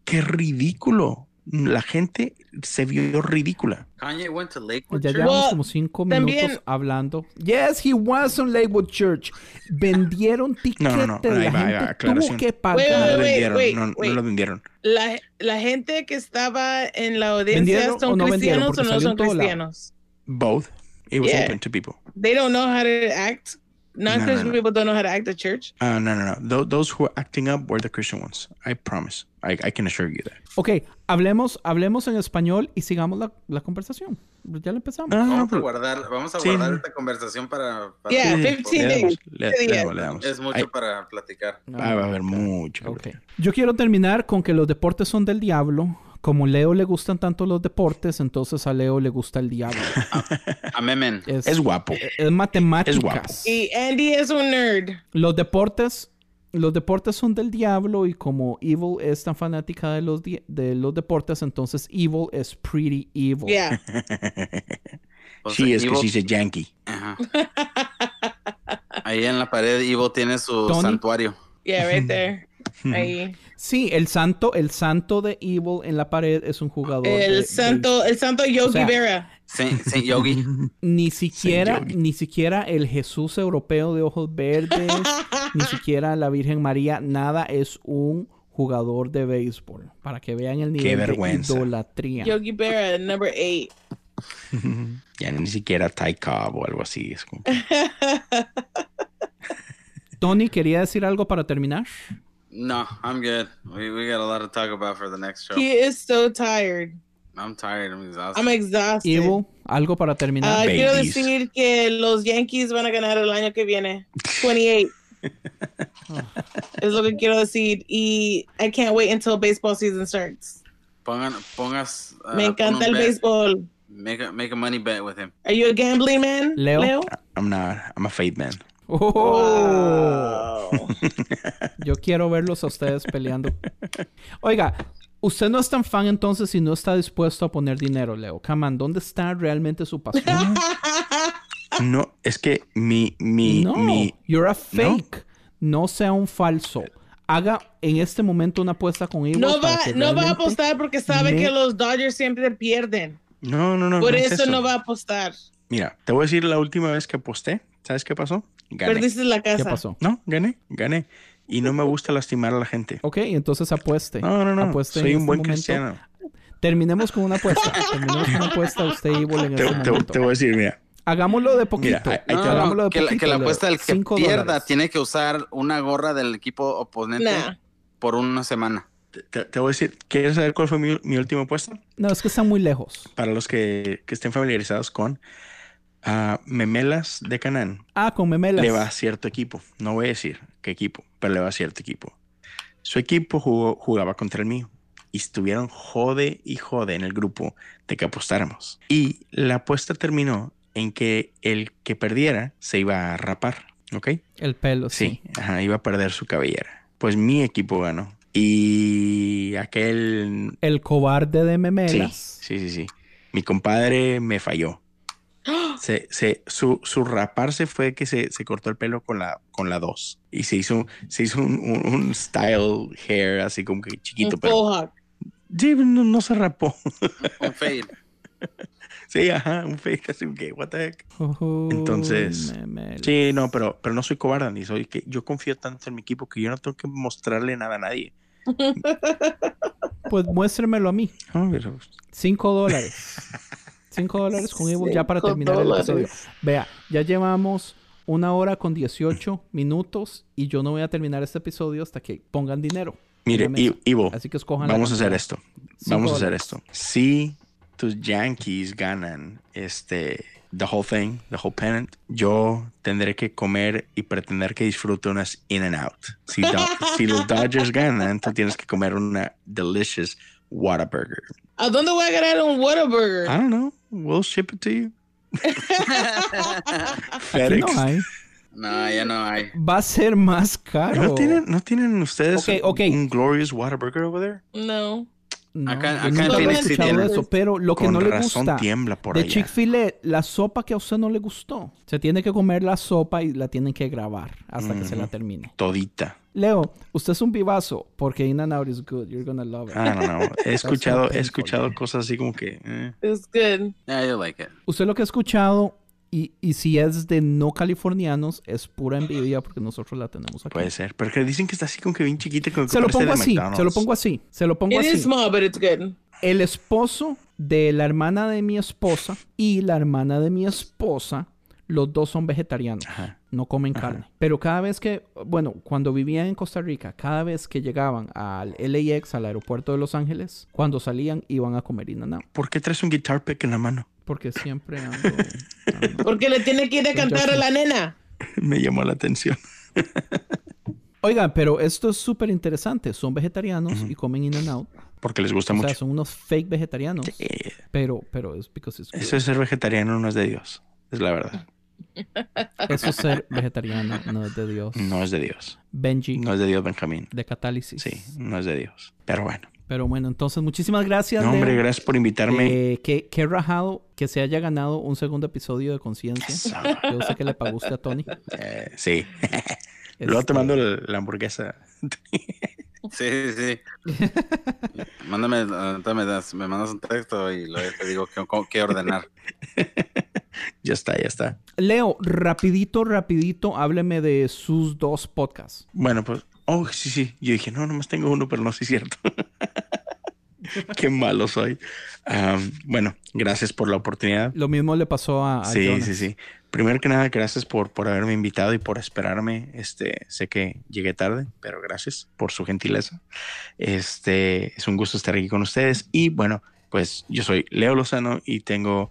Speaker 1: ¡Qué ridículo! La gente se vio ridícula.
Speaker 2: Kanye went to Lakewood.
Speaker 3: Ya
Speaker 2: Church?
Speaker 3: llevamos
Speaker 4: Well,
Speaker 3: como cinco
Speaker 4: también-
Speaker 3: minutos hablando. Yes, he was on Lakewood Church. Vendieron tickets.
Speaker 1: No, no, no, ahí
Speaker 3: La
Speaker 1: va, ahí
Speaker 3: gente
Speaker 1: va,
Speaker 3: tuvo que
Speaker 1: No
Speaker 3: pagar.
Speaker 4: Wait,
Speaker 1: lo
Speaker 4: wait,
Speaker 1: vendieron,
Speaker 4: wait,
Speaker 1: no, no lo vendieron.
Speaker 4: La, la gente que estaba en la audiencia
Speaker 3: ¿Vendieron o
Speaker 4: son
Speaker 3: no vendieron?
Speaker 4: cristianos o no son cristianos.
Speaker 1: Both. It was
Speaker 4: Yeah.
Speaker 1: open to people.
Speaker 4: They don't know how to act. Non-Christian
Speaker 1: no.
Speaker 4: people don't know how to act at church.
Speaker 1: Uh, no, no, no. Tho- those who were acting up were the Christian ones. I promise. I, I can assure you that.
Speaker 3: Ok, hablemos, hablemos en español y sigamos la, la conversación. Ya la empezamos.
Speaker 2: Vamos a guardar, vamos a
Speaker 1: Sí,
Speaker 2: guardar esta conversación para. para-
Speaker 4: Yeah,
Speaker 1: Sí,
Speaker 4: 15
Speaker 1: le
Speaker 4: days.
Speaker 1: damos, le,
Speaker 4: 15
Speaker 1: le
Speaker 4: días.
Speaker 1: damos, le damos.
Speaker 2: Es mucho
Speaker 1: Ay,
Speaker 2: para platicar.
Speaker 1: va a haber mucho. que
Speaker 3: Ok.
Speaker 1: platicar.
Speaker 3: Yo quiero terminar con que los deportes son del diablo. Como Leo le gustan tanto los deportes, entonces a Leo le gusta el diablo.
Speaker 2: Amén.
Speaker 3: Es,
Speaker 1: Es guapo.
Speaker 3: es matemáticas.
Speaker 1: Es guapo.
Speaker 4: Y Andy es un nerd.
Speaker 3: Los deportes, los deportes son del diablo y como Evil es tan fanática de los, de los deportes, entonces Evil es pretty evil.
Speaker 4: Yeah.
Speaker 2: O sea,
Speaker 1: Sí, es que
Speaker 2: Ivo-
Speaker 1: sí se yankee.
Speaker 2: Ajá. Ahí en la pared Ivo tiene su
Speaker 3: Tony.
Speaker 2: santuario.
Speaker 4: Yeah, right there. Ahí.
Speaker 3: Sí, el santo, el santo de Evil en la pared es un jugador. de-
Speaker 4: El
Speaker 3: del-
Speaker 4: santo, el santo Yogi
Speaker 3: sea,
Speaker 4: Berra.
Speaker 2: Saint, Saint Yogi.
Speaker 3: ni siquiera,
Speaker 1: Yogi.
Speaker 3: ni siquiera el Jesús europeo de ojos verdes, ni siquiera la Virgen María, nada es un jugador de béisbol. Para que vean el nivel de
Speaker 1: vergüenza.
Speaker 3: idolatría.
Speaker 4: Yogi Berra, number eight.
Speaker 1: Ya ni siquiera Ty Cobb o algo así. Es como
Speaker 3: Tony, ¿quería decir algo para terminar?
Speaker 2: No, I'm good. We, we got a lot to talk about for the next show.
Speaker 4: He is so tired.
Speaker 2: I'm tired. I'm exhausted.
Speaker 4: I'm exhausted.
Speaker 3: Evil, algo para
Speaker 4: Ah,
Speaker 3: terminar.
Speaker 4: quiero decir que los Yankees van a ganar el año que viene. 28. es lo que quiero decir. Y I can't wait until baseball season starts.
Speaker 2: Pongan, pongas. uh,
Speaker 4: Me
Speaker 2: pon
Speaker 4: encanta
Speaker 2: un
Speaker 4: el
Speaker 2: bet.
Speaker 4: béisbol.
Speaker 2: Make a, make a money bet with him.
Speaker 4: Are you a gambling man,
Speaker 3: Leo?
Speaker 1: I'm not. I'm a faith man.
Speaker 3: Oh.
Speaker 4: Wow.
Speaker 3: Yo quiero verlos a ustedes peleando. Oiga, usted no es tan fan entonces si no está dispuesto a poner dinero, Leo. Come on, ¿dónde está realmente su pasión?
Speaker 1: No, es que mi, mi,
Speaker 3: no,
Speaker 1: mi,
Speaker 3: you're a fake. No. sea un falso. Haga en este momento una apuesta con Evil.
Speaker 4: No va, no va a apostar porque sabe
Speaker 3: me-
Speaker 4: que los Dodgers siempre pierden.
Speaker 1: no, no, no.
Speaker 4: Por
Speaker 1: no es
Speaker 4: eso no va a apostar.
Speaker 1: Mira, te voy a decir la última vez que aposté. ¿Sabes qué pasó? Gané.
Speaker 4: Perdiste la casa.
Speaker 3: ¿Qué pasó?
Speaker 1: No, gané, gané. Y no me gusta lastimar a la gente.
Speaker 3: Ok, entonces apueste.
Speaker 1: No, no, no.
Speaker 3: Apueste
Speaker 1: Soy un
Speaker 3: este
Speaker 1: buen
Speaker 3: momento.
Speaker 1: cristiano.
Speaker 3: Terminemos con una apuesta. Terminemos con una apuesta usted Evil en
Speaker 1: Te,
Speaker 3: este
Speaker 1: te-
Speaker 3: momento.
Speaker 1: te voy a decir, mira.
Speaker 3: Hagámoslo de poquito.
Speaker 1: Mira,
Speaker 2: No.
Speaker 3: Hagámoslo de
Speaker 2: que, la, que
Speaker 3: poquito,
Speaker 2: la apuesta del que
Speaker 3: Cinco
Speaker 2: pierda
Speaker 3: dólares.
Speaker 2: tiene que usar una gorra del equipo oponente
Speaker 4: Nah.
Speaker 2: por una semana.
Speaker 1: Te, voy a decir, ¿quieres saber cuál fue mi, mi última apuesta?
Speaker 3: No, es que están muy lejos.
Speaker 1: Para los que, que estén familiarizados con ah, Memelas de Canán.
Speaker 3: Ah, con memelas.
Speaker 1: Le va a cierto equipo. No voy a decir qué equipo, pero le va a cierto equipo. Su equipo jugó- jugaba contra el mío. Y estuvieron jode y jode en el grupo de que apostáramos. Y la apuesta terminó en que el que perdiera se iba a rapar. ¿Ok?
Speaker 3: El pelo, sí.
Speaker 1: Sí, ajá, iba a perder su cabellera. Pues mi equipo ganó. Y aquel...
Speaker 3: El cobarde de
Speaker 1: Sí,
Speaker 3: memelas.
Speaker 1: sí, sí, sí. Mi compadre me falló. Se, se, su, su raparse fue que se, se cortó el pelo con la con la 2 y se hizo, se hizo un, un- un style hair así como que chiquito,
Speaker 4: Un
Speaker 1: pero sí, no, no se rapó.
Speaker 2: Un fade.
Speaker 1: sí, ajá, un fake así que, what the heck. Entonces. Sí, no, pero, pero no soy cobarde ni soy que yo confío tanto en mi equipo que yo no tengo que mostrarle nada a nadie.
Speaker 3: Pues muéstremelo a mí.
Speaker 1: No, pero-
Speaker 3: Cinco dólares. Cinco dólares con Evo ya para terminar el
Speaker 4: dólares.
Speaker 3: episodio. Vea, ya llevamos una hora con 18 minutos y yo no voy a terminar este episodio hasta que pongan dinero.
Speaker 1: Mire, Ivo,
Speaker 3: Así que escojan
Speaker 1: vamos a hacer esto. Vamos a hacer
Speaker 3: dólares.
Speaker 1: esto. Si tus Yankees ganan este the whole thing, the whole pennant, yo tendré que comer y pretender que disfrute unas in and out. Si, Do- si los Dodgers ganan, tú tienes que comer una delicious Whataburger.
Speaker 4: ¿A dónde voy a ganar un Whataburger?
Speaker 1: I don't know. We'll ship it to you. FedEx.
Speaker 3: no hay.
Speaker 2: No, ya no hay.
Speaker 3: Va a ser más caro.
Speaker 1: ¿No tienen, ¿No tienen ustedes
Speaker 3: Ok, ok.
Speaker 1: un glorious Whataburger over there?
Speaker 4: No.
Speaker 3: No,
Speaker 2: Acá- acá
Speaker 3: escuchado
Speaker 2: tienen.
Speaker 3: eso, pero lo que
Speaker 1: Con
Speaker 3: no le gusta
Speaker 1: tiembla por
Speaker 3: de. Chick-fil-A, la sopa que a usted no le gustó. Se tiene que comer la sopa y la tienen que grabar hasta que se la termine.
Speaker 1: Todita.
Speaker 3: Leo, usted es un vivazo porque In and Out is good. You're gonna love it.
Speaker 1: Ah, no, no. He escuchado, he escuchado cosas así como que. eh.
Speaker 4: It's good.
Speaker 2: Yeah, you like it.
Speaker 3: Usted lo que ha escuchado y, y si es de no californianos es pura envidia porque nosotros la tenemos aquí.
Speaker 1: Puede ser. Pero que dicen que está así como que bien chiquita. Como que
Speaker 3: se lo pongo
Speaker 1: de
Speaker 3: así,
Speaker 1: McDonald's.
Speaker 3: se lo pongo así, se lo pongo
Speaker 4: It is
Speaker 3: así.
Speaker 4: small, but it's good.
Speaker 3: El esposo de la hermana de mi esposa y la hermana de mi esposa, los dos son vegetarianos.
Speaker 1: Ajá.
Speaker 3: No comen carne. Pero cada vez que, bueno, cuando vivían en Costa Rica, cada vez que llegaban al LAX, al aeropuerto de Los Ángeles, cuando salían iban a comer in and out.
Speaker 1: ¿Por qué traes un guitar pick en la mano?
Speaker 3: Porque siempre ando... ando-
Speaker 4: Porque le tiene que ir a cantar a la nena.
Speaker 1: Me llamó la atención.
Speaker 3: Oigan, pero esto es súper interesante. Son vegetarianos y comen in and out.
Speaker 1: Porque les gusta
Speaker 3: O
Speaker 1: mucho.
Speaker 3: sea, son unos fake vegetarianos. Pero, pero es because it's good.
Speaker 1: eso de ser vegetariano no es de Dios. Es la verdad.
Speaker 3: Eso es ser vegetariano, no es de Dios.
Speaker 1: No es de Dios.
Speaker 3: Benji,
Speaker 1: No es de Dios, Benjamín.
Speaker 3: de catálisis.
Speaker 1: Sí, no es de Dios. Pero bueno.
Speaker 3: Pero bueno, entonces muchísimas gracias.
Speaker 1: No, hombre,
Speaker 3: Leo.
Speaker 1: gracias por invitarme.
Speaker 3: Eh, qué, qué rajado que se haya ganado un segundo episodio de Conciencia. Yo sé que le pagó usted a Tony.
Speaker 1: Eh, sí. Luego te
Speaker 3: Este,
Speaker 1: mando la, la hamburguesa.
Speaker 2: Sí, sí. Mándame, ahorita me, das, me mandas un texto y luego te digo qué ordenar.
Speaker 1: Ya está, ya está.
Speaker 3: Leo, rapidito, rapidito, hábleme de sus dos podcasts.
Speaker 1: Bueno, pues. Oh, sí, sí. Yo dije, no, nomás tengo uno, pero no, sí es cierto. Qué malo soy. Bueno, gracias por la oportunidad.
Speaker 3: Lo mismo le pasó a, a
Speaker 1: Sí,
Speaker 3: Jonas.
Speaker 1: sí, sí. Primero que nada, gracias por, por haberme invitado y por esperarme. Este, sé que llegué tarde, pero gracias por su gentileza. Este, es un gusto estar aquí con ustedes. Y bueno, pues yo soy Leo Lozano y tengo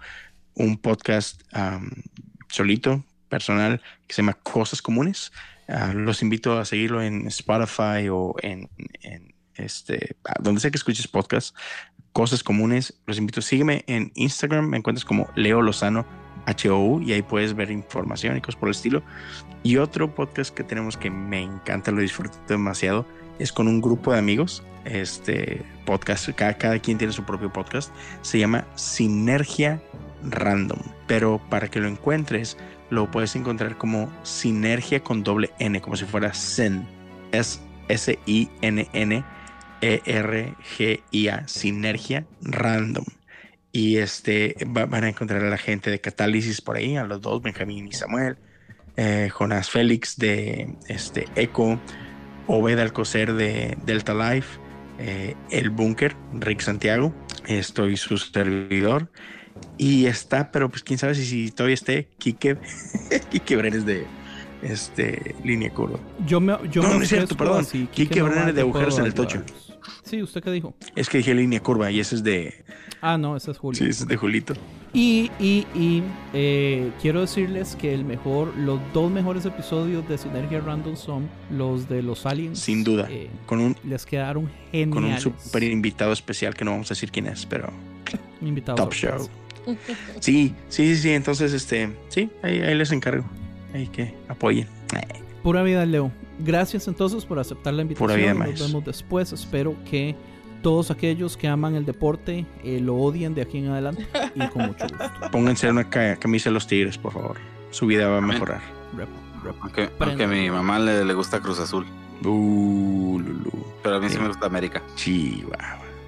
Speaker 1: un podcast solito, personal, que se llama Cosas Comunes. Ah, los invito a seguirlo en Spotify o en, este, donde sea que escuches podcast. Cosas Comunes. Los invito, sígueme en Instagram, me encuentras como Leo Lozano HOU y ahí puedes ver información y cosas por el estilo. Y otro podcast que tenemos que me encanta, lo disfruto demasiado, es con un grupo de amigos. Este podcast, cada, cada quien tiene su propio podcast, se llama Sinergia Random. Pero para que lo encuentres, lo puedes encontrar como Sinergia con doble N, como si fuera Zen. Es S-I-N-N. E-R-G-I-A, Sinergia Random. Y este va- van a encontrar a la gente de Catálisis por ahí, a los dos, Benjamín y Samuel, eh, Jonás Félix de este, Eco, Obed Alcocer de Delta Life, eh, El Búnker, Rick Santiago, estoy su servidor. Y está, pero pues quién sabe si, si todavía esté, Quique, Quique Brenes de este, Línea Curva.
Speaker 3: Yo me, yo
Speaker 1: No,
Speaker 3: me
Speaker 1: no es cierto, perdón.
Speaker 3: así,
Speaker 1: Quique de Agujeros en el Tocho.
Speaker 3: Sí, ¿usted qué dijo?
Speaker 1: Es que dije Línea Curva y ese es de,
Speaker 3: Ah, no, ese es Julio.
Speaker 1: sí, ese es de Julito.
Speaker 3: Y, y, y eh, quiero decirles que el mejor, los dos mejores episodios de Sinergia Random son los de los aliens.
Speaker 1: Sin duda.
Speaker 3: Eh,
Speaker 1: Con un,
Speaker 3: les quedaron
Speaker 1: con
Speaker 3: geniales.
Speaker 1: un super invitado especial que no vamos a decir quién es, pero
Speaker 3: invitado
Speaker 1: top
Speaker 3: sorpresa.
Speaker 1: show. Sí, sí, sí, sí. Entonces, este, sí, ahí, ahí les encargo. Ahí que apoyen.
Speaker 3: Pura vida, Leo. Gracias entonces por aceptar la invitación.
Speaker 1: Pura vida,
Speaker 3: Nos
Speaker 1: maestro.
Speaker 3: vemos después. Espero que todos aquellos que aman el deporte eh, lo odien de aquí en adelante y con mucho gusto.
Speaker 1: Pónganse una ca- camisa de los tigres, por favor. Su vida va a mejorar.
Speaker 3: Rep, rep.
Speaker 2: Aunque, a mi mamá le, le gusta Cruz Azul.
Speaker 1: Uh, Lulu.
Speaker 2: Pero a mí sí,
Speaker 1: Sí.
Speaker 2: me gusta América.
Speaker 1: Chihuahua.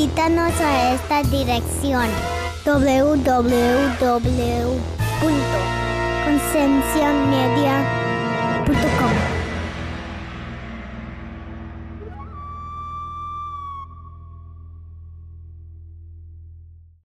Speaker 6: Visítanos a esta dirección www.concienciamedia.com